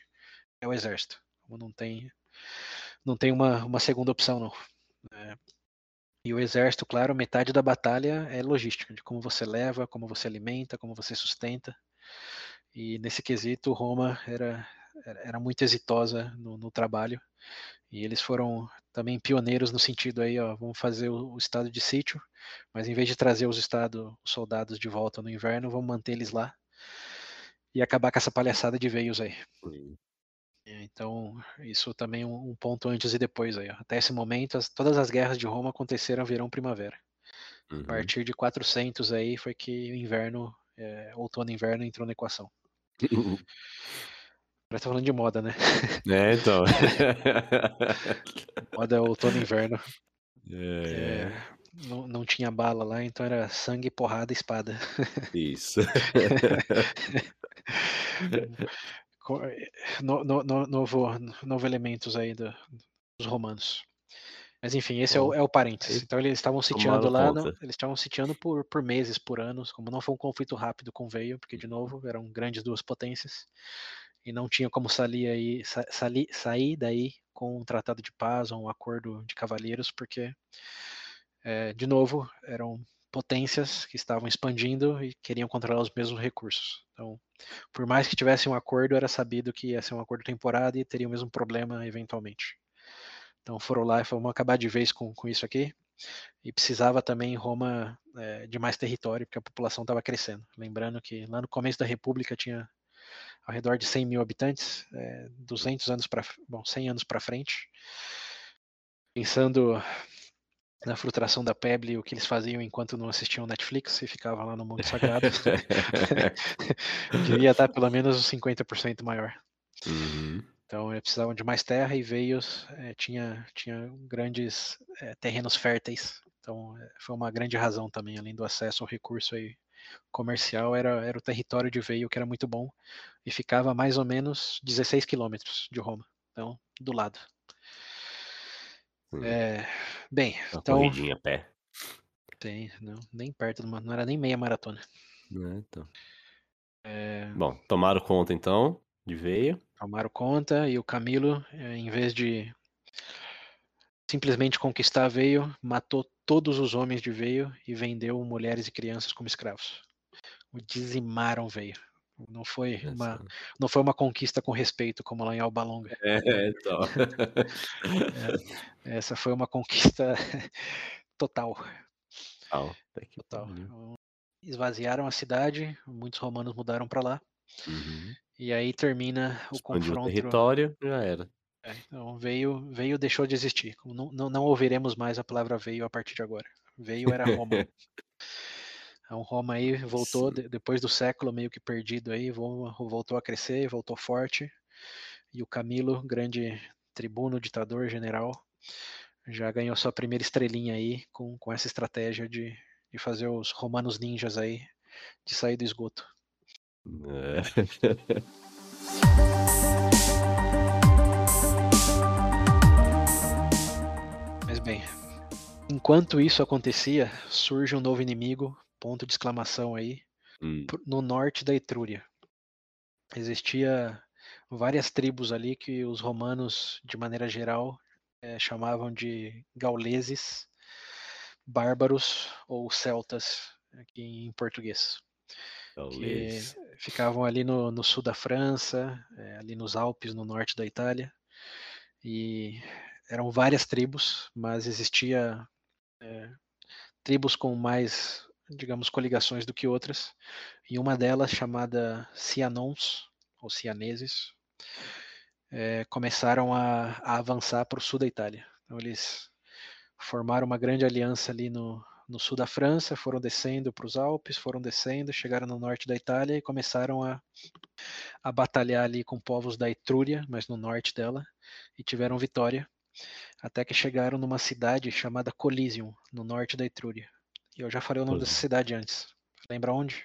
é o exército. Como não tem, não tem uma, uma segunda opção não. É, e o exército, claro, metade da batalha é logística, de como você leva, como você alimenta, como você sustenta. E nesse quesito, Roma era, era muito exitosa no, no trabalho. E eles foram também pioneiros no sentido aí, ó, vamos fazer o, o estado de sítio, mas em vez de trazer os estados, os soldados de volta no inverno, vamos manter eles lá e acabar com essa palhaçada de veios aí. Então, isso também é um ponto antes e depois aí. Até esse momento, as, todas as guerras de Roma aconteceram verão-primavera. Uhum. A partir de 400 aí foi que o inverno, é, outono e inverno entrou na equação. Uhum. Parece tá falando de moda, né? É, então. moda é outono e inverno. É, é, não, não tinha bala lá, então era sangue, porrada e espada. Isso. No, no, no, novo, novo elementos aí do, dos romanos. Mas enfim, esse Bom, é, o, é o parênteses. Então eles estavam sitiando lá, não, eles estavam sitiando por, por meses, por anos, como não foi um conflito rápido com Veio, porque de novo eram grandes duas potências e não tinha como sair, aí, sair, sair daí com um tratado de paz ou um acordo de cavalheiros, porque é, de novo eram potências que estavam expandindo e queriam controlar os mesmos recursos. Então, por mais que tivesse um acordo, era sabido que ia ser um acordo temporário e teria o mesmo problema eventualmente. Então foram lá e falaram, vamos acabar de vez com, com isso aqui. E precisava também Roma é, de mais território, porque a população estava crescendo. Lembrando que lá no começo da República tinha ao redor de 100 mil habitantes, é, 200 anos para, bom, 100 anos para frente. Pensando na frustração da Pebble, o que eles faziam enquanto não assistiam Netflix e ficavam lá no mundo sagrado, devia estar pelo menos 50% maior. Uhum. Então eles precisavam de mais terra e veio, é, tinha, tinha grandes é, terrenos férteis. Então é, foi uma grande razão também, além do acesso ao recurso aí comercial, era, era o território de Veio que era muito bom e ficava mais ou menos 16 quilômetros de Roma, então do lado. Hum. É, bem, Uma então corridinha a pé. tem, não, nem perto, de uma- não era nem meia maratona. Né, então. É, Bom, tomaram conta então de veio. tomaram conta e o Camilo, é, em vez de simplesmente conquistar Veio, matou todos os homens de Veio e vendeu mulheres e crianças como escravos. O dizimaram Veio. Não foi uma, Essa- não foi uma conquista com respeito como lá em Alba Longa. É, então. Essa foi uma conquista total. Total. pariu. Então, Esvaziaram a cidade, muitos romanos mudaram para lá Uhum. e aí termina o Expandiu o confronto. território, já era. É, então veio, veio deixou de existir. Não, não, não ouviremos mais a palavra veio a partir de agora. Veio era Roma. Então Roma aí voltou, de- depois do século meio que perdido aí, vo- voltou a crescer, voltou forte. E o Camilo, grande tribuno, ditador, general, já ganhou sua primeira estrelinha aí com, com essa estratégia de, de fazer os romanos ninjas aí de sair do esgoto. É. Mas bem, enquanto isso acontecia, surge um novo inimigo, ponto de exclamação aí, Hum, no norte da Etrúria. Existia várias tribos ali que os romanos, de maneira geral, eh, chamavam de gauleses, bárbaros ou celtas, aqui em português, que ficavam ali no, no sul da França, eh, ali nos Alpes, no norte da Itália, e eram várias tribos, mas existia eh, tribos com mais, digamos, coligações do que outras, e uma delas, chamada Cianons, ou Cianeses, eh, começaram a, a avançar para o sul da Itália. Então, eles formaram uma grande aliança ali no, no sul da França, foram descendo para os Alpes, foram descendo, chegaram no norte da Itália e começaram a, a batalhar ali com povos da Etrúria, mas no norte dela, e tiveram vitória, até que chegaram numa cidade chamada Coliseum, no norte da Etrúria. E eu já falei o nome dessa Coliseum. cidade antes. Lembra onde?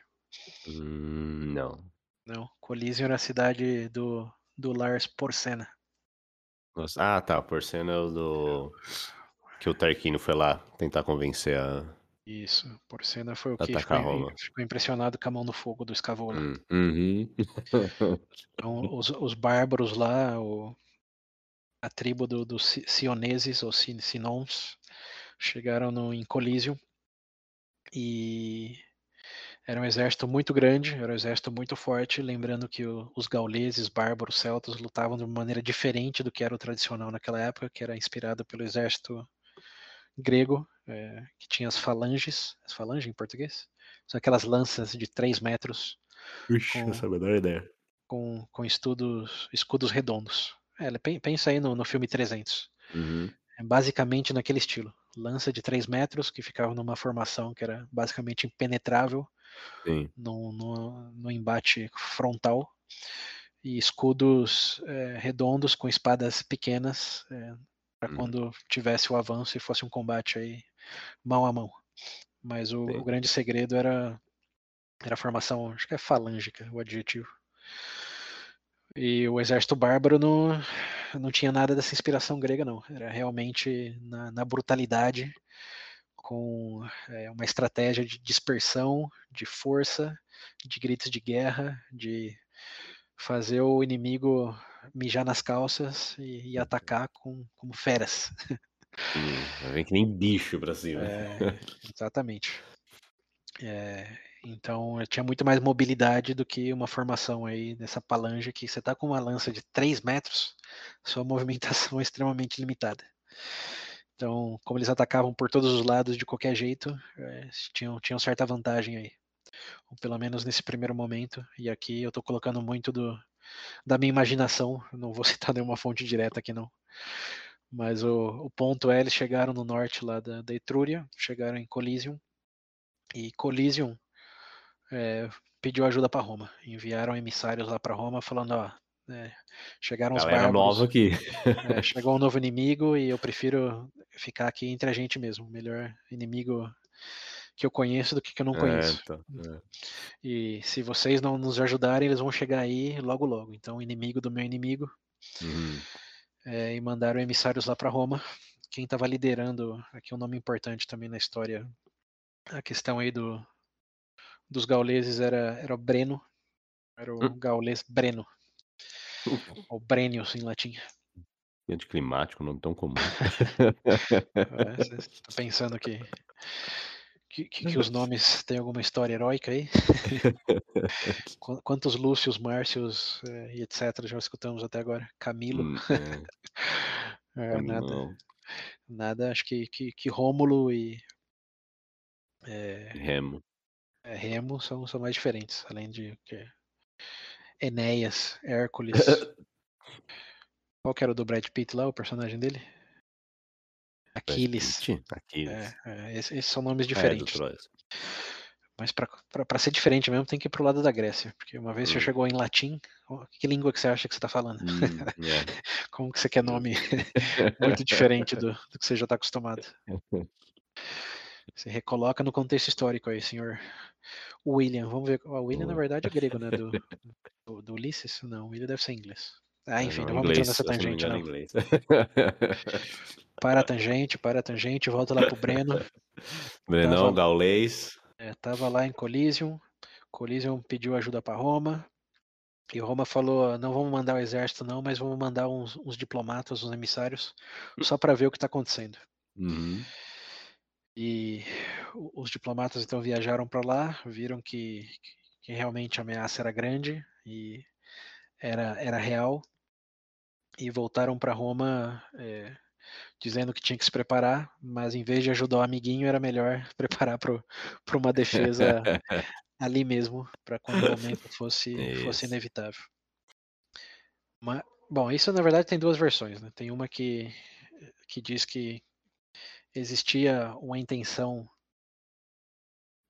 Hum, não. Não, Coliseum era a cidade do, do Lars Porsena. Nossa. Ah, tá. Porcena é o do. Que o Tarquino foi lá tentar convencer a. Isso, Porsena foi o que ficou, Roma. ficou impressionado com a mão no fogo do Escavola. Hum, Uhum. Então, os, os bárbaros lá, o- a tribo dos do Cioneses, ou Sin- Sinons, chegaram no, em Coliseum e era um exército muito grande, era um exército muito forte, lembrando que o- os gauleses, bárbaros, celtas lutavam de uma maneira diferente do que era o tradicional naquela época, que era inspirado pelo exército grego, eh, que tinha as falanges, as falanges em português? São aquelas lanças de 3 metros Ixi, Com- não sabe a menor ideia. com, com estudos, escudos redondos. É, pen- pensa aí no, no filme 300. Uhum. É basicamente naquele estilo. Lança de 3 metros que ficava numa formação que era basicamente impenetrável no, no, no embate frontal. E escudos é, redondos com espadas pequenas para Hum. quando tivesse o avanço e fosse um combate aí mão a mão. Mas o, o grande segredo era, era a formação, acho que é falângica o adjetivo. E o exército bárbaro não, não tinha nada dessa inspiração grega, não. Era realmente na, na brutalidade, com é, uma estratégia de dispersão, de força, de gritos de guerra, de fazer o inimigo mijar nas calças e, e atacar com, como feras. Hum, vem que nem bicho pra cima. É, exatamente. É, então eu tinha muito mais mobilidade do que uma formação aí nessa palange que você tá com uma lança de 3 metros, sua movimentação é extremamente limitada. Então, como eles atacavam por todos os lados de qualquer jeito, é, tinham, tinham certa vantagem aí. Ou pelo menos nesse primeiro momento. E aqui eu estou colocando muito do, da minha imaginação. Não vou citar nenhuma fonte direta aqui não. Mas o, o ponto é, eles chegaram no norte lá da, da Etrúria, chegaram em Coliseum. E Coliseum é, pediu ajuda para Roma. Enviaram emissários lá para Roma falando, ó, é, chegaram os bárbaros. nova aqui. É, chegou um novo inimigo e eu prefiro ficar aqui entre a gente mesmo. Melhor inimigo que eu conheço do que que eu não conheço. É, tá, é. E se vocês não nos ajudarem, eles vão chegar aí logo logo. Então, inimigo do meu inimigo. Uhum. É, e mandaram emissários lá para Roma. Quem estava liderando, aqui um nome importante também na história, a questão aí do, dos gauleses era, era o Breno, era o Hum. gaulês Breno, ou Brenius em latim. E anticlimático, nome tão comum. É, Você tá pensando que, que, que- que os nomes têm alguma história heróica aí? Qu- Quantos Lúcios, Márcios eh, e etc. já escutamos até agora? Camilo, Hum, é, é, nada, nada. Acho que, que, que Rômulo e eh, Remo. Eh, Remo são, são mais diferentes, além de que Enéas, Hércules. Qual que era o do Brad Pitt lá, o personagem dele? Aquiles. Aquiles. É, é, esses, esses são nomes É, diferentes. Mas pra ser diferente mesmo, tem que ir pro lado da Grécia. Porque uma vez você Hum. chegou em latim, que língua que você acha que você tá falando? Hum, é. Como que você quer nome muito diferente do, do que você já tá acostumado? Você recoloca no contexto histórico aí, senhor William. Vamos ver. O William, na verdade, é grego, né? Do, do, do Ulisses? Não, William deve ser inglês. Ah, É, enfim, não, não, vamos entrar nessa não tangente, engano, não. é inglês. Para a tangente, para a tangente, volta lá pro Breno. Brenão, Tava- Gaulês. É, tava lá em Coliseum. Coliseum pediu ajuda para Roma. E Roma falou: não vamos mandar o exército, não, mas vamos mandar uns, uns diplomatas, uns emissários, só para ver o que está acontecendo. Uhum. E os diplomatas então viajaram para lá, viram que, que realmente a ameaça era grande e era, era real, e voltaram para Roma é, dizendo que tinha que se preparar, mas em vez de ajudar o amiguinho, era melhor preparar para uma defesa ali mesmo, para quando o momento fosse, fosse inevitável. Mas, bom, isso na verdade tem duas versões. Né? Tem uma que, que diz que existia uma intenção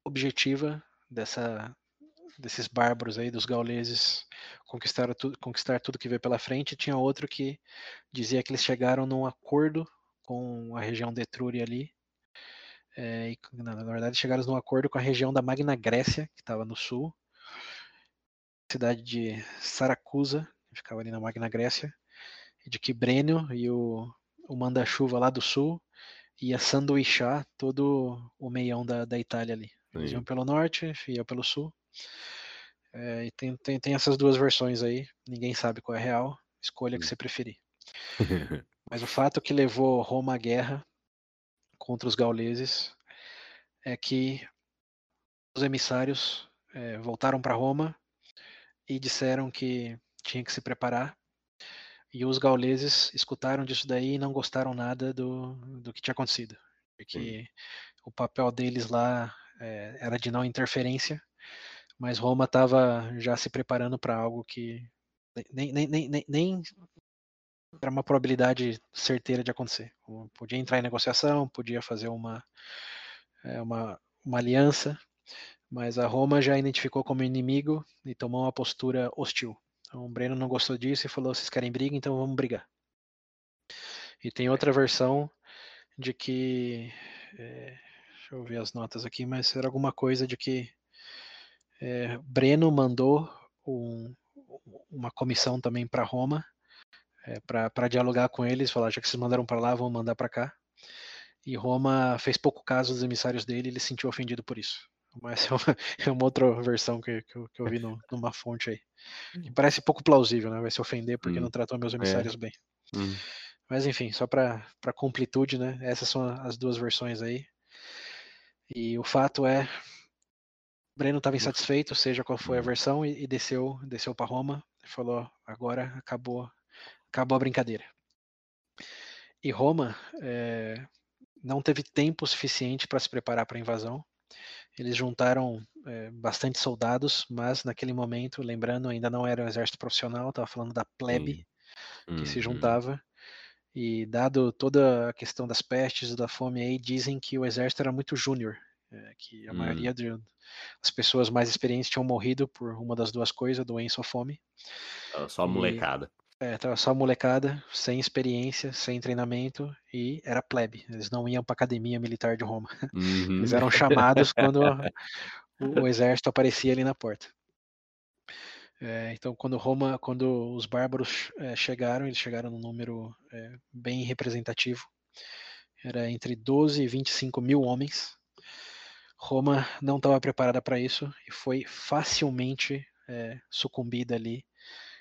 objetiva dessa, desses bárbaros aí, dos gauleses, conquistar, tu, conquistar tudo que veio pela frente. Tinha outro que dizia que eles chegaram num acordo com a região de Etrúria ali, é, e, na, na verdade, chegaram num acordo com a região da Magna Grécia, que estava no sul, cidade de Saracusa, que ficava ali na Magna Grécia, de que Brênio e o, o manda-chuva lá do sul ia sanduichar todo o meião da, da Itália ali. Eles Sim. iam pelo norte, iam pelo sul. É, e tem, tem, tem essas duas versões aí, ninguém sabe qual é a real, escolha que Hum. você preferir. Mas o fato que levou Roma à guerra contra os gauleses é que os emissários eh, voltaram para Roma e disseram que tinha que se preparar. E os gauleses escutaram disso daí e não gostaram nada do, do que tinha acontecido. Porque o papel deles lá eh, era de não interferência, mas Roma estava já se preparando para algo que nem, nem, nem, nem, nem era uma probabilidade certeira de acontecer. Podia entrar em negociação, podia fazer uma, é, uma, uma aliança, mas a Roma já identificou como inimigo e tomou uma postura hostil. Então o Breno não gostou disso e falou: vocês querem briga, então vamos brigar. E tem outra versão de que. É, deixa eu ver as notas aqui, mas era alguma coisa de que é, Breno mandou um, uma comissão também para Roma é, para dialogar com eles, falar, já que vocês mandaram para lá, vamos mandar para cá. E Roma fez pouco caso dos emissários dele, ele se sentiu ofendido por isso. Mas é uma, é uma outra versão que, que, eu, que eu vi no, numa fonte aí. Que parece pouco plausível, né? Vai se ofender porque Hum. não tratou meus emissários bem. Hum. Mas enfim, só para completude, né? Essas são as duas versões aí. E o fato é Breno estava insatisfeito, seja qual foi a versão, e, e desceu, desceu para Roma e falou: agora acabou, acabou a brincadeira. E Roma é, não teve tempo suficiente para se preparar para a invasão. Eles juntaram é, bastante soldados, mas naquele momento, lembrando, ainda não era um exército profissional, estava falando da plebe que se uhum. juntava. E dado toda a questão das pestes e da fome aí, dizem que o exército era muito júnior, é, que a hum. maioria das pessoas mais experientes tinham morrido por uma das duas coisas, doença ou fome. Só molecada. É, tava só molecada, sem experiência, sem treinamento e era plebe. Eles não iam para academia militar de Roma. Uhum. Eles eram chamados quando o, o, exército aparecia ali na porta. É, então, quando Roma, quando os bárbaros é, chegaram, eles chegaram num número é, bem representativo. Era entre 12 e 25 mil homens. Roma não estava preparada para isso e foi facilmente é, sucumbida ali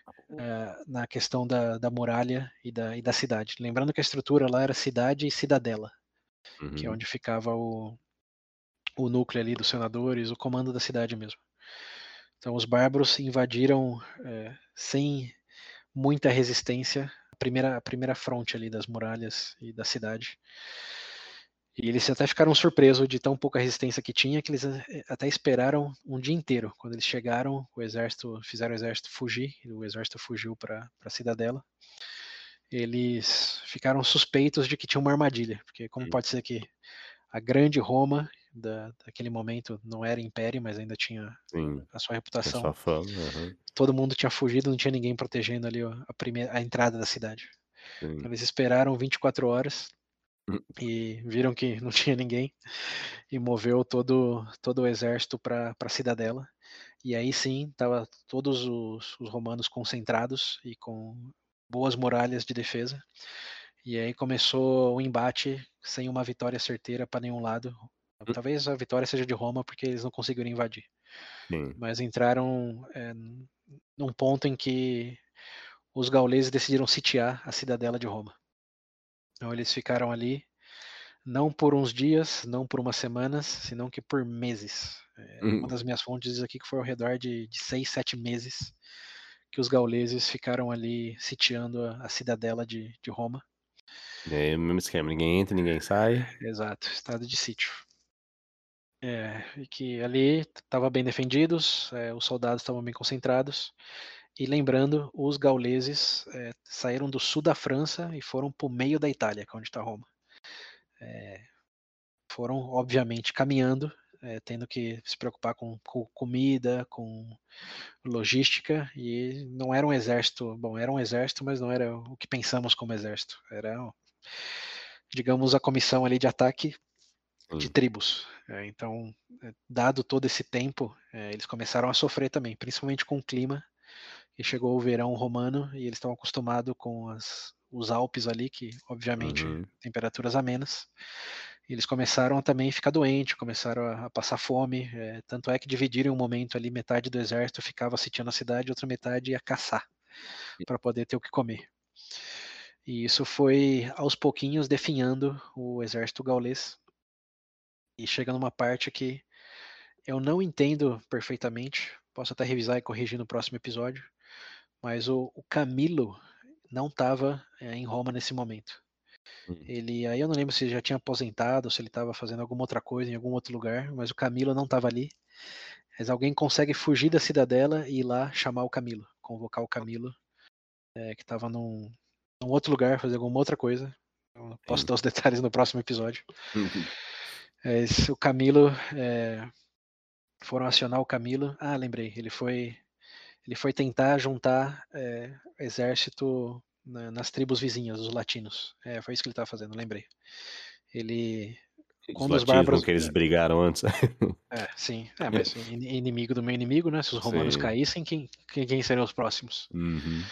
uh, na questão da, da muralha e da, e da cidade. Lembrando que a estrutura lá era cidade e cidadela, uhum. que é uhum. onde ficava o, o núcleo ali dos senadores, o comando da cidade mesmo. Então os bárbaros invadiram uh, sem muita resistência a primeira, a primeira fronte ali das muralhas e da cidade. E eles até ficaram surpresos de tão pouca resistência que tinha, que eles eh, até esperaram um dia inteiro. Quando eles chegaram, o exército fizeram o exército fugir, o exército fugiu para a cidadela. Eles ficaram suspeitos de que tinha uma armadilha, porque como pode ser que a grande Roma da, daquele momento não era império, mas ainda tinha Sim, a sua reputação. Sua fama, uhum. Todo mundo tinha fugido, não tinha ninguém protegendo ali a, primeira, a entrada da cidade. Então, eles esperaram 24 horas. E viram que não tinha ninguém e moveu todo todo o exército para a cidadela. E aí sim estava todos os, os, romanos concentrados e com boas muralhas de defesa. E aí começou o embate sem uma vitória certeira para nenhum lado. Hum. talvez a vitória seja de Roma porque eles não conseguiram invadir. Sim. mas entraram é, num ponto em que os gauleses decidiram sitiar a cidadela de Roma então eles ficaram ali não por uns dias, não por umas semanas, senão que por meses. É, uhum. Uma das minhas fontes diz aqui que foi ao redor de, de seis, sete meses que os gauleses ficaram ali sitiando a, a cidadela de, de Roma. É o mesmo esquema, ninguém entra, ninguém sai. Exato, estado de sítio. É, e que ali estavam bem defendidos, é, os soldados estavam bem concentrados, e lembrando, os gauleses é, saíram do sul da França e foram para o meio da Itália, que é onde está Roma. É, foram, obviamente, caminhando, é, tendo que se preocupar com, com, comida, com logística, e não era um exército, bom, era um exército, mas não era o que pensamos como exército. Era, digamos, a comissão ali de ataque de tribos. então, dado todo esse tempo, eles começaram a sofrer também, principalmente com o clima e chegou o verão romano e eles estão acostumados com as, os Alpes ali, que obviamente uhum. temperaturas amenas. E eles começaram a também ficar doentes, começaram a, a passar fome. É, tanto é que dividiram um momento ali, metade do exército ficava sitiando a cidade, outra metade ia caçar para poder ter o que comer. E isso foi aos pouquinhos definhando o exército gaulês. E chega numa parte que eu não entendo perfeitamente, posso até revisar e corrigir no próximo episódio, mas o, o Camilo não estava é, em Roma nesse momento. Hum. Ele, aí eu não lembro se ele já tinha aposentado, se ele estava fazendo alguma outra coisa em algum outro lugar, mas o Camilo não estava ali. Mas alguém consegue fugir da cidadela e ir lá chamar o Camilo, convocar o Camilo, é, que estava num, num, outro lugar, fazer alguma outra coisa. Eu posso dar os detalhes no próximo episódio. Uhum. É, o Camilo, é, foram acionar o Camilo. Ah, lembrei, ele foi ele foi tentar juntar é, exército na, nas tribos vizinhas, os latinos. É, foi isso que ele estava fazendo, lembrei. Ele. Os quando os bárbaros. que eles brigaram antes. É, sim. É, mas inimigo do meu inimigo, né? Se os romanos sim. caíssem, quem, quem, quem seriam os próximos? Uhum.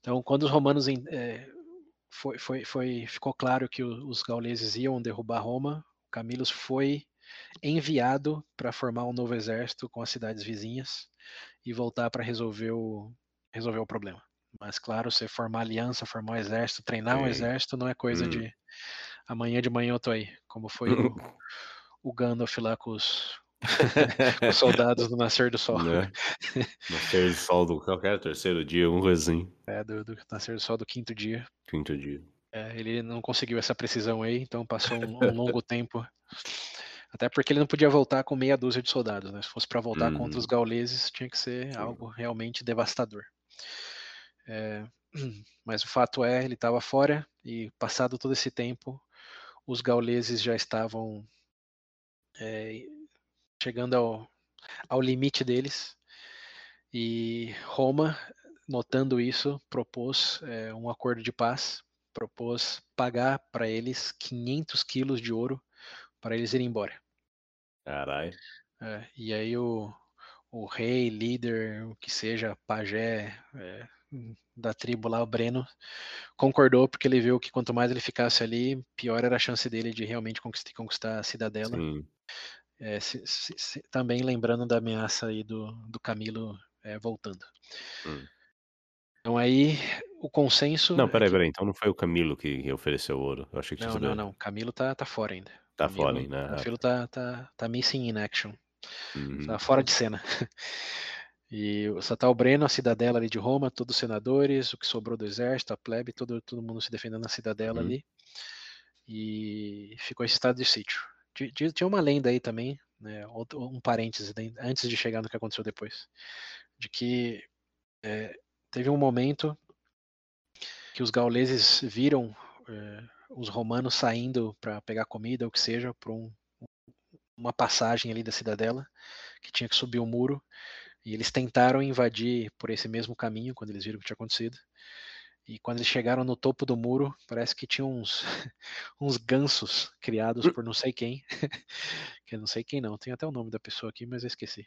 Então, quando os romanos. É, foi, foi, foi, ficou claro que os gauleses iam derrubar Roma, Camilus foi enviado para formar um novo exército com as cidades vizinhas e voltar para resolver o, resolver o problema. Mas, claro, você formar aliança, formar um exército, treinar um exército não é coisa hum. de amanhã de manhã eu tô aí, como foi o, o Gandalf lá com os, Os soldados do nascer do sol. Né? Nascer do sol do qualquer terceiro dia, um coisa É, do, do nascer do sol do quinto dia. Quinto dia. É, ele não conseguiu essa precisão aí, então passou um, um longo tempo. Até porque ele não podia voltar com meia dúzia de soldados, né? Se fosse para voltar Uhum. contra os gauleses, tinha que ser algo realmente devastador. É, mas o fato é, ele estava fora e passado todo esse tempo, os gauleses já estavam é, chegando ao, ao limite deles e Roma, notando isso, propôs é, um acordo de paz, propôs pagar para eles 500 quilos de ouro para eles irem embora. Caralho. É, e aí o, o rei, líder, o que seja, pajé é, da tribo lá, o Breno, concordou porque ele viu que quanto mais ele ficasse ali, pior era a chance dele de realmente conquistar, conquistar a cidadela. É, se- se- se- também lembrando da ameaça aí do, do Camilo é, voltando. Hum. Então aí o consenso. Não, é peraí, peraí. Então não foi o Camilo que ofereceu o ouro. Eu achei que Não, não, não. Camilo tá, tá fora ainda. Tá Camilo- fora ainda. Ah, Camilo tá, tá, tá missing in action. uhum. Tá fora de cena. E só tá o Breno, a cidadela ali de Roma, todos os senadores, o que sobrou do exército, a plebe, todo, todo mundo se defendendo na cidadela Uhum. ali. E ficou esse estado de sítio. Ti- ti- Tinha uma lenda aí também, né, um parêntese né, antes de chegar no que aconteceu depois, de que é, teve um momento que os gauleses viram é, os romanos saindo para pegar comida, ou que seja, por um, uma passagem ali da cidadela, que tinha que subir o muro, e eles tentaram invadir por esse mesmo caminho quando eles viram o que tinha acontecido. E quando eles chegaram no topo do muro, parece que tinha uns, uns gansos criados por não sei quem. que não sei quem não, tem até o nome da pessoa aqui, mas eu esqueci.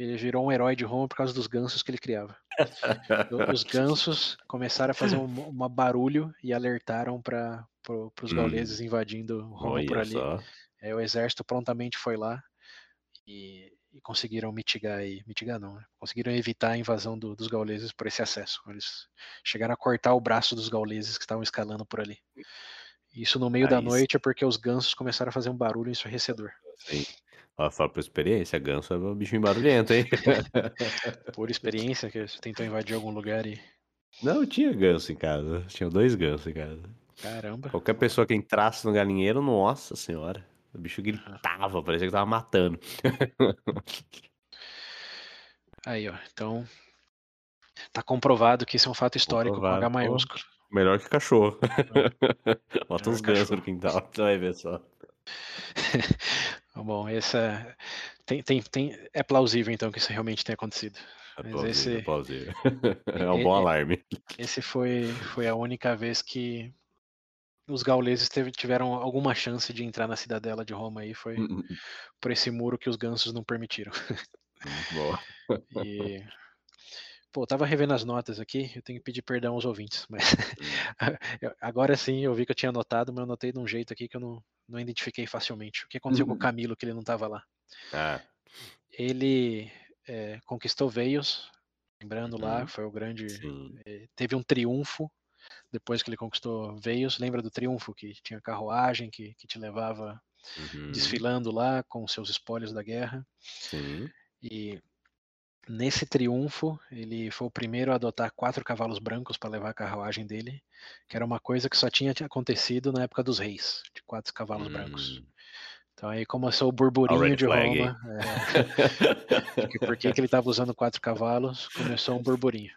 Que ele virou um herói de Roma por causa dos gansos que ele criava. O- Os gansos começaram a fazer um, uma barulho e alertaram para pro, os Hum. gauleses invadindo Roma por Olha ali. só. É, o exército prontamente foi lá e, e conseguiram mitigar e mitigar não, né? conseguiram evitar a invasão do- dos gauleses por esse acesso. Eles chegaram a cortar o braço dos gauleses que estavam escalando por ali. Isso no meio da sim. noite é porque os gansos começaram a fazer um barulho ensurdecedor. Sim. Ó, fala por experiência, ganso é um bichinho barulhento, hein? Por experiência, que você tentou invadir algum lugar e. Não, tinha ganso em casa. Tinha dois gansos em casa. Caramba. Qualquer pessoa que entrasse no galinheiro, nossa senhora. O bicho gritava, parecia que tava matando. Aí, ó. Então. Tá comprovado que isso é um fato histórico com H Comprovado, maiúsculo. Melhor que cachorro. Bota uns gansos no quintal, você vai ver só. Bom, essa. Tem, tem, tem, é plausível então que isso realmente tenha acontecido. É Mas plausível, esse- é plausível. É um bom alarme. Esse foi, foi a única vez que os gauleses teve- tiveram alguma chance de entrar na cidadela de Roma aí, foi Hum, por esse muro que os gansos não permitiram. Boa. E, pô, tava revendo as notas aqui, eu tenho que pedir perdão aos ouvintes, mas eu- agora sim eu vi que eu tinha anotado, mas eu anotei de um jeito aqui que eu não, não identifiquei facilmente. O que aconteceu com o Uhum. Camilo, que ele não tava lá? Ah, Ele é, conquistou Veios, lembrando lá, Uhum. foi o grande eh, teve um triunfo depois que ele conquistou Veios. Lembra do triunfo que tinha carruagem que, que te levava Uhum. desfilando lá com seus espólios da guerra? Sim. E nesse triunfo ele foi o primeiro a adotar quatro cavalos brancos para levar a carruagem dele, que era uma coisa que só tinha acontecido na época dos reis, de quatro cavalos brancos. Hum. Então aí começou o burburinho de flag? Roma. é, que por que, que ele estava usando quatro cavalos, começou um burburinho.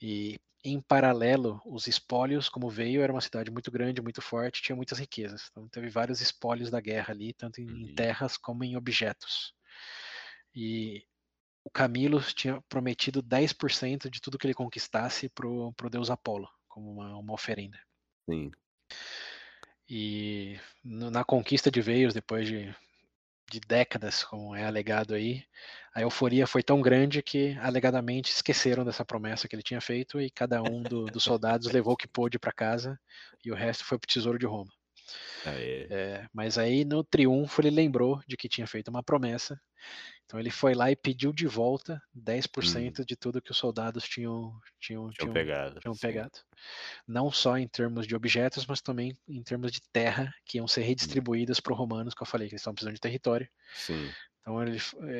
E em paralelo, os espólios, como veio, era uma cidade muito grande, muito forte, tinha muitas riquezas. Então teve vários espólios da guerra ali, tanto em Uhum. terras como em objetos. E o Camilo tinha prometido 10% de tudo que ele conquistasse pro, pro deus Apolo, como uma, uma oferenda. Sim. E no- na conquista de Veios, depois de, de décadas, como é alegado aí, a euforia foi tão grande que alegadamente esqueceram dessa promessa que ele tinha feito e cada um do- dos soldados levou o que pôde para casa e o resto foi para o tesouro de Roma. É, mas aí no triunfo ele lembrou de que tinha feito uma promessa Então ele foi lá e pediu de volta 10% hum. de tudo que os soldados tinham, tinham, tinham, tinham pegado. Tinham pegado. Não só em termos de objetos, mas também em termos de terra, que iam ser hum. redistribuídas para os romanos, que eu falei que eles estão precisando de território. Sim. Então ele,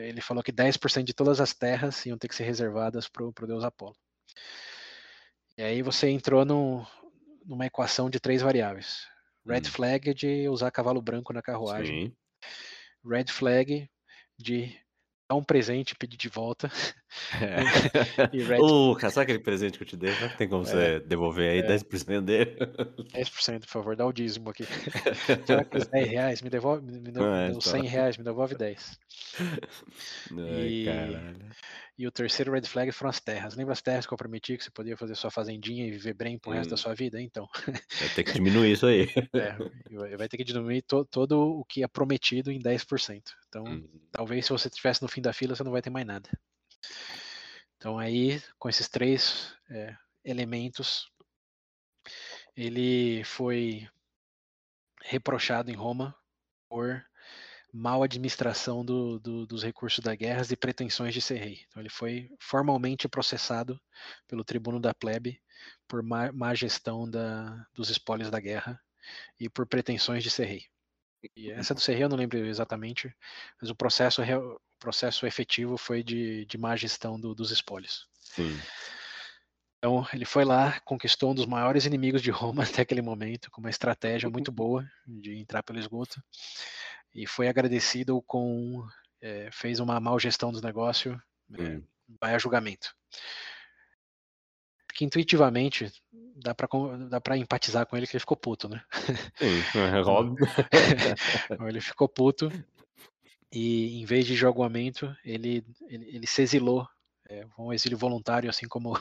ele falou que 10% de todas as terras iam ter que ser reservadas para o deus Apolo. E aí você entrou no, numa equação de três variáveis. Red hum. flag de usar cavalo branco na carruagem. Sim. Red flag de dar um presente e pedir de volta. É. Red... Uh, sabe aquele presente que eu te dei? Tem como é. você devolver aí é. 10% dele? 10%, por favor, dá o dízimo aqui. Já que 10 reais, me devolve, me devolve é, então. 100 reais, me devolve 10. Ai, e... caralho. E o terceiro red flag foram as terras. Lembra as terras que eu prometi que você podia fazer sua fazendinha e viver bem pro hum. resto da hum. sua vida? Então. Vai ter que diminuir isso aí. É, vai ter que diminuir to, todo o que é prometido em 10%. Então, hum. talvez se você estivesse no fim da fila, você não vai ter mais nada. Então aí, com esses três é, elementos, ele foi reprochado em Roma por mal administração do, do, dos recursos da guerra e pretensões de ser rei. Então ele foi formalmente processado pelo tribuno da plebe por má, má gestão da, dos espólios da guerra e por pretensões de ser rei. E essa do ser rei eu não lembro exatamente, mas o processo, o processo efetivo foi de, de má gestão do, dos espólios. Sim. Então ele foi lá, conquistou um dos maiores inimigos de Roma até aquele momento, com uma estratégia muito boa de entrar pelo esgoto e foi agradecido com é, fez uma mal gestão dos negócios, é, vai a julgamento. Que intuitivamente dá para dá para empatizar com ele que ele ficou puto, né? Sim, é óbvio. ele ficou puto e em vez de julgamento ele, ele, ele se exilou é, um exílio voluntário, assim como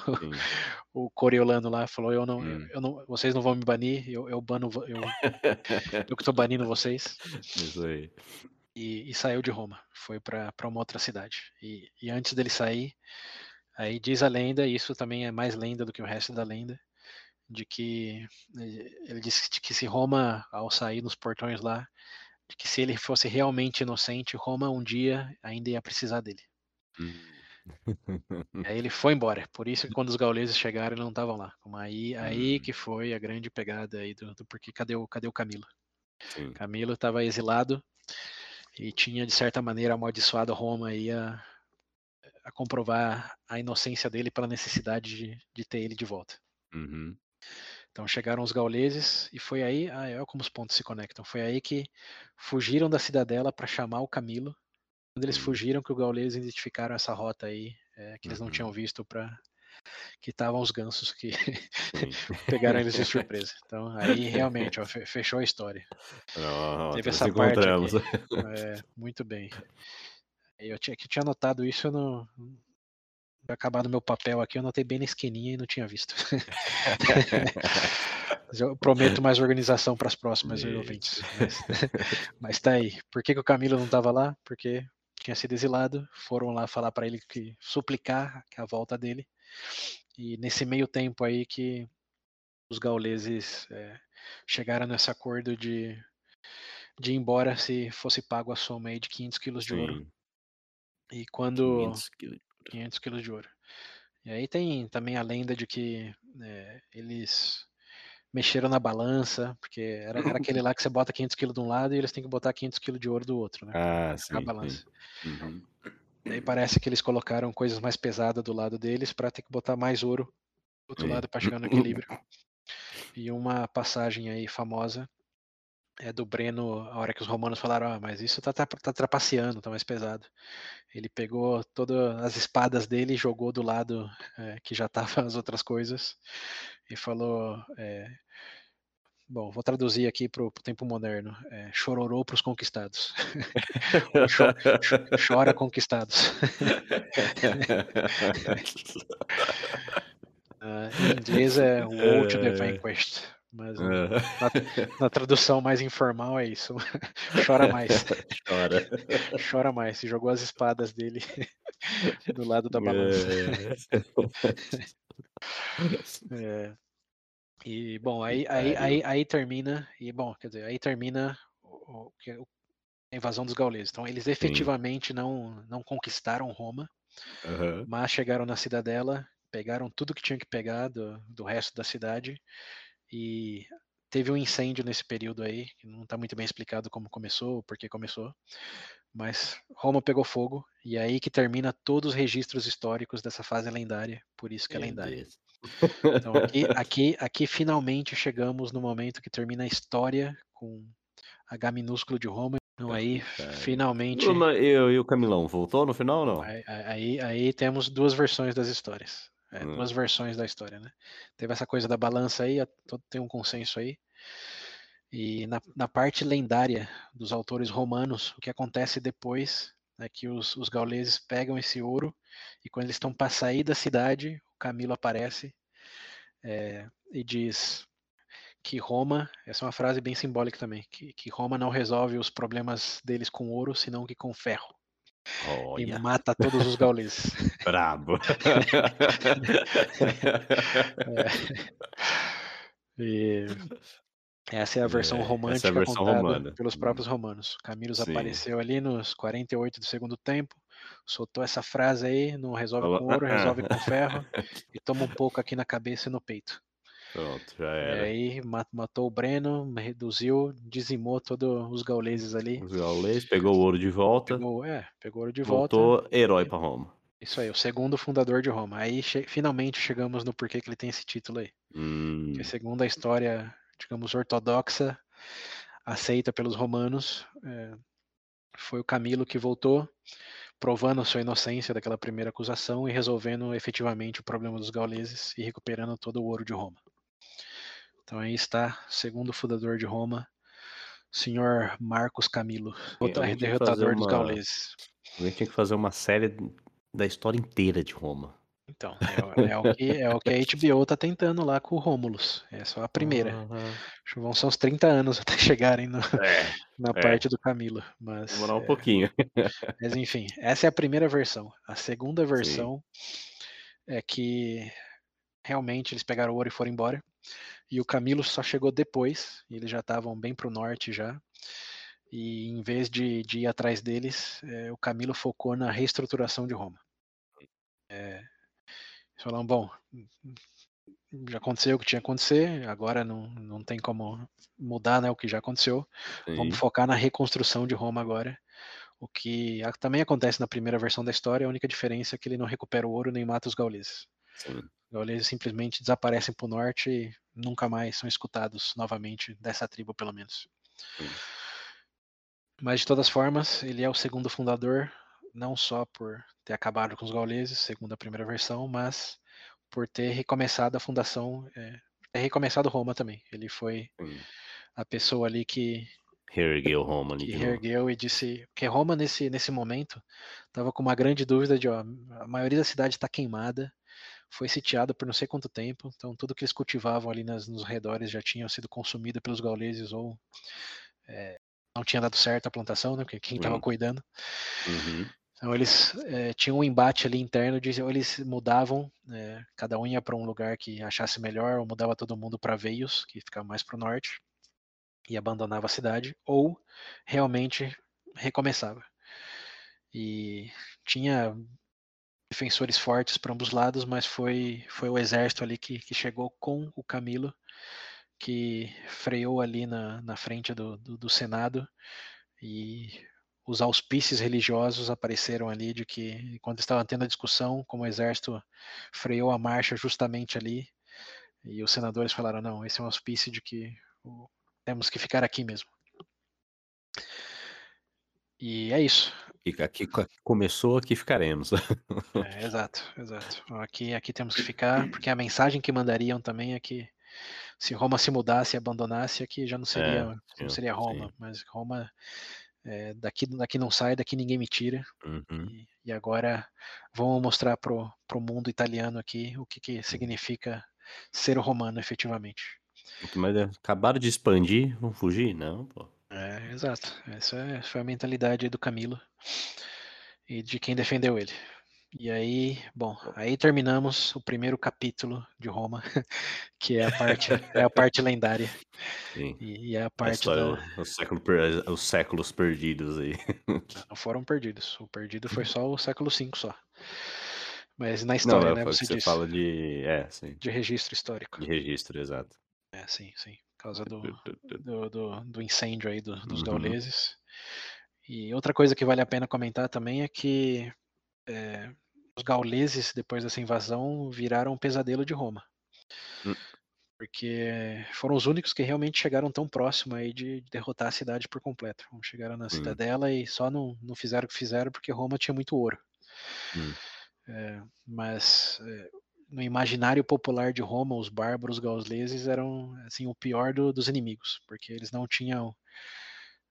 o coreolano lá falou, eu não, hum. eu não, vocês não vão me banir, eu, eu bano, eu, eu que estou banindo vocês. Isso aí. E, e saiu de Roma, foi para uma outra cidade. E, e antes dele sair, aí diz a lenda, e isso também é mais lenda do que o resto da lenda, de que ele disse que se Roma, ao sair nos portões lá, de que se ele fosse realmente inocente, Roma um dia ainda ia precisar dele. Aí ele foi embora. Por isso que quando os gauleses chegaram, eles não estavam lá. Aí, aí hum. que foi a grande pegada aí do, do porque cadê o, cadê o Camilo? Sim. Camilo estava exilado e tinha de certa maneira amaldiçoado Roma aí a, a comprovar a inocência dele pela necessidade de, de ter ele de volta. Uhum. Então chegaram os gauleses e foi aí, ah, é como os pontos se conectam. Foi aí que fugiram da cidadela para chamar o Camilo quando eles fugiram, que os gauleses identificaram essa rota aí, é, que eles não tinham uhum. visto para que estavam os gansos que pegaram eles de surpresa. Então aí realmente ó, fechou a história. Oh, Teve essa parte aqui. É, muito bem. Eu tinha que tinha notado isso, não acabado meu papel aqui, eu notei bem na esquininha e não tinha visto. eu prometo mais organização para as próximas ouvintes. Mas, mas tá aí. Por que, que o Camilo não estava lá? Porque tinha sido exilado, foram lá falar para ele que suplicar a volta dele. E nesse meio tempo aí que os gauleses é, chegaram nesse acordo de, de ir embora se fosse pago a soma aí de 500 quilos de Sim. ouro. E quando 500 quilos. 500 quilos de ouro. E aí tem também a lenda de que é, eles mexeram na balança, porque era, era aquele lá que você bota 500 quilos de um lado e eles têm que botar 500 quilos de ouro do outro, né? Ah, sim. A balança. Sim. Uhum. Daí parece que eles colocaram coisas mais pesadas do lado deles para ter que botar mais ouro do outro sim. lado para chegar no equilíbrio. E uma passagem aí famosa é do Breno, a hora que os romanos falaram, ah, mas isso tá, tá, tá trapaceando, tá mais pesado. Ele pegou todas as espadas dele e jogou do lado é, que já tava as outras coisas e falou, é, bom, vou traduzir aqui para o tempo moderno, é, chororou para os conquistados. chora conquistados. uh, em inglês é Walt the Vanquished. Mas na, na, tradução mais informal é isso. Chora mais. Chora. Chora mais. Se jogou as espadas dele do lado da balança. É. E bom, aí, aí, aí, aí termina. E bom, quer dizer, aí termina o, o, a invasão dos gauleses. Então eles efetivamente não, não conquistaram Roma, Aham. mas chegaram na cidadela, pegaram tudo que tinha que pegar do, do resto da cidade e teve um incêndio nesse período aí, que não está muito bem explicado como começou, por que começou, mas Roma pegou fogo e é aí que termina todos os registros históricos dessa fase lendária, por isso que é Meu lendária. Deus. Então aqui, aqui, aqui finalmente chegamos no momento que termina a história com H minúsculo de Roma. Então aí Cara. finalmente Bruna, E, e o Camilão, voltou no final ou não? aí, aí, aí temos duas versões das histórias. É, Hum. Duas versões da história, né? Teve essa coisa da balança aí, tem um consenso aí. E na, na parte lendária dos autores romanos, o que acontece depois é que os, os gauleses pegam esse ouro e quando eles estão para sair da cidade, o Camilo aparece é, e diz que Roma, essa é uma frase bem simbólica também, que, que Roma não resolve os problemas deles com ouro, senão que com ferro. E Olha, mata todos os gauleses. brabo. E essa é a versão É, é a romântica versão contada romana. pelos Hum. próprios romanos. Camilus Sim. apareceu ali nos 48 do segundo tempo, soltou essa frase aí, não resolve com ouro, "Ah, resolve ah." com ferro, e toma um pouco aqui na cabeça e no peito. Pronto, já E era. aí ma- matou o Breno, reduziu, dizimou todos os gauleses ali. Os gauleses pegou o ouro de volta, Pegou, é, pegou ouro de volta. voltou herói pra Roma. Isso aí, o segundo fundador de Roma. Aí che- finalmente chegamos no porquê que ele tem esse título aí. Hum, que segundo a história, digamos, ortodoxa, aceita pelos romanos, é, foi o Camilo que voltou, provando a sua inocência daquela primeira acusação e resolvendo efetivamente o problema dos gauleses e recuperando todo o ouro de Roma. Então aí está, segundo fundador de Roma, senhor Marcos Camilo, que derrotador dos gauleses. a gente tinha que fazer uma série da história inteira de Roma. Então, é, o- é o que, é o que a HBO tá tentando lá com o Rômulus. É só a primeira. Que vão ser uns 30 anos até chegarem no- É, na É. parte do Camilo. Mas, demorar um é, pouquinho. mas enfim, essa é a primeira versão. A segunda versão é que realmente eles pegaram o ouro e foram embora. E o Camilo só chegou depois, eles já estavam bem pro norte já. E em vez de, de ir atrás deles, é, o Camilo focou na reestruturação de Roma. É, eles falaram, bom, já aconteceu o que tinha que acontecer, agora não, não tem como mudar né, o que já aconteceu. Sim, Vamos focar na reconstrução de Roma agora. O que também acontece na primeira versão da história, a única diferença é que ele não recupera o ouro nem mata os gauleses. sim. Gauleses simplesmente desaparecem para o norte e nunca mais são escutados novamente, dessa tribo pelo menos. Sim. Mas de todas formas, ele é o segundo fundador, não só por ter acabado com os gauleses, segundo a primeira versão, mas por ter recomeçado a fundação, é, ter recomeçado Roma também. Ele foi sim. a pessoa ali que, Reergueu Roma que reergueu e disse que Roma nesse, nesse momento estava com uma grande dúvida de ó, a maioria da cidade está queimada, foi sitiada por não sei quanto tempo, então tudo que eles cultivavam ali nas, nos redores já tinha sido consumido pelos gauleses ou é, não tinha dado certo a plantação, né? Porque quem estava Hum. cuidando. Uhum. Então eles eh, tinham um embate ali interno de ou eles mudavam, eh, cada um ia para um lugar que achasse melhor, ou mudava todo mundo para Veios, que ficava mais para o norte, e abandonava a cidade, ou realmente recomeçava. E tinha defensores fortes para ambos lados, mas foi, foi o exército ali que, que chegou com o Camilo, que freou ali na, na frente do, do, do Senado e os auspícios religiosos apareceram ali de que quando estava tendo a discussão, como o exército freou a marcha justamente ali, e os senadores falaram não, esse é um auspício de que temos que ficar aqui mesmo. E é isso. Aqui co- começou, aqui ficaremos. É, exato, exato. Aqui, aqui temos que ficar, porque a mensagem que mandariam também é que se Roma se mudasse e abandonasse, aqui já não seria, É, não seria Roma, sim. mas Roma é, daqui, daqui não sai, daqui ninguém me tira. Uhum. E, e agora vamos mostrar pro, pro mundo italiano aqui o que, que significa ser romano efetivamente. Mas acabaram de expandir, vão fugir? Não, pô. É, exato. Essa foi a mentalidade do Camilo e de quem defendeu ele. E aí, bom, aí terminamos o primeiro capítulo de Roma, que é a parte, é a parte lendária. Sim. E, é a A parte história, da. os, século os séculos perdidos aí. Não foram perdidos. O perdido foi só o século V só. Mas na Não, história, é né? Você você fala de. É, sim. De registro histórico. De registro, exato. É, sim, sim. Por causa do, do, do, do incêndio aí do- dos Uhum. gauleses. E outra coisa que vale a pena comentar também é que é, os gauleses, depois dessa invasão, viraram um pesadelo de Roma. Hum. Porque foram os únicos que realmente chegaram tão próximo aí de derrotar a cidade por completo. Chegaram na Sim. cidadela e só não, não fizeram o que fizeram porque Roma tinha muito ouro. É, mas é, no imaginário popular de Roma, os bárbaros gauleses eram assim o pior do- dos inimigos, porque eles não tinham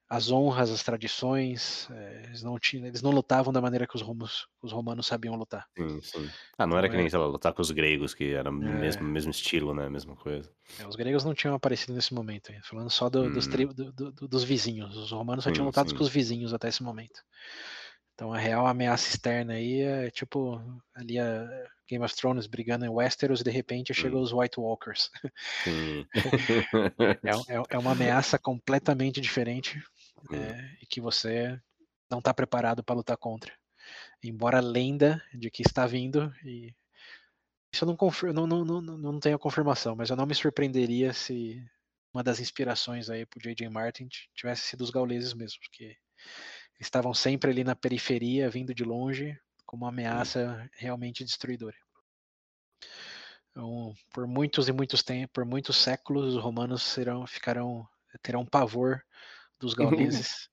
as honras, as tradições, é, eles não tinham, eles não lutavam da maneira que os, romos, os romanos sabiam lutar. Sim, sim. Ah, não era Não que nem, sei lá, lutar com os gregos, que era o É. mesmo, mesmo estilo, né? Mesma coisa. É, os gregos não tinham aparecido nesse momento, falando só do- dos, Hum. tri- do- do- do- dos vizinhos. Os romanos só Sim, tinham lutado sim. com os vizinhos até esse momento. Então a real ameaça externa aí é tipo ali a Game of Thrones brigando em Westeros e de repente chegam Hum. os White Walkers. Sim. É, é- é uma ameaça completamente diferente Hum. é, e que você não está preparado para lutar contra. Embora a lenda de que está vindo, e isso eu não, confir- não, não, não, não tenho a confirmação, mas eu não me surpreenderia se uma das inspirações aí para J.J. Martin tivesse sido os gauleses mesmo, porque estavam sempre ali na periferia, vindo de longe, como uma ameaça realmente destruidora. Então, por muitos e muitos tempos, por muitos séculos, os romanos serão, ficarão, terão pavor dos gauleses.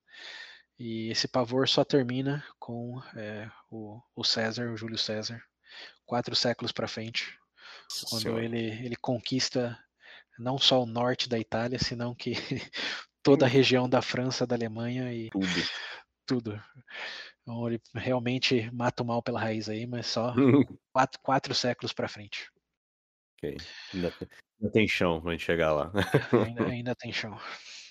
e esse pavor só termina com é, o, o César, o Júlio César, quatro séculos para frente, quando ele, ele conquista não só o norte da Itália, senão que toda a região da França, da Alemanha e Tudo. Tudo. Então, ele realmente mata o mal pela raiz aí, mas só quatro, quatro séculos para frente. ok. Ainda tem, ainda tem chão pra gente chegar lá. Ainda, ainda tem chão.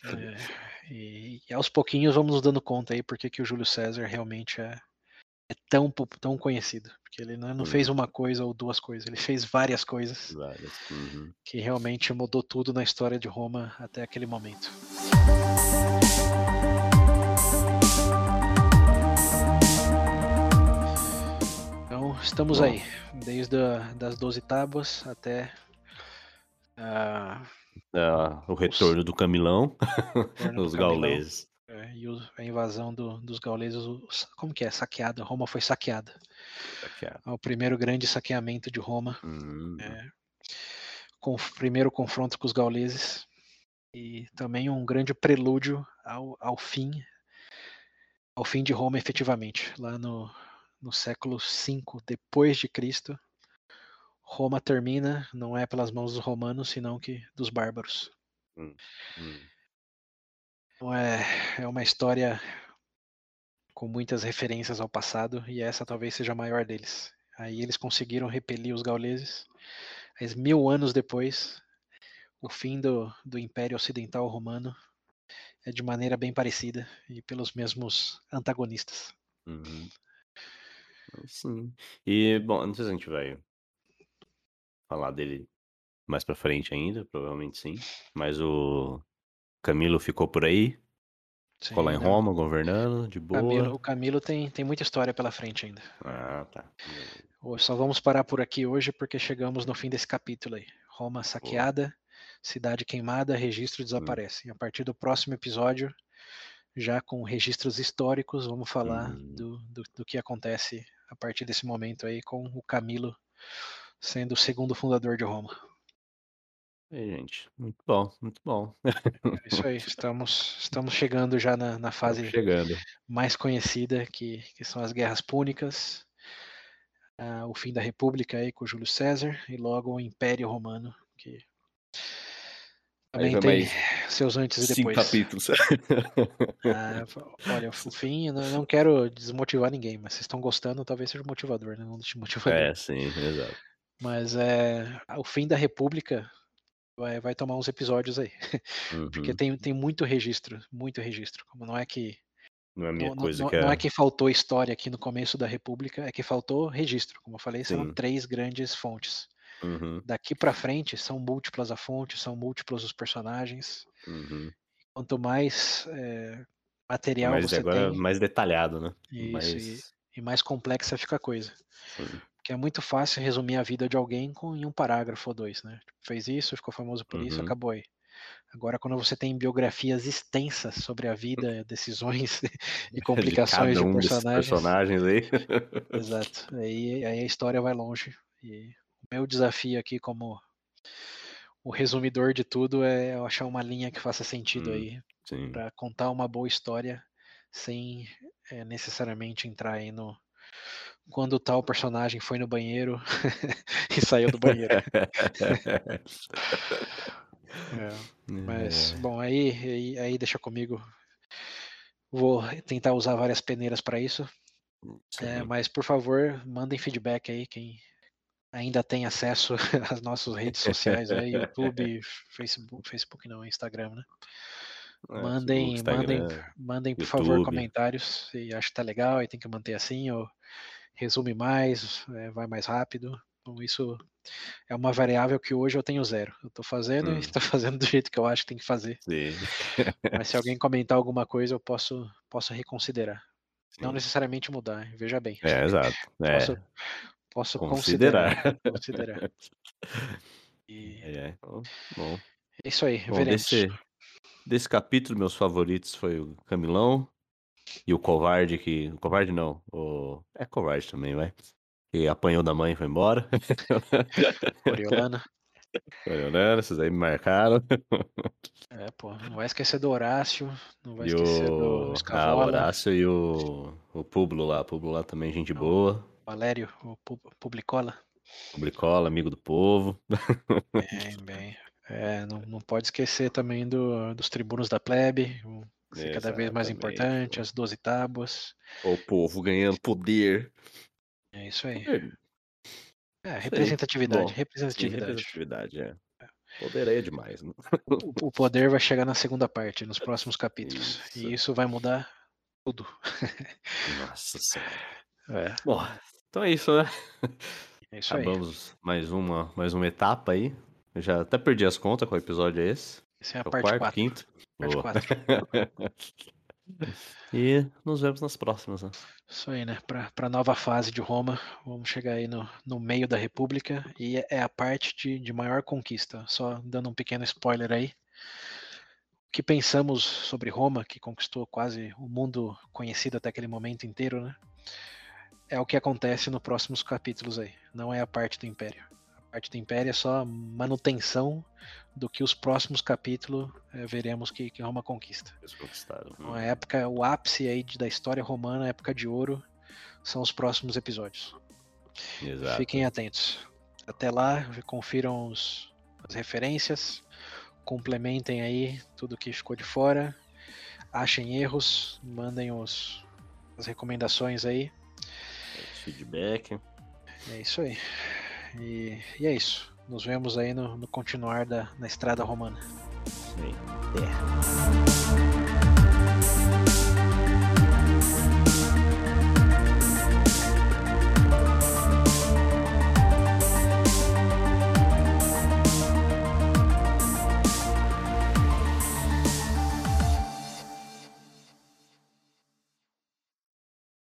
É, e, e aos pouquinhos vamos nos dando conta aí porque que o Júlio César realmente é, é tão, tão conhecido. Porque ele não, não fez uma coisa ou duas coisas, ele fez várias coisas Várias. Uhum. que realmente mudou tudo na história de Roma até aquele momento. Estamos Bom. aí, desde a, das 12 tábuas até a Ah, o retorno do Camilão, Retorno os gauleses. É, e o- a invasão do- dos gauleses, os- como que é? Saqueada. Roma foi saqueada. Saqueado. É o primeiro grande saqueamento de Roma, Hum, É. com o primeiro confronto com os gauleses e também um grande prelúdio ao, ao fim, ao fim de Roma efetivamente, lá no, no século V depois de Cristo. Roma termina, não é pelas mãos dos romanos, senão que dos bárbaros. hum. Então é, é uma história com muitas referências ao passado e essa talvez seja a maior deles. Aí eles conseguiram repelir os gauleses. Mas mil anos depois, o fim do, do Império Ocidental Romano é de maneira bem parecida e pelos mesmos antagonistas. Uhum. Sim. E, bom, não sei se a gente vai falar dele mais pra frente ainda, provavelmente sim. Mas o Camilo ficou por aí, ficou lá em Sim, Roma, governando, de o Camilo, boa. o Camilo tem, tem muita história pela frente ainda. Ah, tá. Só vamos parar por aqui hoje porque chegamos no fim desse capítulo aí. Roma saqueada, cidade queimada, registro desaparece. E a partir do próximo episódio, já com registros históricos, vamos falar Hum. do, do, do que acontece a partir desse momento aí com o Camilo sendo o segundo fundador de Roma. E, gente, muito bom, muito bom. É isso aí, estamos, estamos chegando já na, na fase chegando. mais conhecida, que, que são as guerras púnicas, ah, o fim da República aí com Júlio César e logo o Império Romano, que também tem mais seus antes e cinco depois. capítulos. Ah, olha, o fim, eu não quero desmotivar ninguém, mas vocês estão gostando, talvez seja motivador, né? Não desmotivador. É, sim, exato. Mas é, o fim da República vai, vai tomar uns episódios aí, porque Uhum. tem, tem muito registro, muito registro. Como não é que Não é Não, coisa não- que é. não é que faltou história aqui no começo da República, é que faltou registro. Como eu falei, são três grandes fontes. Uhum, Daqui pra frente são múltiplas as fontes, são múltiplos os personagens. uhum. Quanto mais é, material Mas você agora tem, mais detalhado, né? Isso, mais... e mais complexa fica a coisa. Sim. Porque é muito fácil resumir a vida de alguém com, em um parágrafo ou dois, né? Tipo, Fez isso, ficou famoso por isso, Uhum. acabou aí. Agora, quando você tem biografias extensas sobre a vida, decisões e De complicações de, um desses personagens, personagens aí. exato, aí, aí a história vai longe. E meu desafio aqui, como o resumidor de tudo, é eu achar uma linha que faça sentido Hum. aí para contar uma boa história sem eh, necessariamente entrar aí no quando tal personagem foi no banheiro e saiu do banheiro. É, mas, bom, aí, aí, aí deixa comigo. Vou tentar usar várias peneiras para isso. É, Sim. mas, por favor, mandem feedback aí, quem ainda tem acesso às nossas redes sociais, aí, YouTube, Facebook, Facebook não, Instagram, né? É, Mandem, Facebook, mandem, Instagram. mandem, por favor, YouTube. comentários se acha que tá legal e tem que manter assim, ou resume mais, é, vai mais rápido. Então, isso é uma variável que hoje eu tenho zero. Eu tô fazendo Hum. e estou fazendo do jeito que eu acho que tem que fazer. Sim. Mas se alguém comentar alguma coisa, eu posso, posso reconsiderar. Não Sim. necessariamente mudar, veja bem. É, exato. É, Posso, posso considerar. considerar. considerar. E É, é. Bom, é isso aí, Bom, veremos. desse, desse capítulo, meus favoritos foi o Camilão e o Covarde, que. O Covarde não. O... É covarde também, vai. Que apanhou da mãe e foi embora. Coriolano. Leonardo, esses aí me marcaram. É, pô, não vai esquecer do Horácio, não vai E esquecer o. do Ah, o Escavola, Horácio e o. O Publo lá. O Publo lá também, gente Não. boa. Valério, o Pu- Publicola. Publicola, amigo do povo. Bem, bem. É, não, não pode esquecer também do, dos tribunos da plebe, que é cada vez mais importante, as 12 tábuas. O povo ganhando poder. É isso aí. É, É, representatividade, Bom, representatividade. representatividade, é. Poder aí é demais. Né? O, o poder vai chegar na segunda parte, nos próximos capítulos. Isso. E isso vai mudar tudo. Nossa senhora. É, Bom, então é isso, né? é isso aí. Acabamos mais uma, mais uma etapa aí. Eu já até perdi as contas qual episódio é esse. Essa é a É o parte quarto, 4. quinto. Parte Boa. 4. e nos vemos nas próximas, né? Isso aí, né? Para a nova fase de Roma, vamos chegar aí no, no meio da República e é- é a parte de, de maior conquista. Só dando um pequeno spoiler aí. O que pensamos sobre Roma, que conquistou quase o mundo conhecido até aquele momento inteiro, né? É o que acontece nos próximos capítulos aí. Não é a parte do Império. A parte do Império é só a manutenção do que os próximos capítulos eh, veremos que, que Roma conquista. Eles conquistaram. Então, a época, o ápice aí de- da história romana, época de ouro, são os próximos episódios. Exato. Fiquem atentos. Até lá, confiram os- as referências, complementem aí tudo que ficou de fora, achem erros, mandem os, as recomendações aí. Feedback. É isso aí. E, e é isso. Nos vemos aí no, no continuar da na estrada romana. Sim. Até.